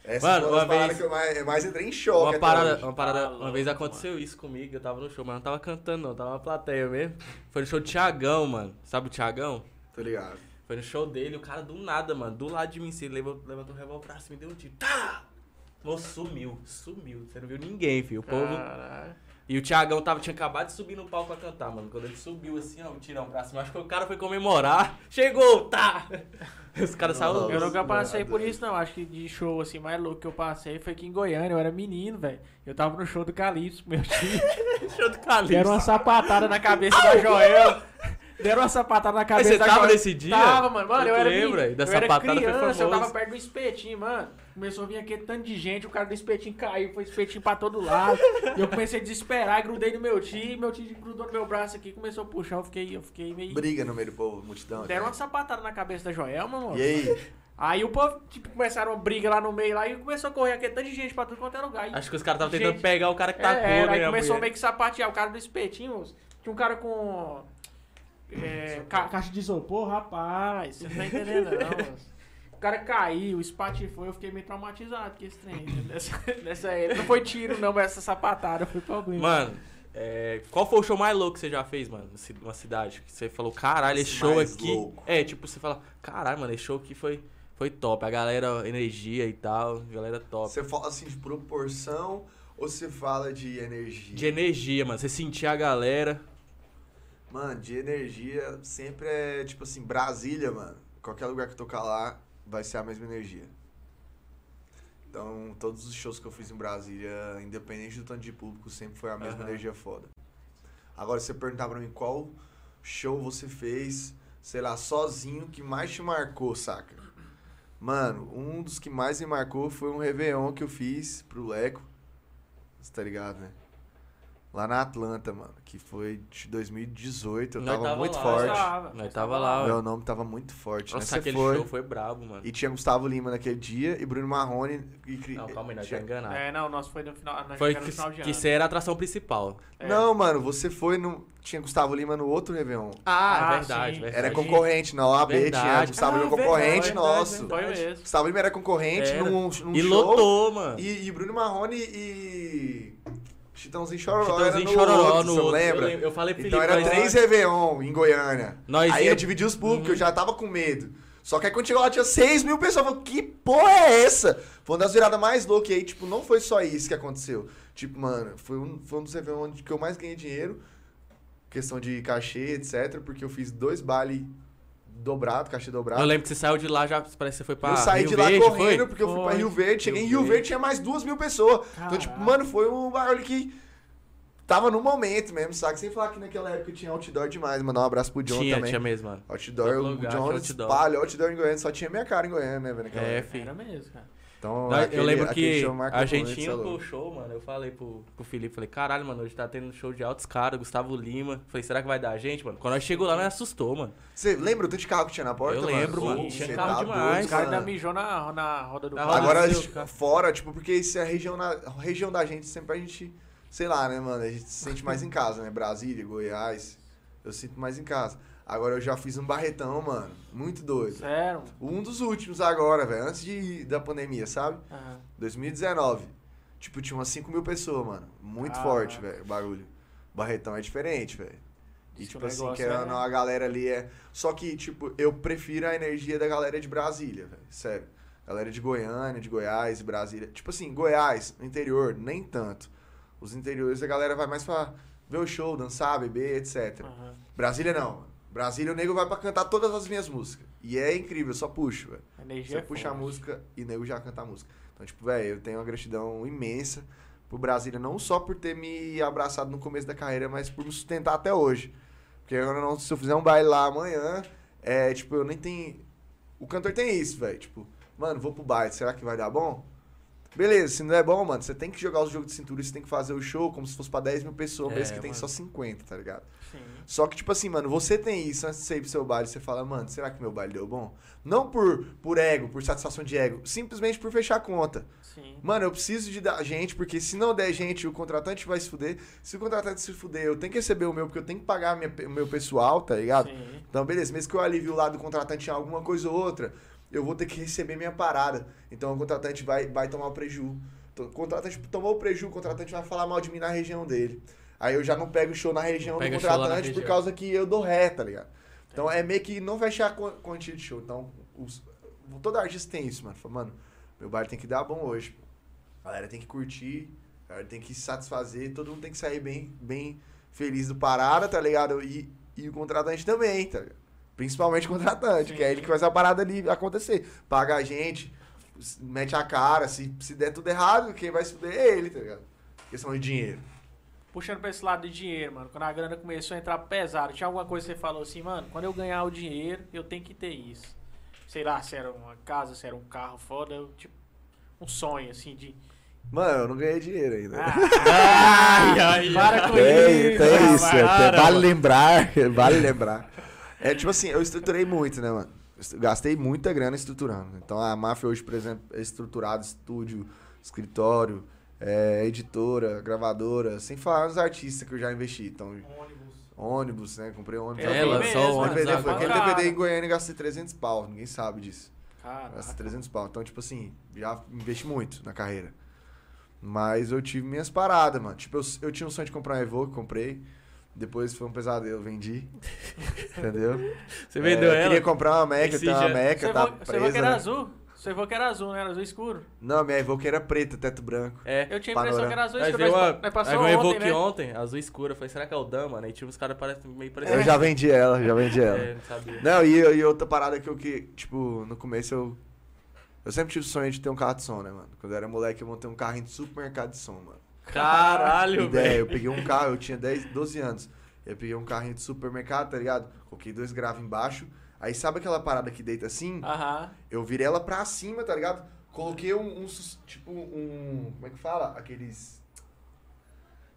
Essa Mano, foi uma uma vez- que eu mais, mais entrei em choque. Uma parada, uma parada, uma vez aconteceu isso comigo, eu tava no show, mas não tava cantando não, tava na plateia mesmo. Foi no show do Thiagão, mano. Sabe o Thiagão? Tô ligado. Foi no show dele, o cara do nada, mano, do lado de mim, assim, ele levantou, levantou o revólver pra cima e deu um tiro. Tá! Moço, sumiu, sumiu. Você não viu ninguém, filho. O povo. Caralho. E o Thiagão tava, tinha acabado de subir no palco pra cantar, mano. Quando ele subiu assim, ó, o tirão pra cima, acho que o cara foi comemorar. Chegou, tá! [LAUGHS] Os caras saíram. Eu nunca passei por isso, não. Acho que de show assim mais louco que eu passei foi aqui em Goiânia. Eu era menino, velho. Eu tava no show do Calypso, meu tio. [LAUGHS] show do Calypso. Deram uma sapatada na cabeça da Joel. Deram uma sapatada na cabeça você da tava nesse dia? Tava, mano. Mano, Tu eu era lembra? Da eu era sapatada foi criança, eu tava perto do espetinho, mano. Começou a vir aquele tanto de gente, o cara do espetinho caiu, foi espetinho pra todo lado. e eu comecei a desesperar, grudei no meu tio, meu tio grudou no meu braço aqui, começou a puxar, eu fiquei, eu fiquei meio... Briga no meio do povo, multidão. Deram uma cara. sapatada na cabeça da Joelma, mano. E aí? Aí o povo, tipo, começaram uma briga lá no meio lá e começou a correr aquele tanto de gente pra tudo quanto era lugar. E, Acho que os caras estavam tentando pegar o cara que é, tacou, era, né? aí a começou mulher. meio que sapatear. O cara do espetinho, moço, tinha um cara com. É, ca- caixa de isopor, rapaz. Você não tá entendendo, não. [LAUGHS] O cara caiu, o espatifou, eu fiquei meio traumatizado com esse trem. Nessa, nessa época. Não foi tiro, não, mas essa sapatada foi problema. Mano, é, qual foi o show mais louco que você já fez, mano? Numa cidade? Que você falou, caralho, esse Esse show aqui. louco. É, tipo, você fala, caralho, mano, esse show aqui foi, foi top. A galera, energia e tal, a galera top. Você fala assim de proporção ou você fala de energia? De energia, mano. Você sentia a galera. Mano, de energia sempre é tipo assim, Brasília, mano. Qualquer lugar que eu tocar lá vai ser a mesma energia. Então, todos os shows que eu fiz em Brasília, independente do tanto de público, sempre foi a mesma Aham. energia foda. Agora, se você perguntar pra mim qual show você fez, sei lá, sozinho, que mais te marcou, saca? Mano, um dos que mais me marcou foi um Réveillon que eu fiz pro Leco. Você tá ligado, né? Lá na Atlanta, mano, que foi de 2018. Eu Nós tava tava muito lá, forte. Tava, Nós tava lá, Meu nome tava muito forte, né? Nossa, Você aquele foi. show foi brabo, mano. E tinha Gustavo Lima naquele dia e Bruno Marrone. E, cri- Não, calma aí, nós tinha- tá enganado. É, não, o nosso foi no final. Nós Foi que, no final de que ano. você era a atração principal. É. Não, mano, você foi no. Tinha Gustavo Lima no outro Réveillon. Ah, Ah, é verdade, sim. verdade. Era concorrente, na OAB tinha Verdade. Gustavo Ah, Lima concorrente verdade, nosso. verdade, Foi mesmo. Gustavo Lima era concorrente Era. num, num E show. lotou, mano. E, e Bruno Marrone e. Chitãozinho Chororó. Chitãozinho era no Chororó outro, no você outro. lembra? Eu, lembro. eu falei pro Então Felipe, era nós- três Réveillon em Goiânia. Nós aí ia- ia dividir os públicos, Uhum. eu já tava com medo. Só que aí quando chegou lá tinha 6 mil pessoas. Eu falei, que porra é essa? Foi uma das viradas mais loucas. E aí, tipo, não foi só isso que aconteceu. Tipo, mano, foi um, foi um dos Réveillon onde que eu mais ganhei dinheiro. Questão de cachê, etc. Porque eu fiz dois baile dobrado, cachê dobrado. Eu lembro que você saiu de lá, já parece que você foi pra eu saí Rio de lá Verde, correndo foi? porque eu fui pra Foi. Rio Verde. Cheguei Rio em Rio Verde. Verde tinha mais duas mil pessoas. Então, tipo, Caraca. mano, foi um bagulho que tava no momento mesmo, sabe? Sem falar que naquela época tinha outdoor demais. Mandar um abraço pro John Tinha, também. tinha mesmo, mano. Outdoor, Todo o lugar John outdoor. espalha outdoor em Goiânia. Só tinha minha cara em Goiânia, né, velho? naquela É, época. filho. Era mesmo, cara. Então, aquele- eu lembro que a gente é louco. pro show, mano. Eu falei pro, pro Felipe, falei, caralho, mano, hoje tá tendo show de altos caras, Gustavo Lima. Falei, será que vai dar a gente, mano? Quando nós chegou lá, nós assustou, mano. Você lembra o tanto de carro que tinha na porta, Eu mano? lembro, mano. Tinha cê carro tá demais. Os caras mano. ainda mijou na, na roda do carro. Agora, do tipo, cara. fora, tipo, porque isso é a região, na, a região da gente, sempre a gente, sei lá, né, mano? A gente se sente mais em casa, né? Brasília, Goiás, eu sinto mais em casa. Agora eu já fiz um barretão, mano, muito doido. Sério? Um dos últimos agora, velho, antes de, da pandemia, sabe? Aham. 2019. Tipo, tinha umas 5 mil pessoas, mano. Muito Ah. forte, velho, o bagulho. Barretão é diferente, velho. E, tipo o assim, negócio que é- a, a galera ali é. Só que, tipo, eu prefiro a energia da galera de Brasília, velho. Sério. Galera de Goiânia, de Goiás, Brasília. Tipo assim, Goiás, no interior, nem tanto. Os interiores a galera vai mais pra ver o show, dançar, beber, etc. Aham. Brasília não. Brasília o nego vai pra cantar todas as minhas músicas. E é incrível, eu só puxo, velho. Você é puxa a música e o nego já canta a música. Então, tipo, velho, eu tenho uma gratidão imensa pro Brasília, não só por ter me abraçado no começo da carreira, mas por me sustentar até hoje. Porque eu não, se eu fizer um baile lá amanhã, é, tipo, eu nem tenho. O cantor tem isso, velho. Tipo, mano, vou pro baile, será que vai dar bom? Beleza, se não é bom, mano, você tem que jogar os jogos de cintura, você tem que fazer o show como se fosse pra 10 mil pessoas, É, mesmo que tem mano. só 50, tá ligado? Sim. Só que, tipo assim, mano, você tem isso antes de você ir pro seu baile, você fala, mano, será que meu baile deu bom? Não por, por ego, por satisfação de ego, simplesmente por fechar a conta. Sim. Mano, eu preciso de dar gente, porque se não der gente, o contratante vai se fuder. Se o contratante se fuder, eu tenho que receber o meu, porque eu tenho que pagar minha- o meu pessoal, tá ligado? Sim. Então, beleza, mesmo que eu alivie o lado do contratante em alguma coisa ou outra, eu vou ter que receber minha parada. Então o contratante vai, vai tomar o preju. Então, O contratante tomou o preju, o contratante vai falar mal de mim na região dele. Aí eu já não pego show na região do contratante por região. causa que eu dou ré, tá ligado? Então é meio que não fechar a quan- quantia de show. Então, os- todo artista tem isso, mano. Fala, mano, meu baile tem que dar bom hoje. A galera tem que curtir, a galera tem que se satisfazer, todo mundo tem que sair bem, bem feliz do parada, tá ligado? E, e o contratante também, tá ligado? Principalmente o contratante, Sim. que é ele que faz a parada ali acontecer. Paga a gente, mete a cara, se, se der tudo errado, quem vai se fuder é ele, tá ligado? Questão de dinheiro. Puxando pra esse lado de dinheiro, mano. Quando a grana começou a entrar pesado, tinha alguma coisa que você falou assim, mano, quando eu ganhar o dinheiro, eu tenho que ter isso. Sei lá, se era uma casa, se era um carro foda, eu, tipo, um sonho, assim, de. Mano, eu não ganhei dinheiro ainda. Ah, [LAUGHS] Ai, ai, para com Tem, isso. tem isso, é, vale lembrar, [LAUGHS] vale lembrar. É tipo assim, eu estruturei muito, né, mano? Gastei muita grana estruturando. Então a máfia hoje, por exemplo, é estruturado estúdio, escritório, é, editora, gravadora, sem falar nos artistas que eu já investi. Então, Ônibus. ônibus, né? Comprei ônibus. É, Eu lançou o DVD, ônibus foi aquele. DVD em Goiânia e gastei 300 pau, ninguém sabe disso. Caraca. Gastei 300 pau. Então, tipo assim, já investi muito na carreira. Mas eu tive minhas paradas, mano. Tipo, eu, eu tinha um sonho de comprar um Evoque, comprei. Depois foi um pesadelo, vendi. [LAUGHS] Entendeu? Você vendeu É, eu ela? queria comprar uma Meca, tem uma Meca, Você tá falou- você falou que presa. era azul? Você falou que era azul, né? Era azul escuro. Não, minha Evoque era preta, teto branco. É. Eu tinha a impressão que era azul escuro. Nós, uma, nós passou um ontem, Evoque né? ontem, azul escura. Eu falei, será que é o Dan, mano? Aí tinha uns caras parecem meio Eu parecidos. já vendi ela, já vendi [LAUGHS] ela. É, não sabia. Não, e, e outra parada que eu que, tipo, no começo eu. Eu sempre tive o sonho de ter um carro de som, né, mano? Quando eu era moleque, eu montei um carrinho de supermercado de som, mano. Caralho, Ideia, velho. eu peguei um carro, eu tinha 10, 12 anos. Eu peguei um carrinho de supermercado, tá ligado? Coloquei dois graves embaixo. Aí sabe aquela parada que deita assim? Aham. Eu virei ela pra cima, tá ligado? Coloquei um, um sus- tipo um, como é que fala? Aqueles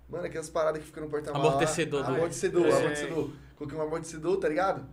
Mano, aquelas paradas que ficam no porta-malas. Amortecedor do- Amortecedor, É. amortecedor. Coloquei um amortecedor, tá ligado?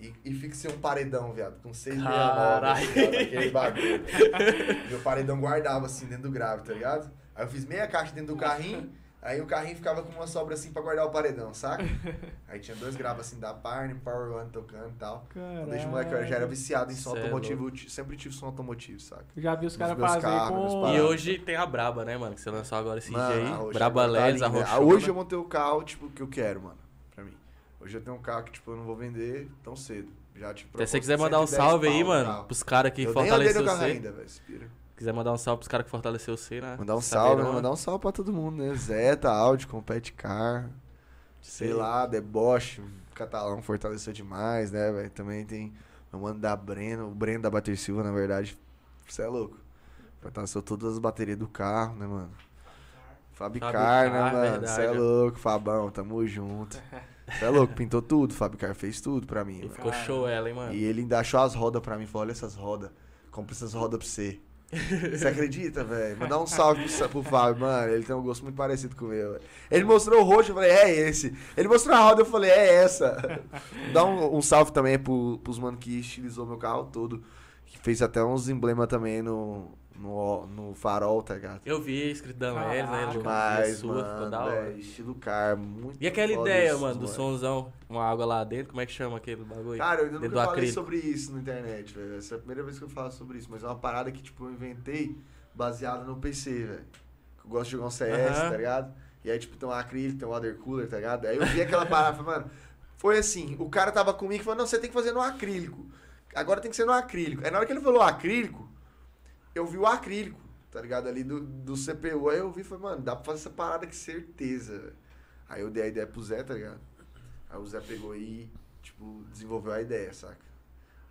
E, e fixei um paredão, viado, com 669. Caralho. assim, ó, Aquele bagulho. [LAUGHS] Meu paredão guardava assim dentro do grave, tá ligado? Aí eu fiz meia caixa dentro do carrinho. Aí o carrinho ficava com uma sobra assim pra guardar o paredão, saca? [LAUGHS] Aí tinha dois graves assim da Parne, Power One tocando e tal. Então, desde moleque eu já era viciado em som Cê é automotivo, eu ti- sempre tive som automotivo, saca? Eu já vi os caras meus fazer carros, com. E hoje tem a Braba, né, mano? Que você lançou agora esse Mano, dia a aí. Roxa Braba LEDs, a. Ah, Hoje eu montei o carro, tipo, que eu quero, mano. Pra mim. Hoje eu tenho um carro que, tipo, eu não vou vender tão cedo. Já, tipo, Se você quiser mandar um salve aí, mano, pros caras que eu nem andei fortaleceu no carro você. ainda, velho. Quiser mandar um salve pros caras que fortaleceu você, né? Mandar um Saberão, salve, mandar um salve pra todo mundo, né? Zeta, Audi, Compete Car. Sei Sei. lá, Deboche, Catalão fortaleceu demais, né, velho? Também tem meu mano da Breno, o Breno da Bater Silva, na verdade. Você é louco. Fortaleceu todas as baterias do carro, né, mano? Fabicar, Fabicar, né, mano? Você é louco, Fabão, tamo junto. Você é louco, pintou tudo, Fabicar fez tudo pra mim. E mano. ficou show ela, hein, mano? E ele ainda achou as rodas pra mim, falou, olha essas rodas, compra essas rodas pra você. Você acredita, velho? Mandar um salve pro, pro Fábio, mano, ele tem um gosto muito parecido com o meu. Ele mostrou o roxo, eu falei, é esse. Ele mostrou a roda, eu falei, é essa. [LAUGHS] Dá um, um salve também pro, pros mano que estilizou meu carro todo, que fez até uns emblemas também no, no, no farol, tá ligado? Eu vi escrito da Lelis, né? Caraca. Ele Mas, sua, ficou mano, da hora. velho, estilo car, muito E aquela ideia, esses mano, do moleque. somzão, uma água lá dentro, como é que chama aquele bagulho? Cara, eu ainda nunca falei acrílico. sobre isso na internet, velho. Essa é a primeira vez que eu falo sobre isso, mas é uma parada que, tipo, eu inventei baseada no PC, velho. Eu gosto de jogar um CS, Aham. tá ligado? E aí, tipo, tem um acrílico, tem um water cooler, tá ligado? Aí eu vi aquela parada, falei, mano, foi assim, o cara tava comigo e falou, não, você tem que fazer no acrílico. Agora tem que ser no acrílico. Aí na hora que ele falou acrílico, eu vi o acrílico, tá ligado? Ali do, do CPU. Aí eu vi e falei, mano, dá pra fazer essa parada com certeza, velho. Aí eu dei a ideia pro Zé, tá ligado? Aí o Zé pegou e, tipo, desenvolveu a ideia, saca?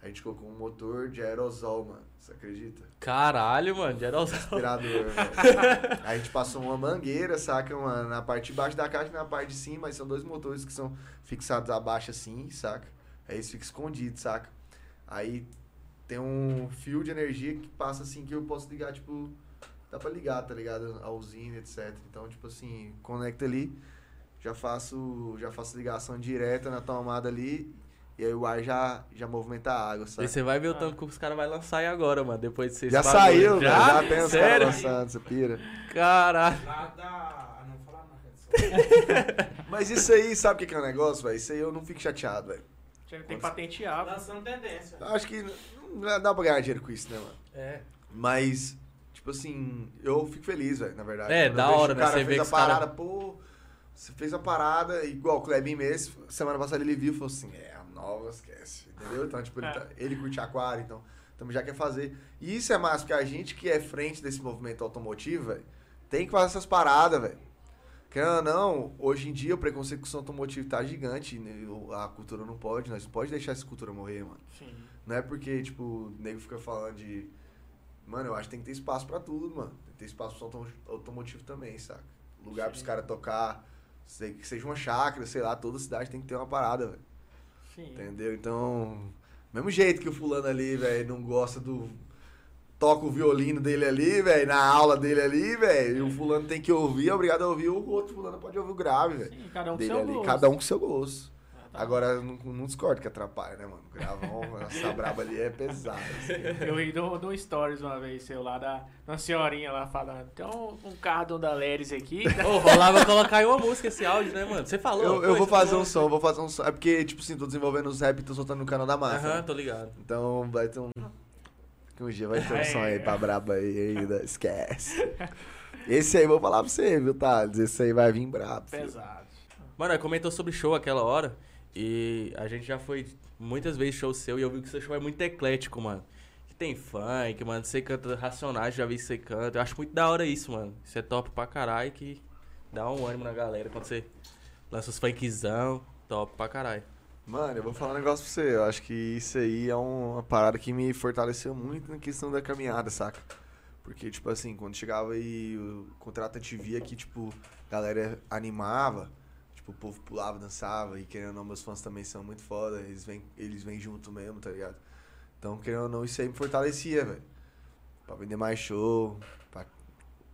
A gente colocou um motor de aerosol, mano. Você acredita? Caralho, mano, geralzão. Aspirador, velho. Aí a gente passou uma mangueira, saca, mano? Na parte de baixo da caixa e na parte de cima. Aí são dois motores que são fixados abaixo assim, saca? Aí eles ficam escondidos, saca? Aí tem um fio de energia que passa assim que eu posso ligar, tipo. Dá pra ligar, tá ligado? A usina, etc. Então, tipo assim, conecta ali, já faço, já faço ligação direta na tomada ali. E aí o ar já, já movimenta a água, E sabe? você vai ver o tanto que os caras vão lançar aí agora, mano, depois de vocês Já saiu, já? já, tem os caras Sério? lançando, você pira. Caralho. Lá da. Ah, não vou falar nada. [LAUGHS] Mas isso aí, sabe o que que é o negócio, velho? Isso aí eu não fico chateado, velho. Tem que patentear. Lançando tendência. Eu Acho que não dá pra ganhar dinheiro com isso, né, mano? É. Mas, tipo assim, eu fico feliz, velho, na verdade. É, Quando da hora, o né? cara Você vê fez que a os cara- parada, pô... Você fez a parada, igual o Klebin mesmo, semana passada ele viu e falou assim, é, a nova, esquece, entendeu? Então, tipo, ele, tá- ele curte aquário, então, também já quer fazer. E isso é massa, porque a gente que é frente desse movimento automotivo, velho, tem que fazer essas paradas, velho. Querendo ou não, hoje em dia o preconceito com o automotivo tá gigante, né? A cultura não pode, nós não pode deixar essa cultura morrer, mano. Sim. Não é porque, tipo, o nego fica falando de. Mano, eu acho que tem que ter espaço pra tudo, mano. Tem que ter espaço pro automotivo também, saca? Lugar pros caras tocar. sei Que seja uma chácara, sei lá, toda cidade tem que ter uma parada, velho. Sim. Entendeu? Então. Mesmo jeito que o fulano ali, velho, não gosta do. Toca o violino dele ali, velho, na aula dele ali, velho. E o fulano tem que ouvir, é obrigado a ouvir, o outro fulano pode ouvir o grave, velho. Sim, cada um com seu gosto. cada um com seu gosto. Agora, não, não discordo que atrapalha, né, mano? Gravão, [LAUGHS] essa braba ali é pesada. assim. Eu ri do, do Stories uma vez, seu lá, da uma senhorinha lá falando. Tem um, um carro da Leris aqui. [LAUGHS] Ô, rolava colocar aí uma música esse áudio, né, mano? Você falou. Eu, uma eu vou fazer um som, vou fazer um som. É porque, tipo assim, tô desenvolvendo os rap e tô soltando no canal da Máfia. Aham, tô ligado. Então vai ter um. que Um dia vai ter um som aí pra braba aí ainda. Esquece. Esse aí vou falar pra você, viu, Thales? Esse aí vai vir brabo. filho. Pesado. Mano, aí comentou sobre show aquela hora. E a gente já foi muitas vezes show seu e eu vi que seu show é muito eclético, mano. Que tem funk, mano. Você canta Racionais, já vi que você canta. Eu acho muito da hora isso, mano. Isso é top pra caralho que dá um ânimo na galera quando você lança os funkzão. Top pra caralho. Mano, eu vou falar um negócio pra você. Eu acho que isso aí é um- uma parada que me fortaleceu muito na questão da caminhada, saca? Porque, tipo assim, quando chegava e o contratante via que, tipo, a galera animava, tipo, o povo pulava, dançava, e querendo ou não, meus fãs também são muito foda, eles vêm, eles vêm junto mesmo, tá ligado? Então, querendo ou não, isso aí me fortalecia, velho. Pra vender mais show. pra-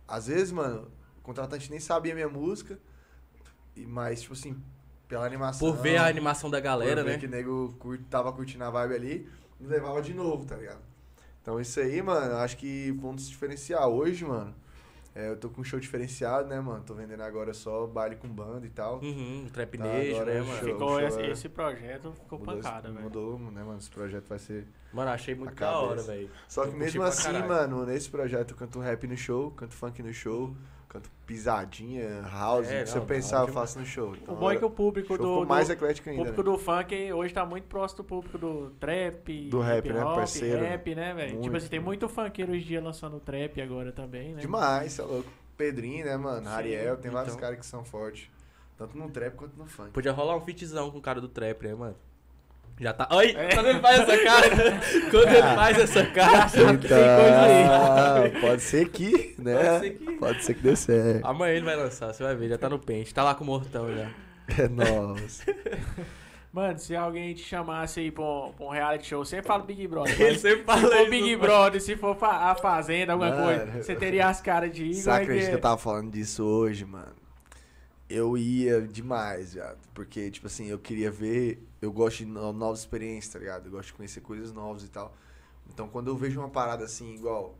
Às vezes, mano, o contratante nem sabia minha música, E, mas, tipo assim, pela animação. Por ver a animação da galera, por ver né? que o nego cur- tava curtindo a vibe ali, me levava de novo, tá ligado? Então isso aí, mano, acho que vamos se diferenciar. Hoje, mano, é, eu tô com um show diferenciado, né, mano? Tô vendendo agora só baile com banda e tal. Uhum, Tá, trapnejo, né, é mano? show. Ficou esse, é- esse projeto ficou Mudou, pancada, velho. mudou, né, mano? Esse projeto vai ser. Mano, achei muito A da hora, velho. Só que Eu mesmo assim, mano, nesse projeto eu canto rap no show, canto funk no show, canto pisadinha, house, É, o que você não, pensar eu faço no show. Então, O bom é que o público do, ficou do- mais eclético o ainda. público né? do funk hoje tá muito próximo do público do trap, Do rap, né, hop, parceiro? rap, né, velho? Tipo assim, tem muito funkeiro hoje em dia lançando trap agora também, né? Demais, você é louco. Pedrinho, né, mano? Sim, Ariel, tem vários então. caras que são fortes. Tanto no trap quanto no funk. Podia rolar um fitzão com o cara do trap, né, mano? Já tá. Oi! Quando ele faz essa cara. [LAUGHS] quando ele faz essa cara. Então, pode ser que, né? Pode ser que- Pode ser que dê certo. Amanhã ele vai lançar, você vai ver, já tá no pente. Tá lá com o mortão já. [LAUGHS] É nossa. [LAUGHS] Mano, se alguém te chamasse aí pra um, pra um reality show, sempre fala Big Brother. Ele sempre se fala for isso, Big mano. Brother, se for a Fazenda, alguma Mano. coisa, você teria as caras de ir. Você é acredita que eu tava falando disso hoje, mano? Eu ia demais, viado. Porque, tipo assim, eu queria ver. Eu gosto de no- novas experiências, tá ligado? Eu gosto de conhecer coisas novas e tal. Então, quando eu vejo uma parada assim, igual.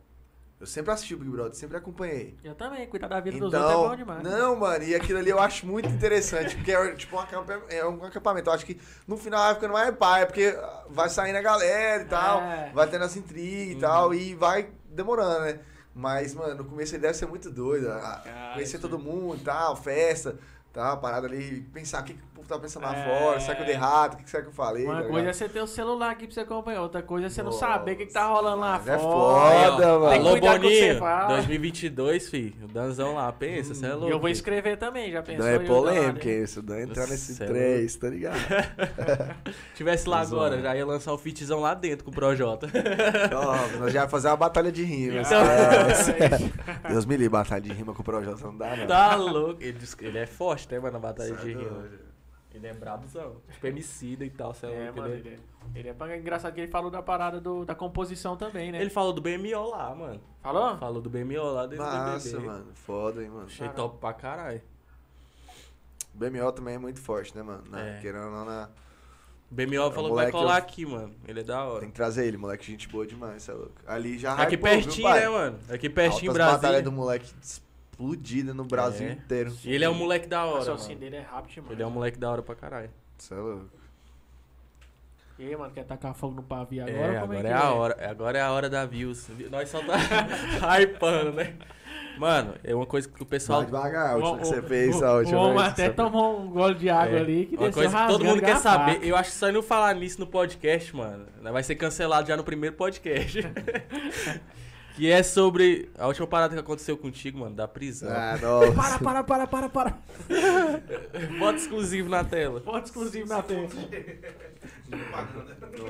Eu sempre assisti o Big Brother, sempre acompanhei. Eu também, cuidar da vida dos outros é Então, bom demais. não, mano, e aquilo ali eu acho muito interessante, porque é tipo um acampamento, é acampamento. Eu acho que no final vai ficando mais pai, é porque vai saindo a galera e tal, É. vai tendo essa intriga e Uhum. tal, e vai demorando, né? Mas, mano, no começo ele deve ser muito doido. a- Cara, conhecer sim. todo mundo e tal, festa, tá? Parada ali, pensar o que, povo tá pensando lá É. fora, será que eu dei errado, o que, que será que eu falei? Uma tá coisa é você ter o celular aqui pra você acompanhar, outra coisa é você não Nossa, saber o que, que tá rolando lá é fora. foda, Aí, ó. mano. Alô, Boninho. fala. 2022, fi. O Danzão lá, pensa, você é E louco. eu vou escrever também, já pensou? Não é eu polêmica né? isso, não é entrar nesse é três, tá ligado? [LAUGHS] Tivesse lá agora, já ia lançar o fitzão lá dentro com o Projota. Ó, nós já ia fazer uma batalha de rimas. Então-. [LAUGHS] Deus me livre, batalha de rima com o Projota não dá, não. Tá louco. Ele, ele é forte, né, mano, na batalha Sai de rima. Ele é brabozão. Tipo, emicida e tal, você é, É, louco, mano, ele... é, ele é pra- engraçado que ele falou da parada do, da composição também, né? Ele falou do BMO lá, mano. falou? Falou do BMO lá dentro Massa, do BBB. mano. Foda, hein, mano. Achei top pra caralho. O BMO também é muito forte, né, mano? Na- É. Querendo ou não, na- O BMO falou que vai colar eu- aqui, mano. Ele é da hora. tem que trazer ele, moleque. Gente boa demais, cê é louco. Ali já Aqui hypou, viu, pertinho, pai? né, mano? Aqui pertinho, Altas batalhas Brasília. do moleque explodida no Brasil É. inteiro. E ele é um moleque da O hora, raciocínio mano. dele é rápido demais. Ele é um moleque da hora pra caralho. Cê é louco. E aí, mano, quer tacar fogo no pavio agora? É, Como agora que é a hora. Agora é a hora da views. Nós só tá [LAUGHS] hypando, né? Mano, é uma coisa que o pessoal. Vai devagar, a última O- que você o- fez, o- a última O homem vez que até tomou um gole de água É, ali que Uma coisa que todo mundo quer saber. Eu acho que só não falar nisso no podcast, mano. Vai ser cancelado já no primeiro podcast. [LAUGHS] que é sobre a última parada que aconteceu contigo, mano, da prisão. Ah, [LAUGHS] nossa. Para, para, para, para, para. Bota exclusivo na tela. Ponto exclusivo na tela.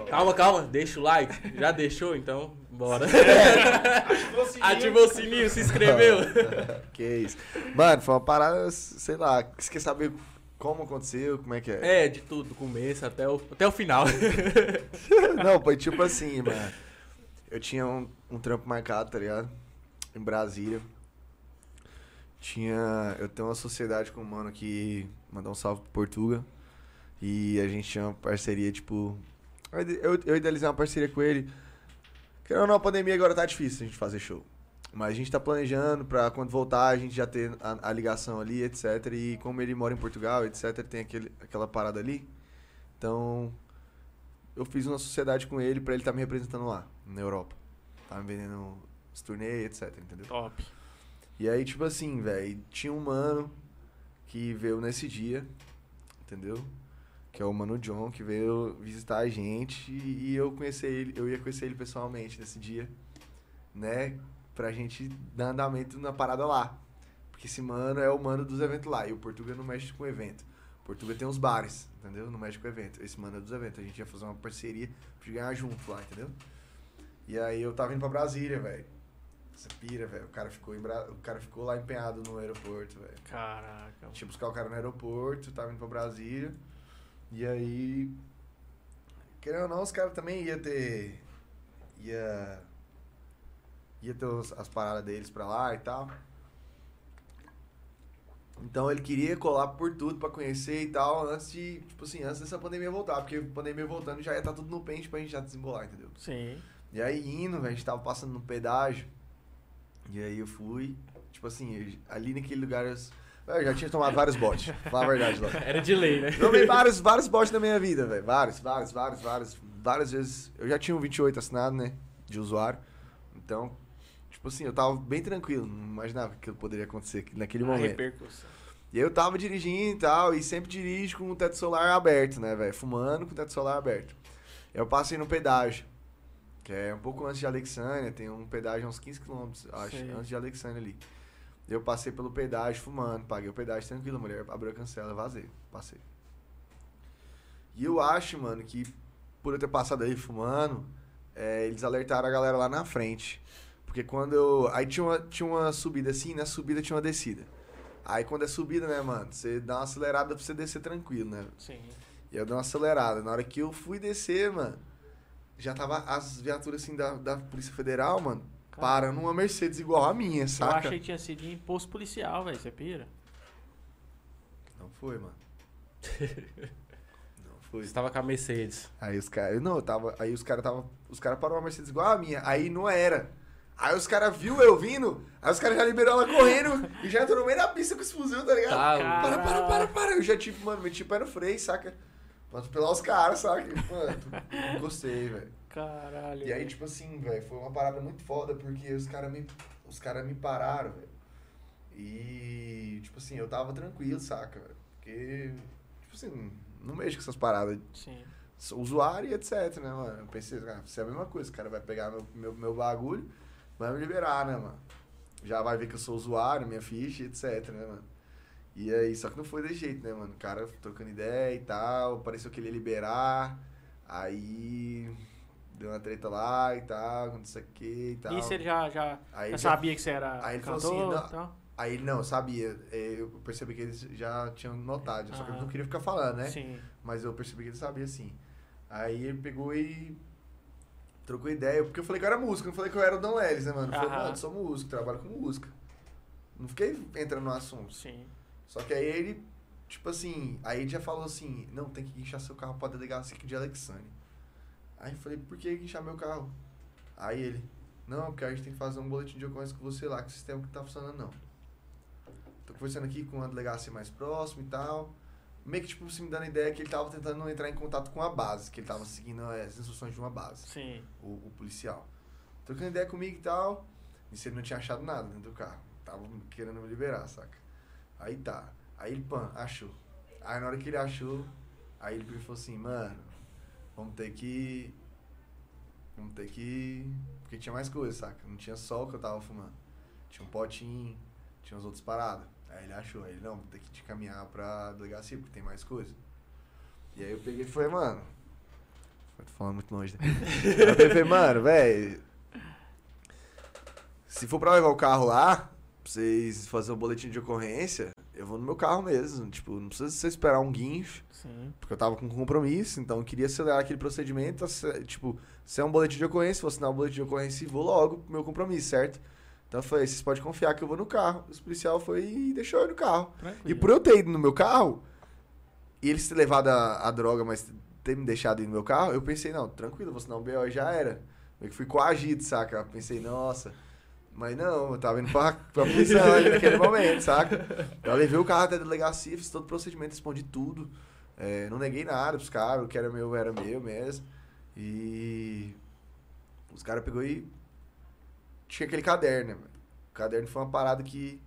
Calma, calma, deixa o like. Já deixou, então bora. Ativou o sininho. Ativou o sininho, se inscreveu. [LAUGHS] Que isso. Mano, foi uma parada, sei lá, você quer saber como aconteceu, como é que é? É, de tudo, do começo até o, até o final. [LAUGHS] Não, foi tipo assim, mano. Eu tinha um, um trampo marcado, tá ligado? Em Brasília. Tinha. Eu tenho uma sociedade com um mano que. Mandar um salve pro Portuga. E a gente tinha uma parceria, tipo. eu Eu, idealizei uma parceria com ele. Querendo ou não, a pandemia agora tá difícil a gente fazer show. Mas a gente tá planejando pra quando voltar a gente já ter a, a ligação ali, etc. E como ele mora em Portugal, etc., tem aquele, aquela parada ali. Então, eu fiz uma sociedade com ele pra ele estar me representando lá, na Europa. Tá me vendendo os turnês, etc, entendeu? Top. E aí, tipo assim, velho, tinha um mano que veio nesse dia, entendeu? Que é o Mano John, que veio visitar a gente e, e eu conheci ele, eu ia conhecer ele pessoalmente nesse dia, né? Pra gente dar andamento na parada lá. Porque esse mano é o mano dos eventos lá. E o Portuga não mexe com evento. O Portuga tem uns bares, entendeu? Não mexe com evento. Esse mano é dos eventos. A gente ia fazer uma parceria pra ganhar junto lá, entendeu? E aí eu tava indo pra Brasília, velho. Você pira, velho. O cara ficou em Bra... o cara ficou lá empenhado no aeroporto, velho. Caraca. Tinha buscar o cara no aeroporto, tava indo pra Brasília. E aí. Querendo ou não, os caras também ia ter. Ia. Ia ter os- as paradas deles pra lá e tal. Então ele queria colar por tudo pra conhecer e tal, antes de, tipo assim, antes dessa pandemia voltar. Porque a pandemia voltando já ia estar tudo no pente pra gente já desembolar, entendeu? Sim. E aí indo, velho, a gente tava passando no pedágio. E aí eu fui, tipo assim, ali naquele lugar. Eu, eu já tinha tomado vários botes. Fala a verdade, Léo. Era de lei, né? Tomei vários, vários botes na minha vida, velho. Vários, vários, vários, vários. Várias vezes. Eu já tinha um 28 assinado, né? De usuário. Então, tipo assim, eu tava bem tranquilo. Não imaginava que poderia acontecer naquele A momento. repercussão. E aí eu tava dirigindo e tal, e sempre dirijo com o teto solar aberto, né, velho? Fumando com o teto solar aberto. Eu passei no pedágio, que é um pouco antes de Alexânia, tem um pedágio uns 15 km, acho, Sei. antes de Alexânia ali. Eu passei pelo pedágio fumando, paguei o pedágio tranquilo, a mulher abriu a cancela, vazei, passei. E eu acho, mano, que por eu ter passado aí fumando, é, eles alertaram a galera lá na frente. Porque quando eu. Aí tinha uma, tinha uma subida assim, na subida tinha uma descida. Aí quando é subida, né, mano, você dá uma acelerada pra você descer tranquilo, né? Sim. E eu dei uma acelerada. Na hora que eu fui descer, mano, já tava as viaturas assim da, da Polícia Federal, mano, Cara, parando uma Mercedes igual a minha, Eu saca? achei que tinha sido em posto policial, velho. Você pira? Não foi, mano. [LAUGHS] Não foi. Você tava com a Mercedes. Aí os caras. Não, eu tava. Aí os caras tava. Os caras pararam uma Mercedes igual a minha. Aí não era. Aí os caras viu eu vindo, aí os caras já liberou ela correndo e já entrou no meio da pista com esse fuzil, tá ligado? Tá, Para, para, para, para. Eu já, tipo, mano, meti o pé no freio, saca? Pra atropelar os caras, saca? Mano, gostei, velho. Caralho. E aí, tipo assim, velho, foi uma parada muito foda, porque os caras me, os cara me pararam, velho. E, tipo assim, eu tava tranquilo, saca, velho? Porque, tipo assim, não mexo com essas paradas. Sim. Sou usuário e etc, né, mano? Eu pensei, ah, isso é a mesma coisa, o cara vai pegar meu, meu, meu bagulho, vai me liberar, né, mano? Já vai ver que eu sou usuário, minha ficha, etc, né, mano? E aí, só que não foi desse jeito, né, mano? O cara trocando ideia e tal, pareceu que ele ia liberar, aí deu uma treta lá e tal, não sei o que e tal. Isso ele já, já, Aí já já- sabia que você era Aí ele falou cantor assim, não- tal? Aí ele não, sabia, é, eu percebi que eles já tinham notado, só que eu Aham. não queria ficar falando, né? Sim. Mas eu percebi que ele sabia sim. Aí ele pegou e trocou ideia, porque eu falei que eu era músico, não falei que eu era o Don Lelis, né, mano? Eu falei, mano, sou músico, trabalho com música. Não fiquei entrando no assunto. Sim. Só que aí ele, tipo assim, aí ele já falou assim, não, tem que guinchar seu carro pra delegacia de Alexandre. Aí eu falei, por que guinchar meu carro? Aí ele, não, porque a gente tem que fazer um boletim de ocorrência com você lá, que o sistema que tá funcionando não. Tô conversando aqui com a delegacia mais próxima e tal. Meio que, tipo, assim, me dando ideia que ele tava tentando entrar em contato com a base, que ele tava seguindo as instruções de uma base, Sim. o, o policial. Trocando ideia comigo e tal. E ele não tinha achado nada dentro do carro. Tava querendo me liberar, saca? Aí tá. Aí ele, pã, achou. Aí na hora que ele achou, aí ele falou assim, mano, vamos ter que. Vamos ter que. Porque tinha mais coisa, saca? Não tinha só o que eu tava fumando. Tinha um potinho, tinha as outras paradas. Aí ele achou, aí ele, não, vou ter que te caminhar pra delegacia, porque tem mais coisa. E aí eu peguei e falei, mano. Tô falando muito longe, né? [LAUGHS] aí eu falei, mano, velho. Se for pra levar o carro lá, pra vocês fazerem um boletim de ocorrência, eu vou no meu carro mesmo. Tipo, não precisa você esperar um guincho, Sim. porque eu tava com compromisso, então eu queria acelerar aquele procedimento. Tipo, se é um boletim de ocorrência, vou assinar um boletim de ocorrência e vou logo pro meu compromisso, certo? Então eu falei, vocês podem confiar que eu vou no carro. Os policial foi e deixou eu no carro. Tranquilo. E por eu ter ido no meu carro, e eles ter levado a, a droga, mas ter me deixado ir no meu carro, eu pensei, não, tranquilo, vou assinar um BO e já era. Meio que fui coagido, saca? Eu pensei, nossa. Mas não, eu tava indo pra, pra prisão ali naquele momento, saca? Eu levei o carro até a delegacia, fiz todo o procedimento, respondi tudo. É, não neguei nada pros caras, o que era meu era meu mesmo. E os caras pegou e tinha aquele caderno, né? O caderno foi uma parada que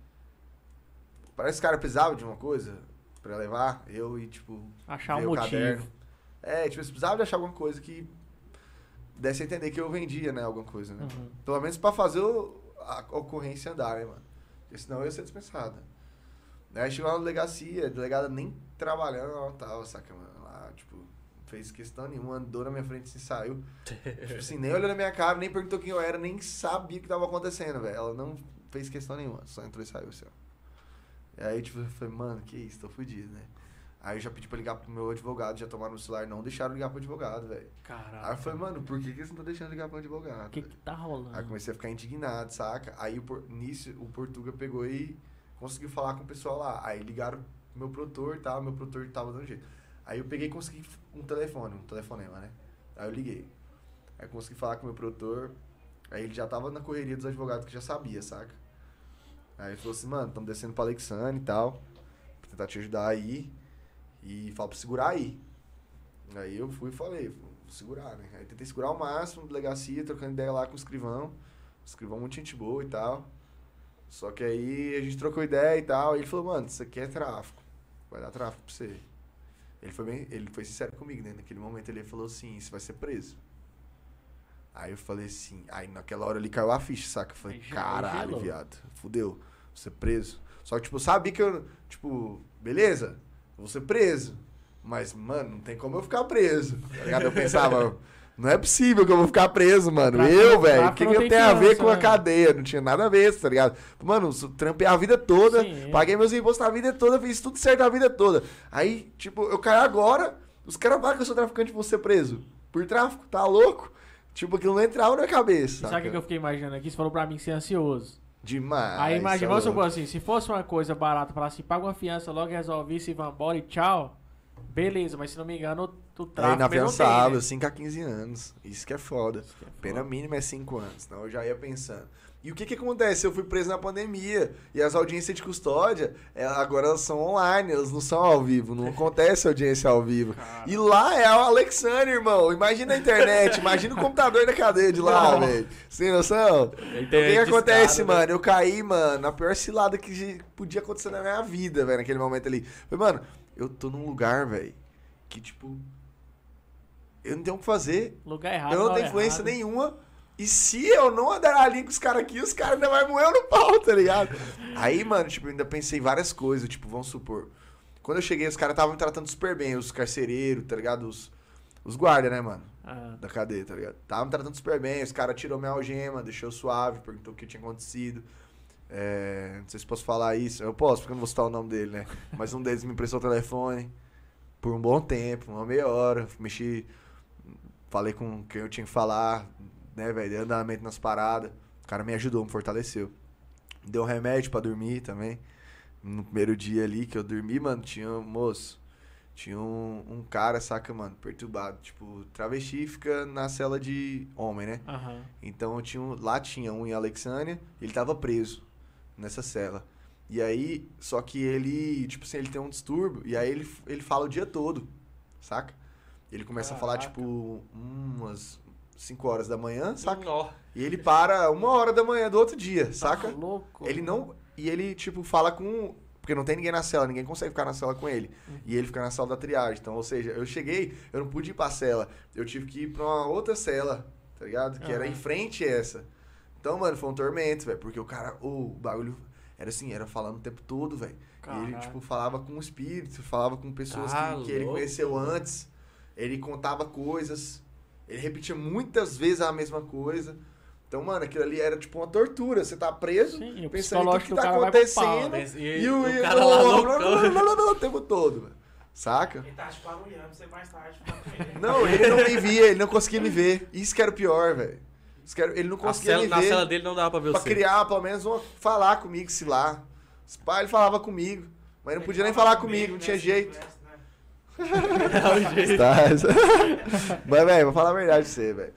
parece que os caras precisavam de uma coisa pra levar, eu e tipo Achar um motivo. caderno. É, tipo, eles precisavam de achar alguma coisa que desse a entender que eu vendia, né, alguma coisa, né? Uhum. Pelo menos pra fazer o- a ocorrência andar, né, mano? Porque senão eu ia ser dispensado. Aí chegou lá na delegacia, a delegada nem trabalhando, ela tava, saca, mano? Lá, tipo, não fez questão nenhuma, andou na minha frente e saiu. [LAUGHS] tipo assim, nem olhou na minha cara, nem perguntou quem eu era, nem sabia o que tava acontecendo, velho. Ela não fez questão nenhuma, só entrou e saiu, assim, ó. E aí, tipo, eu falei, mano, que isso, tô fudido, né? Aí eu já pedi pra ligar pro meu advogado, já tomaram no celular, não deixaram ligar pro advogado, velho. Caraca. Aí eu falei, mano, por que, que eles não estão deixando ligar pro advogado? O que que tá rolando? Aí comecei a ficar indignado, saca? Aí o nisso o Portuga pegou e consegui falar com o pessoal lá. Aí ligaram pro meu produtor e tal, meu produtor tava dando jeito. Aí eu peguei e consegui um telefone, um telefonema, né? Aí eu liguei. Aí eu consegui falar com o meu produtor. Aí ele já tava na correria dos advogados que já sabia, saca? Aí ele falou assim, mano, estamos descendo pra Alexandre e tal. Pra tentar te ajudar aí. E fala pra segurar aí. Aí eu fui e falei, vou segurar, né? Aí tentei segurar ao máximo, delegacia, trocando ideia lá com o escrivão. O escrivão muito gente boa e tal. Só que aí a gente trocou ideia e tal. E ele falou, mano, isso aqui é tráfico. Vai dar tráfico pra você. Ele foi bem, ele foi sincero comigo, né? Naquele momento ele falou assim, você vai ser preso. Aí eu falei assim, aí naquela hora ali caiu a ficha, saca? Eu falei, caralho, viado, fudeu, vou ser preso. Só que, tipo, eu sabia que eu, tipo, beleza, vou ser preso. Mas, mano, não tem como eu ficar preso. Tá? Eu pensava, [LAUGHS] não é possível que eu vou ficar preso, mano. Tráfico- eu, velho, o que, que eu tenho a ver com a né? cadeia? Não tinha nada a ver, tá ligado? Mano, trampei a vida toda, Sim. paguei meus impostos a vida toda, fiz tudo certo a vida toda. Aí, tipo, eu caio agora, os caras falam que eu sou traficante e vou ser preso. Por tráfico, tá louco? Tipo, aquilo não entrava na cabeça. Sabe o que, que eu fiquei imaginando aqui? Você falou pra mim que você é ansioso. Demais. Aí imagina, vamos supor assim, se fosse uma coisa barata, falar assim, paga uma fiança, logo resolve isso e vambora e tchau. Beleza, mas se não me engano, É tráfico mesmo inafiançável, tem, né? 5 a 15 anos. Isso que é foda. Que é Pena foda. mínima é 5 anos. Então eu já ia pensando. E o que que acontece? Eu fui preso na pandemia e as audiências de custódia, é, agora elas são online, elas não são ao vivo, não acontece audiência ao vivo. E lá é o Alexandre, irmão. Imagina a internet, imagina o computador da cadeia de lá, velho. Sem noção? O que, que acontece, mano? Eu caí, mano, na pior cilada que podia acontecer na minha vida, velho, naquele momento ali. Falei, mano, eu tô num lugar, velho, que tipo. Eu não tenho o que fazer. Lugar errado. eu não tenho influência errada. nenhuma. E se eu não andar a linha com os caras aqui, os caras ainda vai moer no pau, tá ligado? Aí, mano, tipo, eu ainda pensei em várias coisas, tipo, vamos supor. Quando eu cheguei, os caras estavam me tratando super bem, os carcereiros, tá ligado? Os, os guardas, né, mano? Ah, da cadeia, tá ligado? Tava me tratando super bem, os caras tirou minha algema, deixou suave, perguntou o que tinha acontecido. É, não sei se posso falar isso. Eu posso, porque eu não vou citar o nome dele, né? [LAUGHS] Mas um deles me emprestou o telefone por um bom tempo, uma meia hora. Mexi, falei com quem eu tinha que falar, né, velho? Dei andamento nas paradas. O cara me ajudou, me fortaleceu. Me Deu remédio pra dormir também. No primeiro dia ali que eu dormi, mano, tinha um moço. Tinha um, um cara, saca, mano, perturbado. Tipo, travesti fica na cela de homem, né? aham. Então tinha um- lá tinha um em Alexânia, ele tava preso nessa cela. E aí, só que ele, tipo assim, ele tem um distúrbio, e aí ele, ele fala o dia todo, saca? Ele começa a falar, Caraca. tipo, umas 5 horas da manhã, saca? Nó. E ele para uma hora da manhã do outro dia, saca? Tá louco. Ele não. E ele, tipo, fala com. Porque não tem ninguém na cela, ninguém consegue ficar na cela com ele. E ele fica na sala da triagem. Então, ou seja, eu cheguei, eu não pude ir pra cela. Eu tive que ir pra uma outra cela, tá ligado? Que era Aham. em frente a essa. Então, mano, foi um tormento, velho. Porque o cara, o bagulho era assim, era falando o tempo todo, velho. E ele, tipo, falava com o espírito, falava com pessoas Tá que, que ele conheceu antes. Ele contava coisas. Ele repetia muitas vezes a mesma coisa. Então, mano, aquilo ali era tipo uma tortura. Você tá preso, Sim, e o pensando em tudo psicológico que tá acontecendo. né? E, E o, o cara o- lá blá, [LAUGHS] blá, loucão. blá, blá, blá, blá, o tempo todo, velho. Saca? Ele tá te barulhando pra você mais tarde. Não, ele não me via, ele não conseguia me ver. Isso que era o pior, velho. Ele não conseguia cela- me na ver. cela dele não dava pra ver Pra você. criar, pelo menos, uma, falar comigo, se lá. Os pais, ele falava comigo. Mas não Ele podia nem fala falar comigo, não né, tinha jeito. É o jeito. Tá. [LAUGHS] Mas, velho, vou falar a verdade pra você, velho.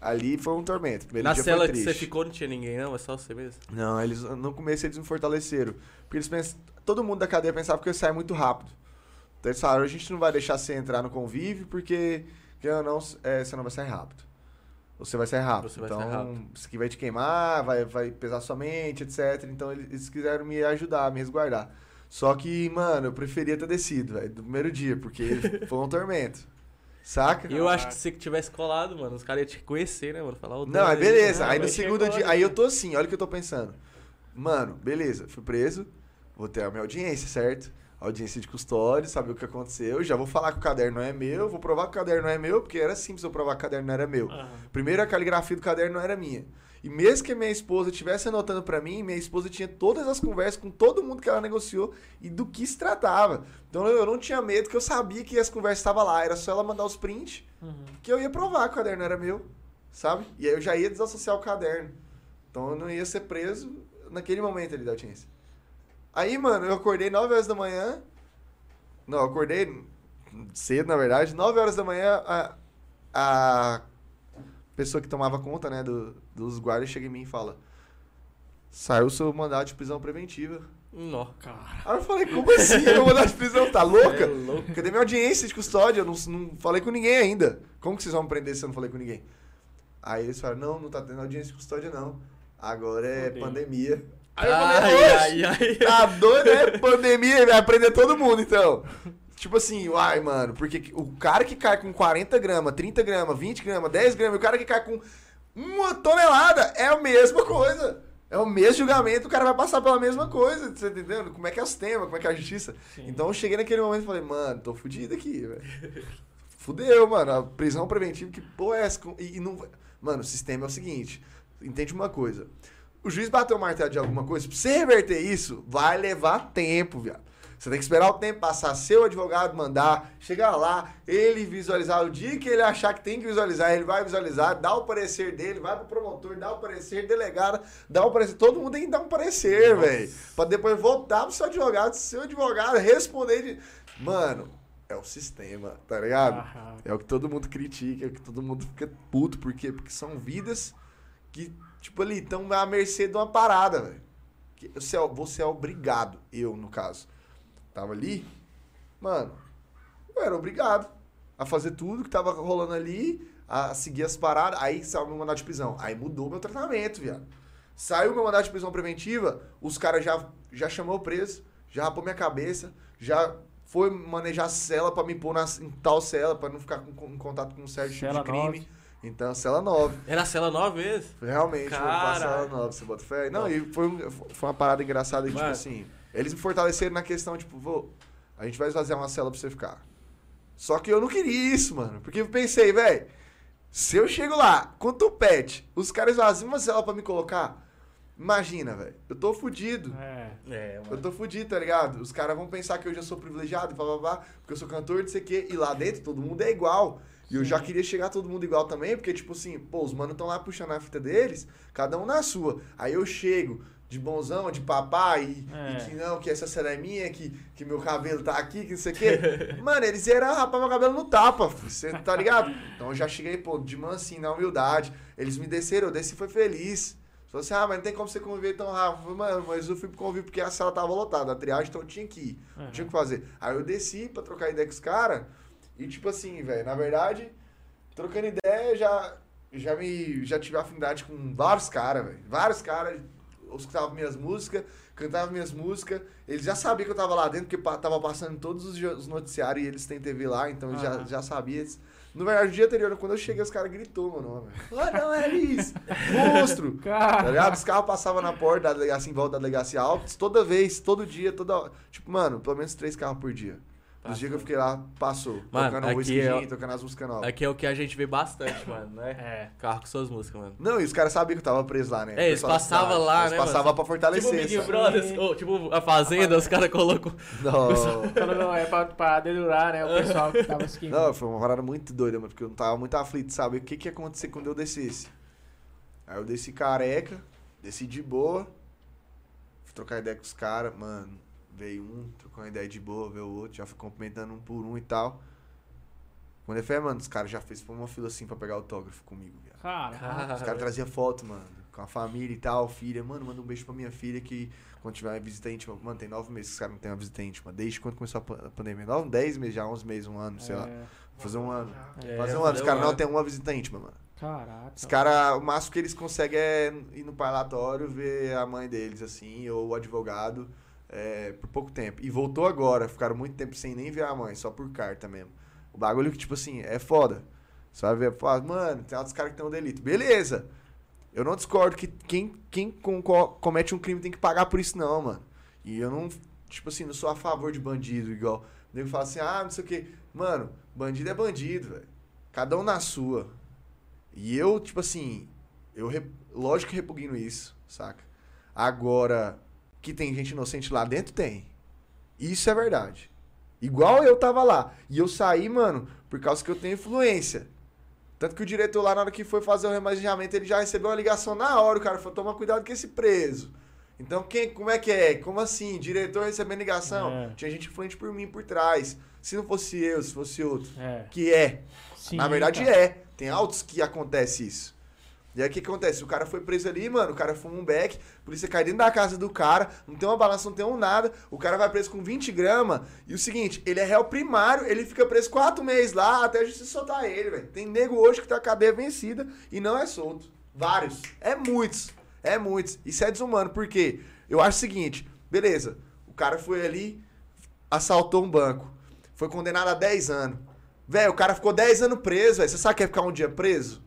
Ali foi um tormento. Primeiro Na dia cela foi que triste. você ficou não tinha ninguém, não? É só você mesmo? Não, eles no começo eles me fortaleceram. Porque eles pensam, todo mundo da cadeia pensava que eu ia sair muito rápido. Então eles falaram, a gente não vai deixar você entrar no convívio porque, que eu não, é, você não vai sair rápido. Você vai sair rápido. Você vai então, sair rápido. isso aqui vai te queimar, vai, vai pesar sua mente, etc. Então eles, eles quiseram me ajudar, me resguardar. Só que, mano, eu preferia ter descido, velho, do primeiro dia, porque [LAUGHS] foi um tormento. Saca? E eu acho que se você tivesse colado, mano, os caras iam te conhecer, né, mano? Falar o Não, é beleza. né, Aí no segundo dia. Aí eu tô assim, olha o que eu tô pensando. Mano, beleza, fui preso, vou ter a minha audiência, certo? Audiência de custódia, saber o que aconteceu. Já vou falar que o caderno não é meu, vou provar que o caderno não é meu, porque era simples eu provar que o caderno não era meu. Primeiro, a caligrafia do caderno não era minha. E mesmo que minha esposa estivesse anotando pra mim, minha esposa tinha todas as conversas com todo mundo que ela negociou e do que se tratava. Então eu não tinha medo, que eu sabia que as conversas estavam lá. Era só ela mandar os prints Uhum. que eu ia provar que o caderno era meu, sabe? E aí eu já ia desassociar o caderno. Então eu não ia ser preso naquele momento ali da audiência. Aí, mano, eu acordei 9 horas da manhã. Não, eu acordei cedo, na verdade. 9 horas da manhã, a, a pessoa que tomava conta, né, do, dos guardas chega em mim e fala: Saiu o seu mandado de prisão preventiva. Nó. Aí eu falei, como assim? Meu mandado de prisão, tá [LAUGHS] louca? É louco. Cadê minha audiência de custódia? Eu não, não falei com ninguém ainda. Como que vocês vão me prender se eu não falei com ninguém? Aí eles falaram, não, não tá tendo audiência de custódia, não. Agora é pandemia. Aí eu falei, Ai, "Oxe, ai, ai. Tá doido, é pandemia, vai prender todo mundo, então. [LAUGHS] Tipo assim, uai, mano, porque o cara que cai com 40 gramas, 30 gramas, 20 gramas, 10 gramas, e o cara que cai com uma tonelada é a mesma coisa. É o mesmo julgamento, o cara vai passar pela mesma coisa, você tá entendendo? Como é que é o sistema, como é que é a justiça. Sim. Então eu cheguei naquele momento e falei, mano, tô fudido aqui, velho. [LAUGHS] Fudeu, mano. A prisão preventiva, que porra é essa? E, e não. Mano, o sistema é o seguinte: entende uma coisa. O juiz bateu o martelo de alguma coisa, pra você reverter isso, vai levar tempo, viado. Você tem que esperar o tempo passar, seu advogado mandar, chegar lá, ele visualizar. O dia que ele achar que tem que visualizar, ele vai visualizar, dá o parecer dele, vai pro promotor, dá o parecer, delegado, dá o parecer. Todo mundo tem que dar um parecer, velho. Pra depois voltar pro seu advogado, seu advogado responder de. Mano, é o sistema, tá ligado? Ah, É o que todo mundo critica, é o que todo mundo fica puto. Por quê? Porque são vidas que, tipo, ali, estão à mercê de uma parada, velho. Você é, você é obrigado, eu, no caso. Tava ali, mano, eu era obrigado a fazer tudo que tava rolando ali, a seguir as paradas. Aí saiu meu mandado de prisão. Aí mudou meu tratamento, viado. Saiu meu mandado de prisão preventiva, os caras já, já chamou o preso, já rapou minha cabeça, já foi manejar cela pra me pôr na, em tal cela, pra não ficar com, com- em contato com um certo tipo de crime. nove. Então, cela 9. Era a cela nove vezes? Realmente, foi pra cela Caralho. 9, você bota fé. Não, e foi, foi uma parada engraçada que, tipo Mano. assim, eles me fortaleceram na questão, tipo, vou, a gente vai esvaziar uma cela pra você ficar. Só que eu não queria isso, mano. Porque eu pensei, velho, se eu chego lá com tupete, os caras esvaziam uma cela pra me colocar, imagina, velho, eu tô fudido. É. É, Eu mano. tô fudido, tá ligado? Os caras vão pensar que eu já sou privilegiado, blá, blá, blá, porque eu sou cantor, não sei o quê. E lá dentro todo mundo é igual. E eu já queria chegar todo mundo igual também, porque, tipo assim, pô, os manos estão lá puxando a fita deles, cada um na sua. Aí eu chego de bonzão, de papai, e, É. e que não, que essa cena é minha, que, que meu cabelo tá aqui, que não sei o quê. [LAUGHS] Mano, eles eram rapar meu cabelo no tapa, você tá ligado? Então eu já cheguei, pô, de mansinho, na humildade. Eles me desceram, eu desci e foi feliz. Falou assim, ah, mas não tem como você conviver tão rápido. Eu falei, mano, mas eu fui conviver porque a sala tava lotada, a triagem, então eu tinha que ir. Não tinha o que fazer. Aí eu desci pra trocar ideia com os caras. E tipo assim, velho, na verdade, trocando ideia, já, já, me, já tive afinidade com vários caras, velho. Vários caras escutavam minhas músicas, cantavam minhas músicas. Eles já sabiam que eu tava lá dentro, porque pa- tava passando todos os, noticiários e eles têm TV lá, então já, já sabiam. Eles- No verdade, no dia anterior, quando eu cheguei, os caras gritou meu nome. Ah, não, é isso! [LAUGHS] Monstro! Tá ligado? Os carros passavam na porta da delegacia, em volta da delegacia Altos, toda vez, todo dia, toda hora. Tipo, mano, pelo menos três carros por dia. Os dias que eu fiquei lá, passou. Mano, tocando aqui Whisky é- Gin, tocando as músicas novas. Aqui é o que a gente vê bastante, mano, né? É. Carro com suas músicas, mano. Não, e os caras sabiam que eu tava preso lá, né? É, eles passavam lá, eles né, passavam mano? pra fortalecer, tipo o Big? Brothers, ou tipo a Fazenda, os caras colocam... Não. [LAUGHS] Não é pra, pra dedurar, né? O pessoal que tava assistindo. Não, foi uma parada muito doida, mano, porque eu tava muito aflito, sabe? O que que ia acontecer quando eu descesse? Aí eu desci careca, desci de boa, fui trocar ideia com os caras, mano. Veio um, trocou uma ideia de boa, veio o outro, já fui cumprimentando um por um e tal. Quando eu falei, mano, os caras já fez uma fila assim pra pegar autógrafo comigo, viado. Cara. Os caras traziam foto, mano, com a família e tal, filha. Mano, manda um beijo pra minha filha que quando tiver uma visita íntima. Mano, tem nove meses que os caras não tem uma visita íntima. Desde quando começou a pa- a pandemia. Nove, dez meses já, onze meses, um ano, sei lá. É. Fazer um ano. É, Fazer um ano. Os caras não tem uma visita íntima, mano. Caraca. Os caras, o máximo que eles conseguem é ir no parlatório ver a mãe deles, assim, ou o advogado, é, por pouco tempo. E voltou agora, ficaram muito tempo sem nem ver a mãe, só por carta mesmo. O bagulho que, tipo assim, é foda. Você vai ver, fala, mano, tem outros caras que um delito. Beleza! Eu não discordo que quem, quem com- co- comete um crime tem que pagar por isso, não, mano. E eu não, tipo assim, não sou a favor de bandido, igual. O nego fala assim, ah, não sei o quê. Mano, bandido é bandido, velho. Cada um na sua. E eu, tipo assim, eu lógico que repugno isso, saca? Agora, que tem gente inocente lá dentro, tem. Isso é verdade. Igual eu tava lá. E eu saí, mano, por causa que eu tenho influência. Tanto que o diretor lá, na hora que foi fazer o remanejamento, ele já recebeu uma ligação na hora. O cara falou, toma cuidado com esse preso. Então, quem, como é que é? Como assim? Diretor recebendo ligação? É. Tinha gente influente por mim por trás. Se não fosse eu, se fosse outro. É. Que é. Sim, Na verdade, cara. é. Tem autos que acontece isso. E aí o que, acontece? O cara foi preso ali, mano, o cara fuma um beck, a polícia cai dentro da casa do cara, não tem uma balança, não tem um nada, o cara vai preso com 20 gramas, e o seguinte, ele é réu primário, ele fica preso quatro meses lá até a justiça soltar ele, velho. Tem nego hoje que tá a cadeia vencida e não é solto. Vários. É muitos. É muitos. Isso é desumano, por quê? Eu acho o seguinte, beleza, o cara foi ali, assaltou um banco, foi condenado a 10 anos. Velho, o cara ficou 10 anos preso, velho. Você sabe que é ficar um dia preso?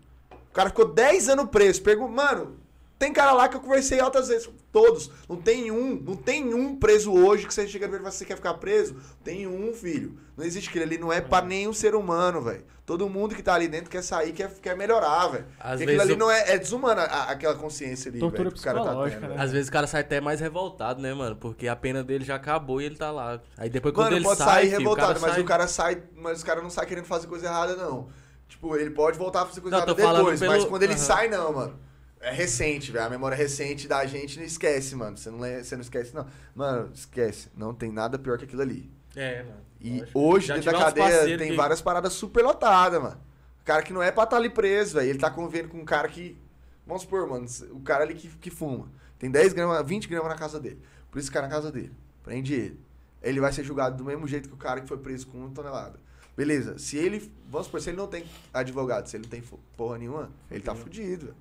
O cara ficou 10 anos preso. Pergunta, mano, tem cara lá que eu conversei altas vezes. Todos. Não tem um, não tem um preso hoje que você chega e fala, você quer ficar preso? Tem um, filho. Não existe aquilo ali, não é pra nenhum ser humano, velho. Todo mundo que tá ali dentro quer sair, quer, quer melhorar, velho. Às Porque vezes aquilo ali eu- não é, é desumano, a- a- aquela consciência ali, Tortura velho, que o cara tá tendo. né? Às vezes o cara sai até mais revoltado, né, mano? Porque a pena dele já acabou e ele tá lá. Aí depois quando Mano, ele pode sai, sair filho, revoltado, o cara mas sai... o cara sai, mas o cara não sai querendo fazer coisa errada, não. Tipo, ele pode voltar a fazer coisa Não, depois, pelo- mas quando ele Aham. sai, não, mano. É recente, velho. A memória recente da gente não esquece, mano. Você não, lê- você não esquece, não. Mano, esquece. Não tem nada pior que aquilo ali. É, mano. E hoje, dentro da cadeia, tem que- várias paradas super lotadas, mano. O cara que não é pra estar ali preso, velho. Ele tá convivendo com um cara que. Vamos supor, mano, o cara ali que, que fuma. Tem 10 gramas, 20 gramas na casa dele. Por isso o cara na casa dele. Prende ele. Ele vai ser julgado do mesmo jeito que o cara que foi preso com uma tonelada. Beleza, se ele. Vamos supor, se ele não tem advogado, se ele não tem porra nenhuma, ele tá fudido, velho.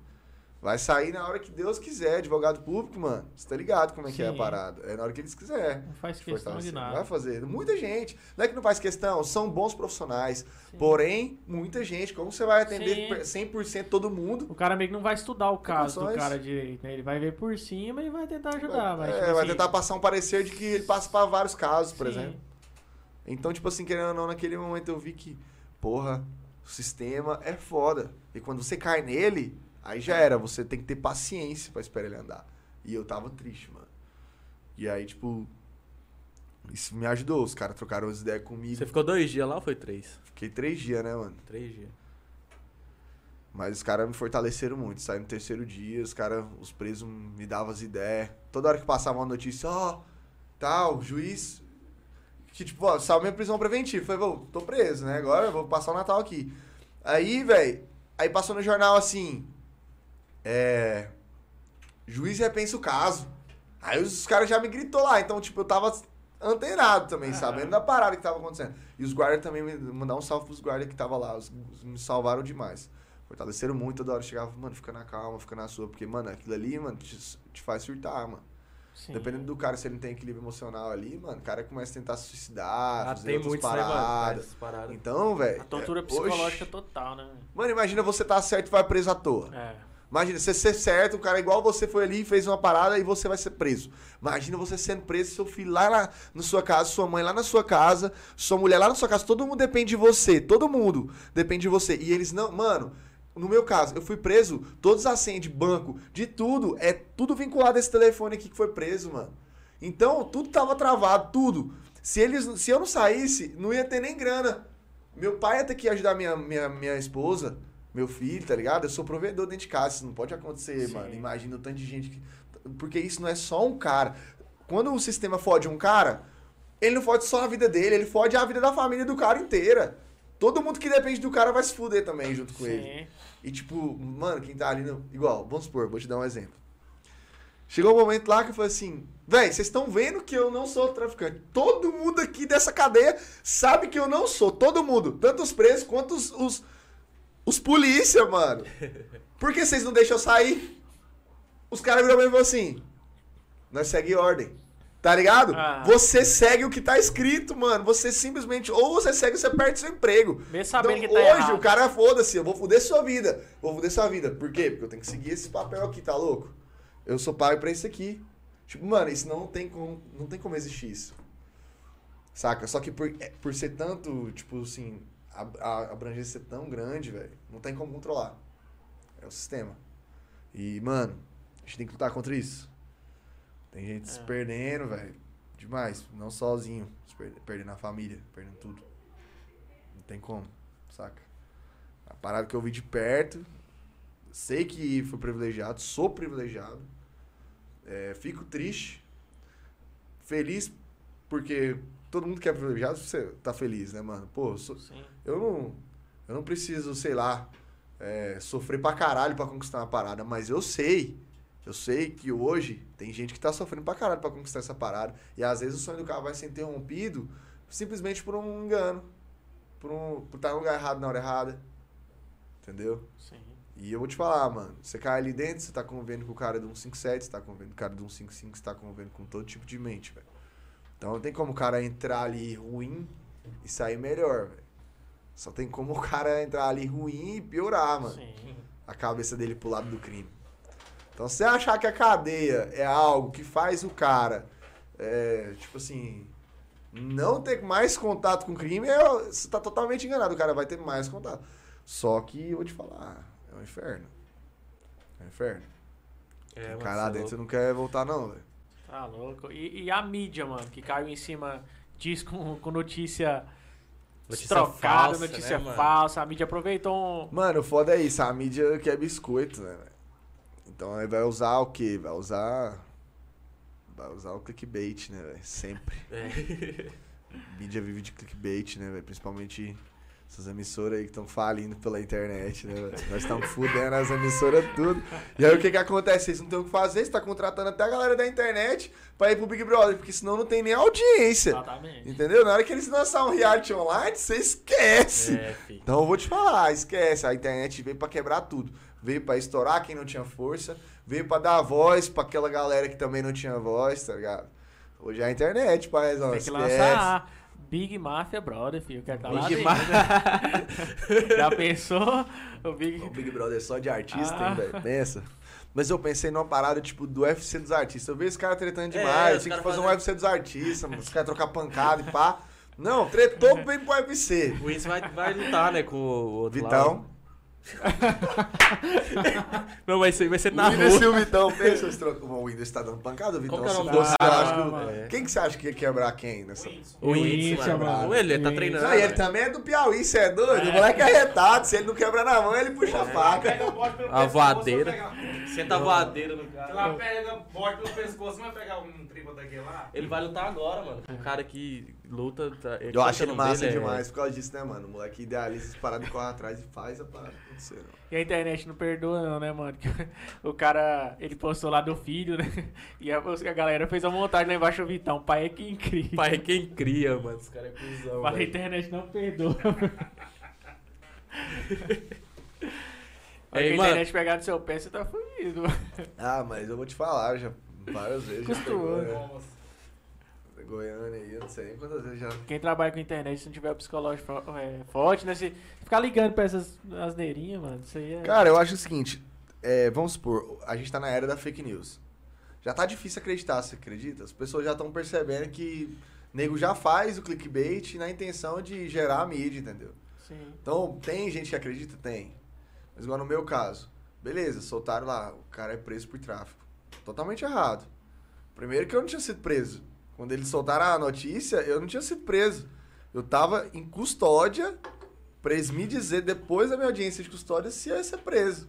Vai sair na hora que Deus quiser, advogado público, mano. Você tá ligado como é que é a Sim. parada? É na hora que eles quiserem. Não faz questão de nada. Vai fazer. Muita gente. Não é que não faz questão, são bons profissionais. Porém, muita gente. Como você vai atender Sim. 100% todo mundo? O cara meio que não vai estudar o caso do cara direito, né? Ele vai ver por cima e vai tentar ajudar, mas é, tipo vai assim, tentar passar um parecer de que ele passa para vários casos, por sim. exemplo. Então, tipo assim, querendo ou não, naquele momento eu vi que, porra, o sistema é foda. E quando você cai nele, aí já era. Você tem que ter paciência pra esperar ele andar. E eu tava triste, mano. E aí, tipo, isso me ajudou. Os caras trocaram as ideias comigo. Você ficou dois dias lá ou foi três? Fiquei três dias, né, mano? Três dias. Mas os caras me fortaleceram muito. Saí no terceiro dia, os caras, os presos me davam as ideias. Toda hora que passava uma notícia, ó, tal, juiz. Que tipo, ó, saiu minha prisão preventiva. Falei, vou, tô preso, né? Agora eu vou passar o Natal aqui. Aí, velho, aí passou no jornal assim. É. Juiz repensa o caso. Aí os caras já me gritou lá. Então, tipo, eu tava antenado também, Ah. sabendo da parada que tava acontecendo. E os guardas também, me mandar um salve pros guardas que tava lá. Os, os me salvaram demais. Fortaleceram muito, toda hora eu chegava, mano, fica na calma, fica na sua. Porque, mano, aquilo ali, mano, te, te faz surtar, mano. Sim. Dependendo do cara, se ele não tem equilíbrio emocional ali, mano, o cara começa a tentar se suicidar, Ah, fazer tem outras né, paradas. Paradas. Então, velho. A tortura é, psicológica oxe. total, né? Mano, imagina você tá certo e vai preso à toa. É. Imagina, você ser certo, o cara igual você foi ali e fez uma parada e você vai ser preso. Imagina você sendo preso, seu filho lá na, na sua casa, sua mãe lá na sua casa, sua mulher lá na sua casa, todo mundo depende de você, todo mundo depende de você. E eles não, mano, no meu caso, eu fui preso, todos as senhas de banco, de tudo, é tudo vinculado a esse telefone aqui que foi preso, mano. Então, tudo tava travado, tudo. Se eles, se eu não saísse, não ia ter nem grana. Meu pai ia ter que ajudar minha, minha, minha esposa, meu filho, tá ligado? Eu sou provedor dentro de casa, isso não pode acontecer, Sim. mano. Imagina o tanto de gente que. Porque isso não é só um cara. Quando o sistema fode um cara, ele não fode só a vida dele, ele fode a vida da família do cara inteira. Todo mundo que depende do cara vai se fuder também junto com ele. E tipo, mano, quem tá ali. No... Igual, vamos supor, vou te dar um exemplo. Chegou um momento lá que eu falei assim, véi, vocês estão vendo que eu não sou traficante. Todo mundo aqui dessa cadeia sabe que eu não sou. Todo mundo. Tanto os presos quanto os, os, os polícia, mano. Por que vocês não deixam eu sair? Os caras viram pra mim e falaram assim, nós segue ordem. Tá ligado? Ah. Você segue o que tá escrito, mano. Você simplesmente, ou você segue ou você perde seu emprego. Mesmo sabendo Então, que tá hoje errado. o cara foda-se, eu vou foder sua vida. Vou foder sua vida. Por quê? Porque eu tenho que seguir esse papel aqui, tá louco? Eu sou pago pra isso aqui. Tipo, mano, isso não tem como, não tem como existir isso. Saca? Só que por, é, por ser tanto, tipo assim, a, a abrangência ser tão grande, velho, não tem como controlar. É o sistema. E, mano, a gente tem que lutar contra isso. Tem gente se É. perdendo, velho. Demais. Não sozinho. Se per- Perdendo a família, perdendo tudo. Não tem como, saca? A parada que eu vi de perto, sei que fui privilegiado, sou privilegiado. É, fico triste, feliz, porque todo mundo que é privilegiado você tá feliz, né, mano? Pô, sou- Sim. eu não, eu não preciso, sei lá, é, sofrer pra caralho pra conquistar uma parada, mas eu sei, eu sei que hoje tem gente que tá sofrendo pra caralho pra conquistar essa parada, e às vezes o sonho do cara vai ser interrompido simplesmente por um engano, por, um, por estar no lugar errado na hora errada, entendeu? Sim. E eu vou te falar, mano, você cai ali dentro, você tá convivendo com o cara de um 57, você tá convivendo com o cara de um 55, você tá convivendo com todo tipo de mente, velho. Então não tem como o cara entrar ali ruim e sair melhor, velho. Só tem como o cara entrar ali ruim e piorar, mano. Sim. A cabeça dele pro lado do crime. Então se você achar que a cadeia é algo que faz o cara, é, tipo assim, não ter mais contato com o crime, é- você tá totalmente enganado. O cara vai ter mais contato. Só que eu vou te falar, é um inferno. É um inferno. É, o mano, cara lá é dentro você não quer voltar, não, velho. Tá louco. E, e a mídia, mano, que caiu em cima disso com, com notícia, Notícia trocada, falsa, notícia né, falsa. A mídia aproveitou um. Mano, o foda é isso, a mídia quer biscoito, né, velho? Então aí vai usar o quê? Vai usar. Vai usar o clickbait, né, velho? Sempre. [LAUGHS] É. [LAUGHS] mídia vive de clickbait, né, velho? Principalmente essas emissoras aí que estão falindo pela internet, né, velho? Nós estamos fudendo as emissoras tudo. E aí o que que acontece? Vocês não têm o que fazer, você tá contratando até a galera da internet pra ir pro Big Brother, porque senão não tem nem audiência. Exatamente. Entendeu? Na hora que eles lançar um reality online, você esquece. É. Então eu vou te falar, esquece. A internet veio pra quebrar tudo. Veio pra estourar quem não tinha força, veio pra dar voz pra aquela galera que também não tinha voz, tá ligado? Hoje é a internet, paizão. Tem que lançar Big Mafia Brother, filho. Eu quero estar lá Big dentro. [LAUGHS] Já pensou? O Big... O Big Brother é só de artista, Ah. hein, velho? Pensa. Mas eu pensei numa parada, tipo, do UFC dos artistas. Eu vejo esse cara tretando É, demais. os tem que cara fazer um fazem- UFC dos artistas, mano. Os caras trocar pancada e pá. Não, tretou bem pro UFC. O Whindersson vai, vai lutar, né, com o outro Vitão. lá. [LAUGHS] Não, vai ser, vai ser O na Whindersson e rua. o Vitão, pensa, eles trocam. O Whindersson tá dando pancada, o Vitão Qual que é o nome do cara? É. Quem que você acha que ia quebrar quem nessa? O Whindersson, mano. mano. Ele tá treinando. Não, e ele também é do Piauí, você é doido? O moleque é arretado, se ele não quebra na mão, ele puxa a faca. O A voadeira. Senta a voadeira no cara. ela pega o bote pelo pescoço, vai pegar um tripa daquele lá? Ele vai lutar agora, mano. O cara que luta. Tá, Eu acho ele massa dele? É- demais por causa disso, né, mano? O moleque idealiza as paradas e corre atrás e faz a parada acontecer. não. E a internet não perdoa não, né, mano? [LAUGHS] O cara, ele postou lá do filho, né? [LAUGHS] E a, a galera fez a montagem lá embaixo do Vitão. Pai é quem cria. [LAUGHS] Pai é quem cria, mano. Os caras é cuzão. Mas a internet não perdoa. Se a mano. internet pegar no seu pé, você tá fudido. Ah, mas eu vou te falar, já várias vezes já pegou, Costumou. né? Goiânia aí, eu não sei nem quantas vezes já. Quem trabalha com internet, se não tiver o psicológico é, forte, né? Se ficar ligando pra essas asneirinhas, mano, isso aí é... Cara, eu acho o seguinte, é, vamos supor, a gente tá na era da fake news. Já tá difícil acreditar, você acredita? As pessoas já estão percebendo que nego já faz o clickbait na intenção de gerar a mídia, entendeu? Sim. Então, tem gente que acredita? Tem. Mas igual no meu caso. Beleza, soltaram lá, o cara é preso por tráfico. Totalmente errado. Primeiro que eu não tinha sido preso. Quando eles soltaram a notícia, eu não tinha sido preso. Eu tava em custódia pra eles me dizer, depois da minha audiência de custódia, se eu ia ser preso.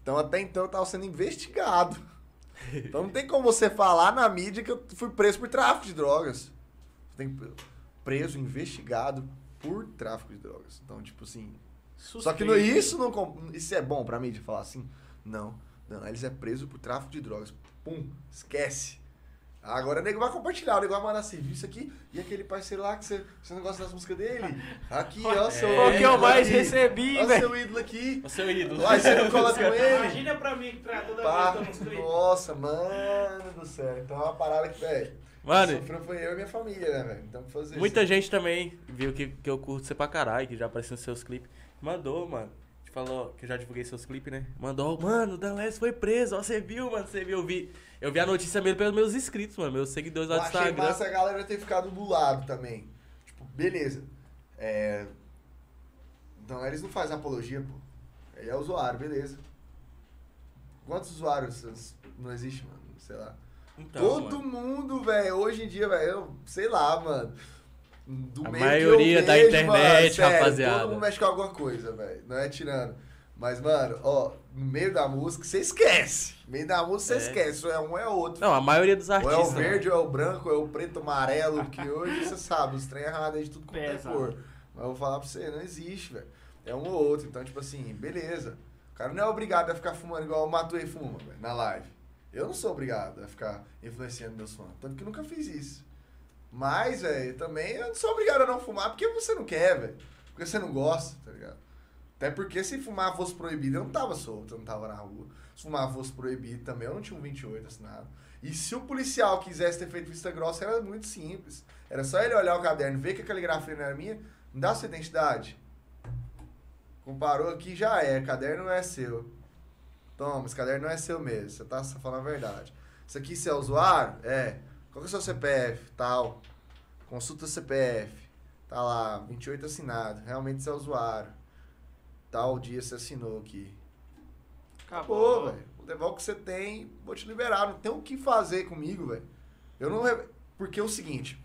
Então, até então, eu tava sendo investigado. Então, não tem como você falar na mídia que eu fui preso por tráfico de drogas. Tem preso, investigado por tráfico de drogas. Então, tipo assim, só que no, Suspeito. isso não. Isso é bom pra mídia falar assim? Não. Não, eles é preso por tráfico de drogas. Pum, esquece. Agora o nego vai compartilhar, o nego vai mandar serviço aqui. E aquele parceiro lá que você, você não gosta das músicas dele? Aqui, ó, seu Foi o que eu mais aqui. recebi, Ó, velho. seu ídolo aqui. O seu ídolo. Vai, você não [LAUGHS] cola com ele. Imagina pra mim que pra toda Pá, vez que eu nossa, mano do céu. Então é uma parada que, velho. Mano, Sofreu foi eu e minha família, né, velho? Então fazer muita isso. gente também viu que, que eu curto você pra caralho, que já apareceu nos seus clipes. Mandou, mano. Te falou que eu já divulguei seus clipes, né? Mandou, mano, o Dan Les foi preso. Ó, você viu, mano? Você viu? Eu vi, eu vi a notícia mesmo pelos meus inscritos, mano. Meus seguidores lá do achei Instagram. massa a galera ter ficado do lado também. Tipo, beleza. É... Então, eles não fazem apologia, pô. Ele é usuário, beleza. Quantos usuários não existe, mano? Sei lá. Então, Todo mano. mundo, velho, hoje em dia, velho, sei lá, mano. Do A meio que maioria eu da vejo, internet, sério, rapaziada. Todo mundo mexe com alguma coisa, velho. Não é tirando. Mas, mano, ó, no meio da música, você esquece. No meio da música, você É. esquece. Ou é um ou é outro. Não, a maioria dos Ou é o artistas. né? verde, ou é o branco, ou é o preto, ou amarelo, que hoje você sabe, os trem errados de tudo quanto é cor. Mas eu vou falar pra você, não existe, velho. É um ou outro. Então, tipo assim, beleza. O cara não é obrigado a ficar fumando igual o Matuei fuma, velho, na live. Eu não sou obrigado a ficar influenciando meus fãs. Tanto que eu nunca fiz isso. Mas, velho, também eu não sou obrigado a não fumar porque você não quer, velho. Porque você não gosta, tá ligado? Até porque se fumar fosse proibido, eu não tava solto, eu não tava na rua. Se fumar fosse proibido também, eu não tinha um 28 assinado. E se o policial quisesse ter feito vista grossa, era muito simples. Era só ele olhar o caderno, ver que a caligrafia não era minha, me dá sua identidade. Comparou aqui, já é, caderno não é seu. Toma, esse caderno não é seu mesmo, você tá falando a verdade. Isso aqui você é usuário? É. Qual que é o seu CPF? Tal. Consulta o CPF. Tá lá, 28 assinado. Realmente você é usuário. Tal dia você assinou aqui. Acabou, velho. Vou levar o que você tem, vou te liberar. Não tem o que fazer comigo, velho. Eu não. Porque é o seguinte: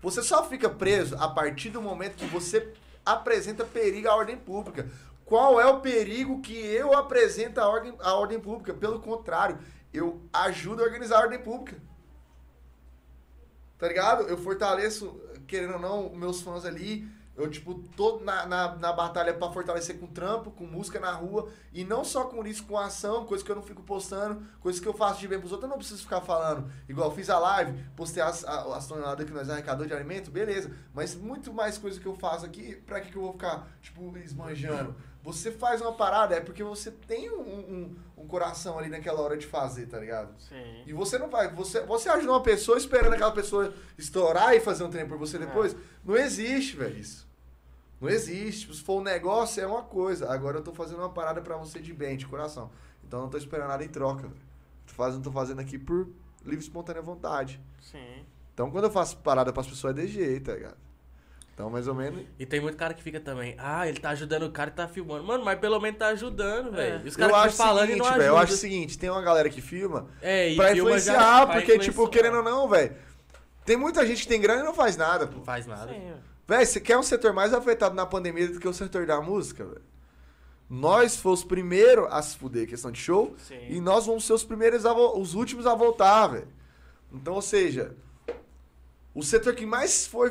você só fica preso a partir do momento que você apresenta perigo à ordem pública. Qual é o perigo que eu apresento à ordem, à ordem pública? Pelo contrário, eu ajudo a organizar a ordem pública. Tá ligado? Eu fortaleço, querendo ou não, meus fãs ali. Eu, tipo, tô na, na, na batalha pra fortalecer com trampo, com música na rua. E não só com isso, com ação, coisas que eu não fico postando, coisas que eu faço de bem pros outros, eu não preciso ficar falando. Igual, fiz a live, postei as, as toneladas que nós arrecadou de alimento, beleza. Mas muito mais coisa que eu faço aqui, pra que, que eu vou ficar, tipo, esmanjando? Você faz uma parada, é porque você tem um, um, um coração ali naquela hora de fazer, tá ligado? Sim. E você não vai. Você, você ajuda uma pessoa esperando aquela pessoa estourar e fazer um trem por você depois. Não existe, velho, isso. Não existe. Se for um negócio, é uma coisa. Agora eu tô fazendo uma parada pra você de bem, de coração. Então eu não tô esperando nada em troca, velho. Tô fazendo, tô fazendo aqui por livre e espontânea vontade. Sim. Então quando eu faço parada pras pessoas é de jeito, tá ligado? Então, mais ou menos. E tem muito cara que fica também, ah, ele tá ajudando o cara e tá filmando. Mano, mas pelo menos tá ajudando, velho. E os caras eu ficam acho o falando e seguinte, não velho. Eu acho o seguinte, tem uma galera que filma É, e pra filma já- influenciar, pra porque, tipo, querendo ou não, velho. Tem muita gente que tem grana e não faz nada, pô. Não faz nada. Véi, você quer um setor mais afetado na pandemia do que o setor da música, velho? Nós fomos os primeiros a se fuder, questão de show, Sim. e nós vamos ser os primeiros, os últimos a voltar, velho. Então, ou seja, o setor que mais foi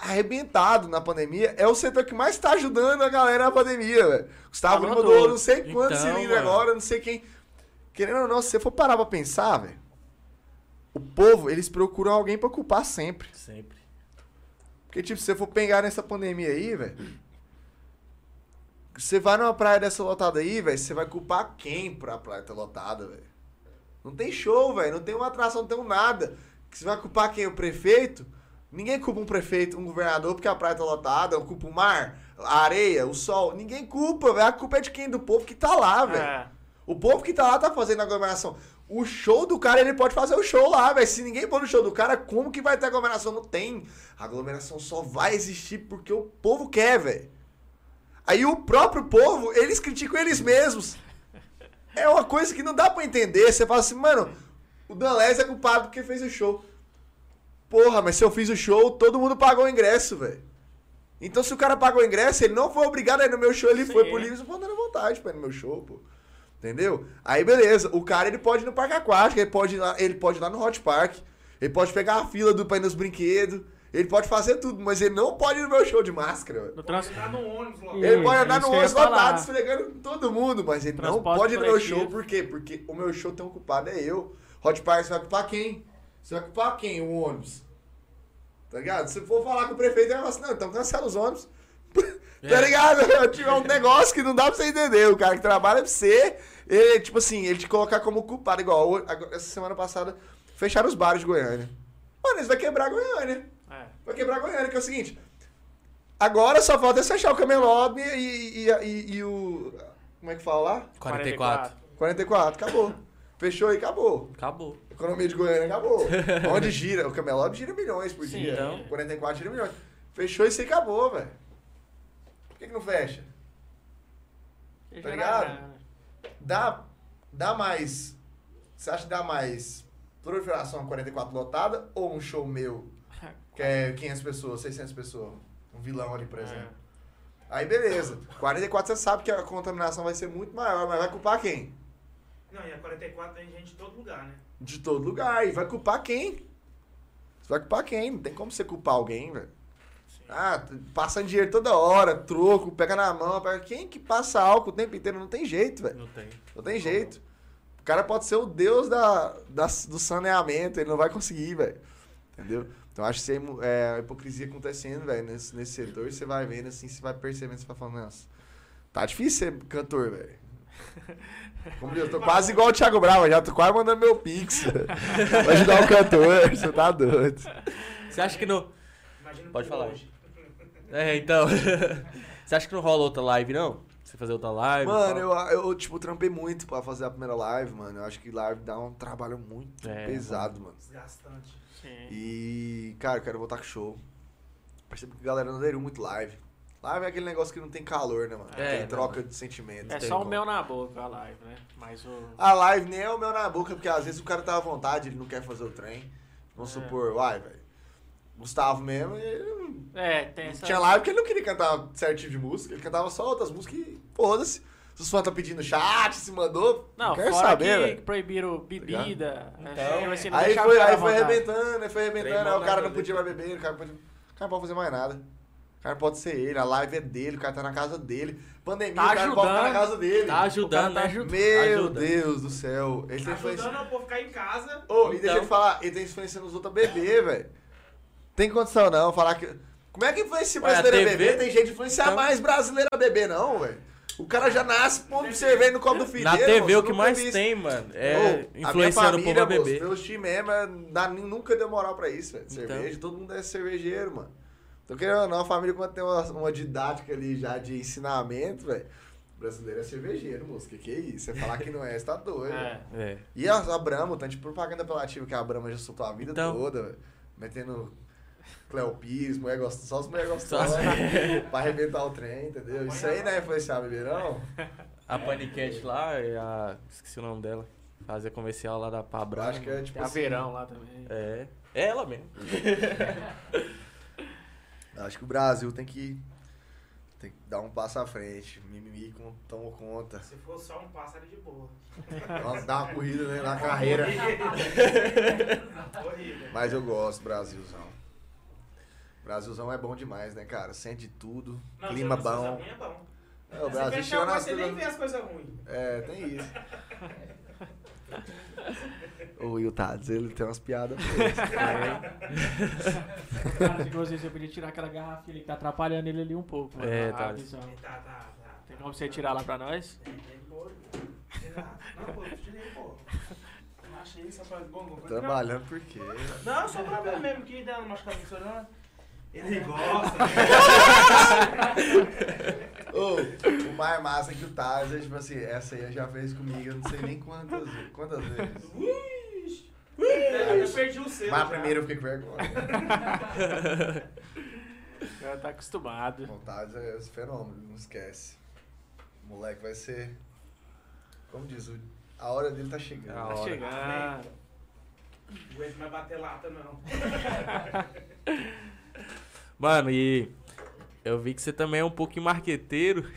arrebentado na pandemia é o setor que mais tá ajudando a galera na pandemia, velho. Gustavo Lima Amador. doou não sei quantos Então, cilindros agora, não sei quem. Querendo ou não, se você for parar pra pensar, velho, o povo, eles procuram alguém pra culpar sempre. Sempre. Porque, tipo, se você for pegar nessa pandemia aí, velho. Você vai numa praia dessa lotada aí, velho, você vai culpar quem pra praia ter lotada, velho? Não tem show, velho, não tem uma atração, não tem um nada. Você vai culpar quem? O prefeito? Ninguém culpa um prefeito, um governador porque a praia tá lotada, culpa o mar, a areia, o sol. Ninguém culpa, velho. A culpa é de quem? Do povo que tá lá, velho. É. O povo que tá lá tá fazendo aglomeração. O show do cara, ele pode fazer o show lá, velho. Se ninguém pôr no show do cara, como que vai ter aglomeração? Não tem. A aglomeração só vai existir porque o povo quer, velho. Aí o próprio povo, eles criticam eles mesmos. É uma coisa que não dá pra entender. Você fala assim, mano, o Danlés é culpado porque fez o show. Porra, mas se eu fiz o show, todo mundo pagou o ingresso, velho. Então se o cara pagou o ingresso, ele não foi obrigado a ir no meu show, ele Sim. foi por livre e espontânea vontade pra ir no meu show, pô. Entendeu? Aí beleza, o cara ele pode ir no parque aquático, ele pode ir lá, ele pode ir lá no Hot Park, ele pode pegar a fila do pra ir nos brinquedos, ele pode fazer tudo, mas ele não pode ir no meu show de máscara, velho. No trans... No ônibus Ele pode é andar no ônibus lotado, falar. esfregando todo mundo, mas ele não Transporte pode ir no meu coletivo. show, por quê? Porque o meu show tem um culpado, é eu. Hot Park, você vai culpar quem? Você vai culpar quem? O ônibus. Tá ligado? Se for falar com o prefeito, ele vai falar assim, não, então cancela os ônibus. [LAUGHS] É. Tá ligado? [LAUGHS] Eu tive um [LAUGHS] negócio que não dá pra você entender. O cara que trabalha pra você, ele, tipo assim, ele te colocar como culpado. Igual, essa semana passada, fecharam os bares de Goiânia. Mano, eles vão quebrar Goiânia. É. Vai quebrar Goiânia, que é o seguinte. Agora só falta fechar o Camelot e, e, e, e o. Como é que fala lá? 44. 44, acabou. Fechou e acabou. Acabou. Economia de Goiânia acabou. [LAUGHS] Onde gira? O Camelot gira milhões por Sim, dia. então. 44 gira milhões. Fechou e isso aí acabou, velho. Por que, que não fecha? Tá ligado? Dá, dá mais. Você acha que dá mais proliferação a 44 lotada ou um show meu que é 500 pessoas, 600 pessoas? Um vilão ali, por exemplo. Aí beleza. 44 você sabe que a contaminação vai ser muito maior, mas vai culpar quem? Não, e a 44 tem gente de todo lugar, né? De todo lugar. E vai culpar quem? Você vai culpar quem? Não tem como você culpar alguém, velho. Ah, passando dinheiro toda hora, troco, pega na mão, pega. Quem que passa álcool o tempo inteiro? Não tem jeito, velho. Não tem. Não tem jeito. O cara pode ser o deus da, da- do saneamento, ele não vai conseguir, velho. Entendeu? Então acho que você, é, a hipocrisia acontecendo, velho, nesse, nesse setor, você vai vendo assim, você vai percebendo, você vai falando, nossa, tá difícil ser cantor, velho. Como eu tô quase igual o Thiago Brava, já tô quase mandando meu pix. [LAUGHS] pra ajudar o cantor, você tá doido. Você acha que não. Imagina Pode falar. hoje. É, então. [LAUGHS] Você acha que não rola outra live, não? Você fazer outra live? Mano, eu, eu, tipo, trampei muito pra fazer a primeira live, mano. Eu acho que live dá um trabalho muito É, pesado, mano. Desgastante. Sim. E, cara, eu quero voltar com show. Percebo que a galera não aderiu muito live. Live é aquele negócio que não tem calor, né, mano? É, tem não, troca de sentimentos. É só o como. mel na boca a live, né? Mas o. A live nem é o meu na boca, porque às vezes o cara tá à vontade, ele não quer fazer o trem. Vamos É. supor, uai, velho. Gustavo mesmo, ele não É, tem essa. tinha live que ele não queria cantar certo tipo de música, ele cantava só outras músicas e foda-se. Se os fãs tá pedindo chat, se mandou, não, Não, quero fora saber, que velho. proibiram bebida. Então, é, assim, não Aí foi, o aí foi arrebentando, aí foi arrebentando, aí o cara na não podia mais beber, o cara, pode... o cara não pode fazer mais nada. O cara pode ser ele, a live é dele, o cara tá na casa dele. Pandemia, Tá o cara pode ficar na ajudando. casa dele. Tá ajudando, tá né? ajudando. Meu Ajuda. Deus do céu. Ele tem influência. Ajudando o povo ficar em casa. Ô, e deixa Então. eu te falar, ele tem influência nos outros a beber, [LAUGHS] velho. Tem condição não, falar que. Como é que influencia a brasileiro a beber? Tem gente que influenciar Então. mais brasileiro a beber, não, velho. O cara já nasce pondo cerveja no copo do filho Na TV moço, o que mais isso. tem, mano, é minha influenciando o povo a beber. Meus times mesmo, é- dá- nunca deu moral pra isso, velho. Então. Cerveja, todo mundo é cervejeiro, mano. Então, querendo ou não, a família, quando tem uma, uma didática ali já de ensinamento, velho, brasileiro é cervejeiro, moço. Que que é isso? Você falar que não é, você tá doido. [LAUGHS] É. É. E a, a Brahma, o tanto de propaganda apelativa que a Brahma já soltou a vida Então. toda, velho. Metendo cleopismo, mulher gostosa, só as mulheres gostosas. as- [LAUGHS] pra arrebentar o trem, entendeu? Isso aí não é influenciar bebê, não? A Panicat lá, é a... esqueci o nome dela. Fazia comercial lá da Pabra. acho que é tipo Tem a assim, verão lá também. É. É ela mesmo. [LAUGHS] Acho que o Brasil tem que, tem que dar um passo à frente. Mimimi com- tomou conta. Se for só um pássaro de boa. [LAUGHS] Nossa, dá uma corrida né, na carreira. Horrível. [LAUGHS] Mas eu gosto, Brasilzão. Brasilzão é bom demais, né, cara? Sente tudo, Não, clima bom. é bom. É, o Brasil nas você nem vê as coisas ruins. É, tem isso. [LAUGHS] o Will Tades, ele tem umas piadas. [LAUGHS] Cara, inclusive você podia tirar aquela garrafinha ali que tá atrapalhando ele ali um pouco. É, a tá. Tá, tá, tá. Tem como você tirar lá pra nós? Tem, tem, pô. Tirar. Não, pô, tirei, pô. Eu Achei só pra bom, bom. Trabalhando por quê? Não, só pra ver mesmo que dá uma machucada no não. Ele gosta. Ô, o mais massa é que o Taz é tipo assim, essa aí já fez comigo, eu não sei nem quantas, quantas vezes. Ixi. Eu perdi o seu. Mas já. primeira eu fiquei com vergonha. O cara tá acostumado. O Taz é esse fenômeno, não esquece. O moleque vai ser. Como diz, o- a hora dele tá chegando. A Tá hora. chegando. Não aguento mais bater lata, não. [LAUGHS] Mano, e eu vi que você também é um pouquinho marqueteiro.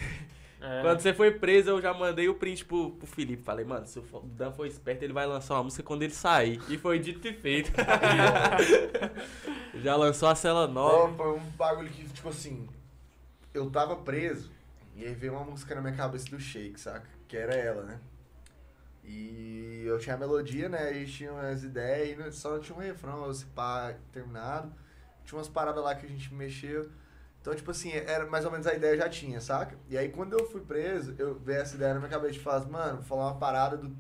É. Quando você foi preso, eu já mandei o print pro, pro Felipe. Falei, mano, se o Dan for esperto, ele vai lançar uma música quando ele sair. E foi dito e feito. [LAUGHS] já lançou a cela nova. Não, foi um bagulho que, tipo assim, eu tava preso e aí veio uma música na minha cabeça do Shake, saca? Que era ela, né? E eu tinha a melodia, né? E tinha as ideias, e só tinha um refrão, esse pá terminado. Tinha umas paradas lá que a gente mexeu. Então, tipo assim, era mais ou menos a ideia já tinha, saca? E aí quando eu fui preso, eu veio essa ideia na minha cabeça de falar, mano, vou falar uma parada do.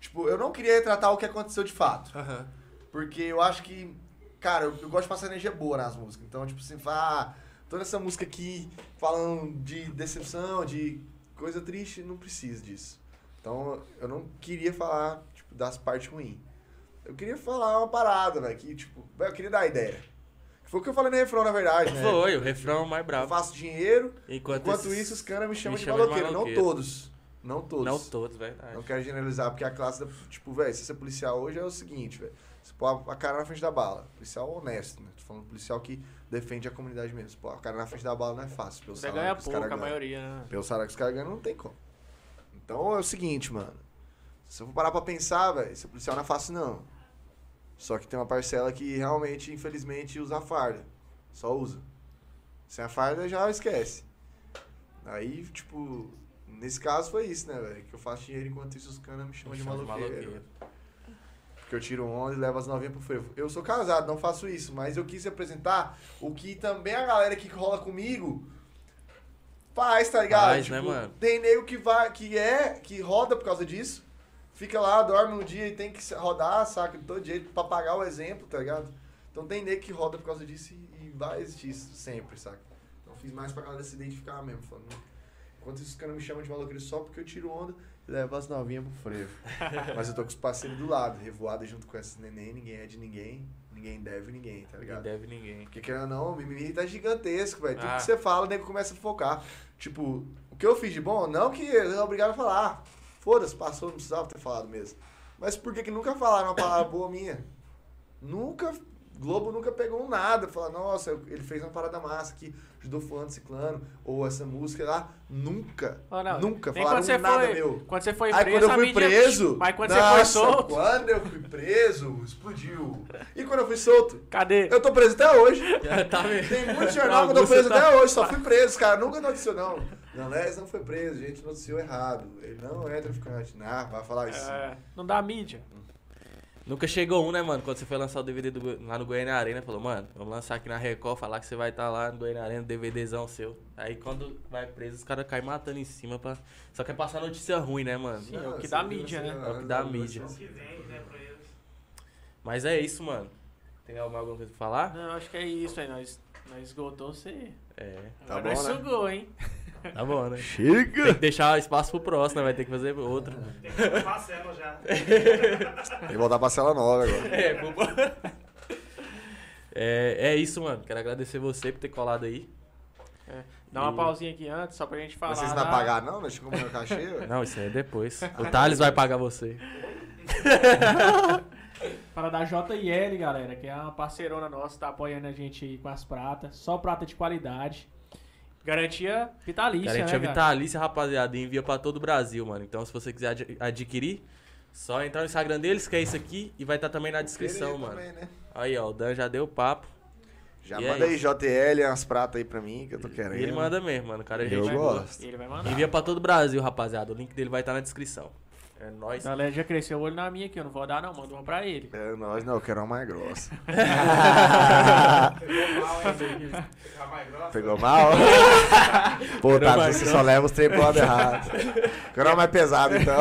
Tipo, eu não queria retratar o que aconteceu de fato. Aham. Porque eu acho que, cara, eu, eu gosto de passar energia boa nas músicas. Então, tipo assim, falar, ah, toda essa música aqui falando de decepção, de coisa triste, não precisa disso. Então, eu não queria falar, tipo, das partes ruins. Eu queria falar uma parada, velho, que, tipo, eu queria dar ideia. Foi o que eu falei no refrão, na verdade, né? Foi, o refrão mais Eu bravo. faço dinheiro, Enquanto, enquanto esses- isso os caras me chamam me de chamam de maloqueiro. Não todos. Não todos. Não todos, verdade. Não quero generalizar, porque a classe, da, tipo, velho, se você é policial hoje é o seguinte, velho. Você põe a cara na frente da bala. Policial honesto, né? Tô falando policial que defende a comunidade mesmo. Põe a cara na frente da bala não é fácil. Pelo Você salário ganha que os pouco, a maioria, né? Pelo salário que os caras ganham, não tem como. Então é o seguinte, mano. Se eu for parar pra pensar, velho, ser policial não é fácil, não. Só que tem uma parcela que realmente, infelizmente, usa a farda. Só usa. Sem a farda já esquece. Aí, tipo, nesse caso foi isso, né, velho? Que eu faço dinheiro enquanto isso os caras me chamam de maloqueiro. Porque eu tiro onda e levo as novinhas pro frevo. Eu sou casado, não faço isso, mas eu quis representar o que também a galera que rola comigo faz, tá ligado? Faz, né, mano? Tem nego que vai, que é, que roda por causa disso. Fica lá, dorme um dia e tem que rodar, saca, de todo jeito, pra pagar o exemplo, tá ligado? Então tem nego que roda por causa disso e, e vai existir isso sempre, saca? Então fiz mais pra galera se identificar mesmo, falando. Enquanto isso, os caras me chamam de maloqueiro só porque eu tiro onda e levo as novinhas pro frevo. [LAUGHS] Mas eu tô com os parceiros do lado, revoada junto com esses neném, ninguém é de ninguém, ninguém deve ninguém, tá Ninguém ligado? deve ninguém. Porque querendo ou não, o mimimi tá gigantesco, velho. Tudo Ah. que você fala, o nego começa a focar. Tipo, o que eu fiz de bom, não que eu é obrigado a falar. Foda-se, passou, não precisava ter falado mesmo. Mas por que que nunca falaram uma palavra boa minha? Nunca, Globo nunca pegou nada. Falar, nossa, ele fez uma parada massa aqui, ajudou fulano, ciclano, ou essa música lá. Nunca, Ó, não, nunca falaram nada foi, meu. Quando você foi Aí preso, quando eu fui mídia- preso. Mas quando nossa, você foi solto, Quando eu fui preso, explodiu. E quando eu fui solto? cadê? Eu tô preso até hoje. [LAUGHS] tá? Tem muito jornal que eu tô preso tá- até hoje, só fui preso, cara. Nunca noticiou, não. Não, Les não foi preso, a gente noticiou errado. Ele não é traficante. Não, vai falar isso. É, não dá mídia. Nunca chegou um, né, mano? Quando você foi lançar o DVD do, lá no Goiânia Arena, falou, mano, vamos lançar aqui na Record, falar que você vai estar lá no Goiânia Arena, DVDzão seu. Aí quando vai preso, os caras caem matando em cima pra. Só quer passar notícia ruim, né, mano? Sim, é o que dá mídia, né? É o que dá mídia. O que vende, né. Mas é isso, mano. Tem alguma coisa pra falar? Não, acho que é isso aí. Nós, nós esgotou você. É. Tá Agora bom, nós né? sugou, hein? Tá bom, né? Chega! Tem que deixar espaço pro próximo, né? Vai ter que fazer outro. Tem que ter parcela já. [LAUGHS] Tem que voltar pra cela nova agora. É, vambora. É, é isso, mano. Quero agradecer você por ter colado aí. Dá uma E- pausinha aqui antes, só pra gente falar. Vocês não vão da- pagar, não? Deixa eu comer o cachê. Não, isso aí é depois. [LAUGHS] O Thales vai pagar você. [LAUGHS] Para da JL, galera, que é uma parceirona nossa, tá apoiando a gente aí com as pratas. Só prata de qualidade. Garantia vitalícia, Garantia né, cara? vitalícia, rapaziada, e envia pra todo o Brasil, mano. Então, se você quiser ad- adquirir, só entrar no Instagram deles, que é isso aqui, e vai estar também na descrição, mano. também, né? Aí, ó, o Dan já deu papo. Já E é manda aí isso. JL, umas pratas aí pra mim, que eu tô querendo. E ele manda mesmo, mano. O cara é Eu gente gosto. Ele vai mandar. Envia pra todo o Brasil, rapaziada. O link dele vai estar na descrição. É nóis. A galera já cresceu o olho na minha aqui, eu não vou dar não, manda uma pra ele. É, nós não, eu quero uma mais grossa. [LAUGHS] Pegou mal, hein? Ficar mais grossa. Pegou mal? [LAUGHS] Pô, tá, você grossa. só leva os três pro lado errado. [LAUGHS] Quero uma mais pesada, então.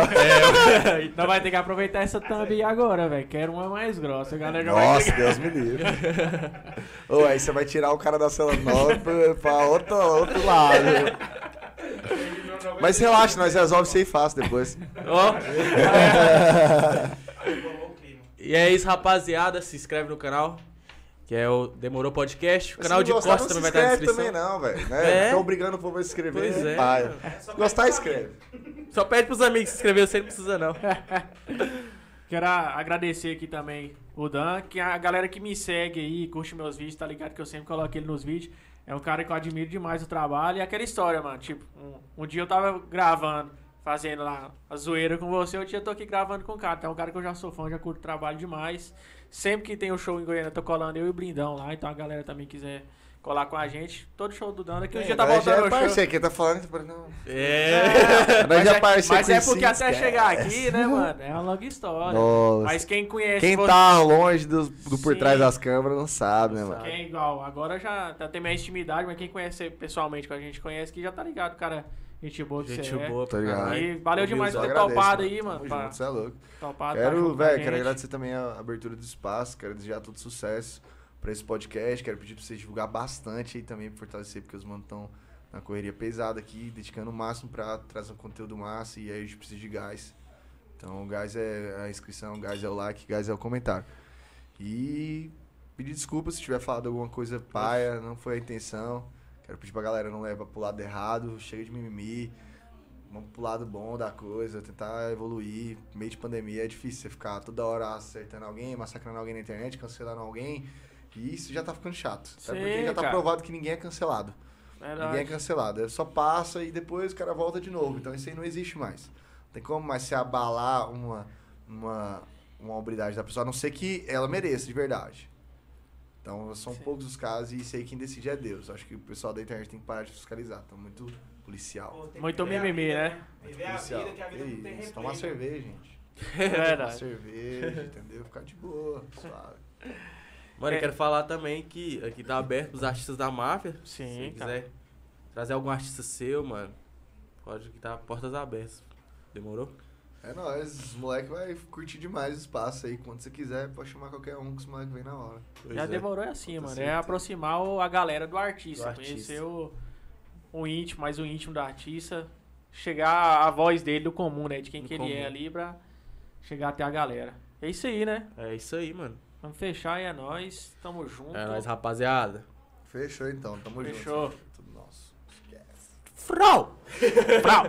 Nós vai ter que aproveitar essa thumb aí agora, velho. Quero uma mais grossa. A galera já vai Nossa, Deus me livre. Ô, aí você vai tirar o cara da cela nova pra, pra outro, outro lado. Mas relaxa, nós resolvemos isso aí fácil depois. Ó, Aí rolou o clima. e é isso, rapaziada. Se inscreve no canal, que é o Demorou Podcast. O canal de gostar, Costa não também vai estar na inscreve descrição. também não, velho. Né? É. Fica obrigando o povo a se inscrever. Pois é. paia. Se gostar, escreve. Só pede pros amigos se inscrever, você não precisa não. [LAUGHS] Quero agradecer aqui também o Dan, que é a galera que me segue aí, curte meus vídeos, tá ligado? Que eu sempre coloco ele nos vídeos. É um cara que eu admiro demais o trabalho. E aquela história, mano. Tipo, um, um dia eu tava gravando, fazendo lá a zoeira com você, outro dia eu tô aqui gravando com o cara. Então é um cara que eu já sou fã, já curto trabalho demais. Sempre que tem um show em Goiânia, eu tô colando eu e o Blindão lá. Então a galera também quiser colar com a gente. Todo show do Dan, daqui um dia tá Nós já voltando é o show. parceiro, quem tá falando, tá falando, não. É. Nós Mas já é, parceiro mas é porque até esquece. chegar aqui, né, mano? É uma longa história. Nossa. Mas quem conhece Quem você- tá longe do, do por Sim. trás das câmeras não sabe, né, mano? Quem é igual, agora já tá, tem mais intimidade, mas quem conhece pessoalmente, que a gente conhece, que já tá ligado, cara. Gente boa que Gente você boa, Tá pra ligado? é. E valeu demais por ter agradeço, topado aí, mano. Tamo pra- junto, cê é louco. topado, tá Quero, a velho, quero agradecer também a abertura do espaço, quero desejar todo sucesso pra esse podcast, quero pedir pra vocês divulgar bastante aí também, pra fortalecer, porque os manos estão na correria pesada aqui, dedicando o máximo pra trazer um conteúdo massa e aí a gente precisa de gás. Então, o gás é a inscrição, o gás é o like, o gás é o comentário. E pedir desculpa se tiver falado alguma coisa paia, não foi a intenção. Quero pedir pra galera não levar pro lado errado, chega de mimimi. vamos pro lado bom da coisa, tentar evoluir. Meio de pandemia é difícil você ficar toda hora acertando alguém, massacrando alguém na internet, cancelando alguém. E isso já tá ficando chato. Sabe? Sim, Porque já tá cara. provado que ninguém é cancelado. Ninguém é Verdade. cancelado. É Só passa e depois o cara volta de novo. Então isso aí não existe mais. Não tem como mais se abalar uma, uma, uma hombridade da pessoa, a não ser que ela mereça de verdade. Então são Sim. poucos os casos e isso aí quem decide é Deus. Acho que o pessoal da internet tem que parar de fiscalizar. Tá muito policial. Pô, Muito a mimimi, né? Viver a policial. vida, que a vida não tem replay. Tomar né? cerveja, gente. [LAUGHS] É Tomar verdade. cerveja, entendeu? Ficar de boa, suave. [LAUGHS] Mano, É. eu quero falar também que aqui tá aberto pros artistas da máfia. Sim, Se cara. quiser trazer algum artista seu, mano, pode que tá portas abertas. Demorou? É nóis, os moleques vai curtir demais o espaço aí. Quando você quiser, pode chamar qualquer um que os moleques vem na hora. Pois Já é. demorou é assim, Com mano. É certeza. aproximar o- a galera do artista. Do artista. Conhecer o, o íntimo, mais o íntimo do artista. Chegar a voz dele do comum, né? De quem Do que ele é comum. ali pra chegar até a galera. É isso aí, né? É isso aí, mano. Vamos fechar e é nóis. Tamo junto. É nóis, rapaziada. Fechou então, tamo Fechou. junto. Tudo nosso. Esquece. Frau! [LAUGHS] Frau!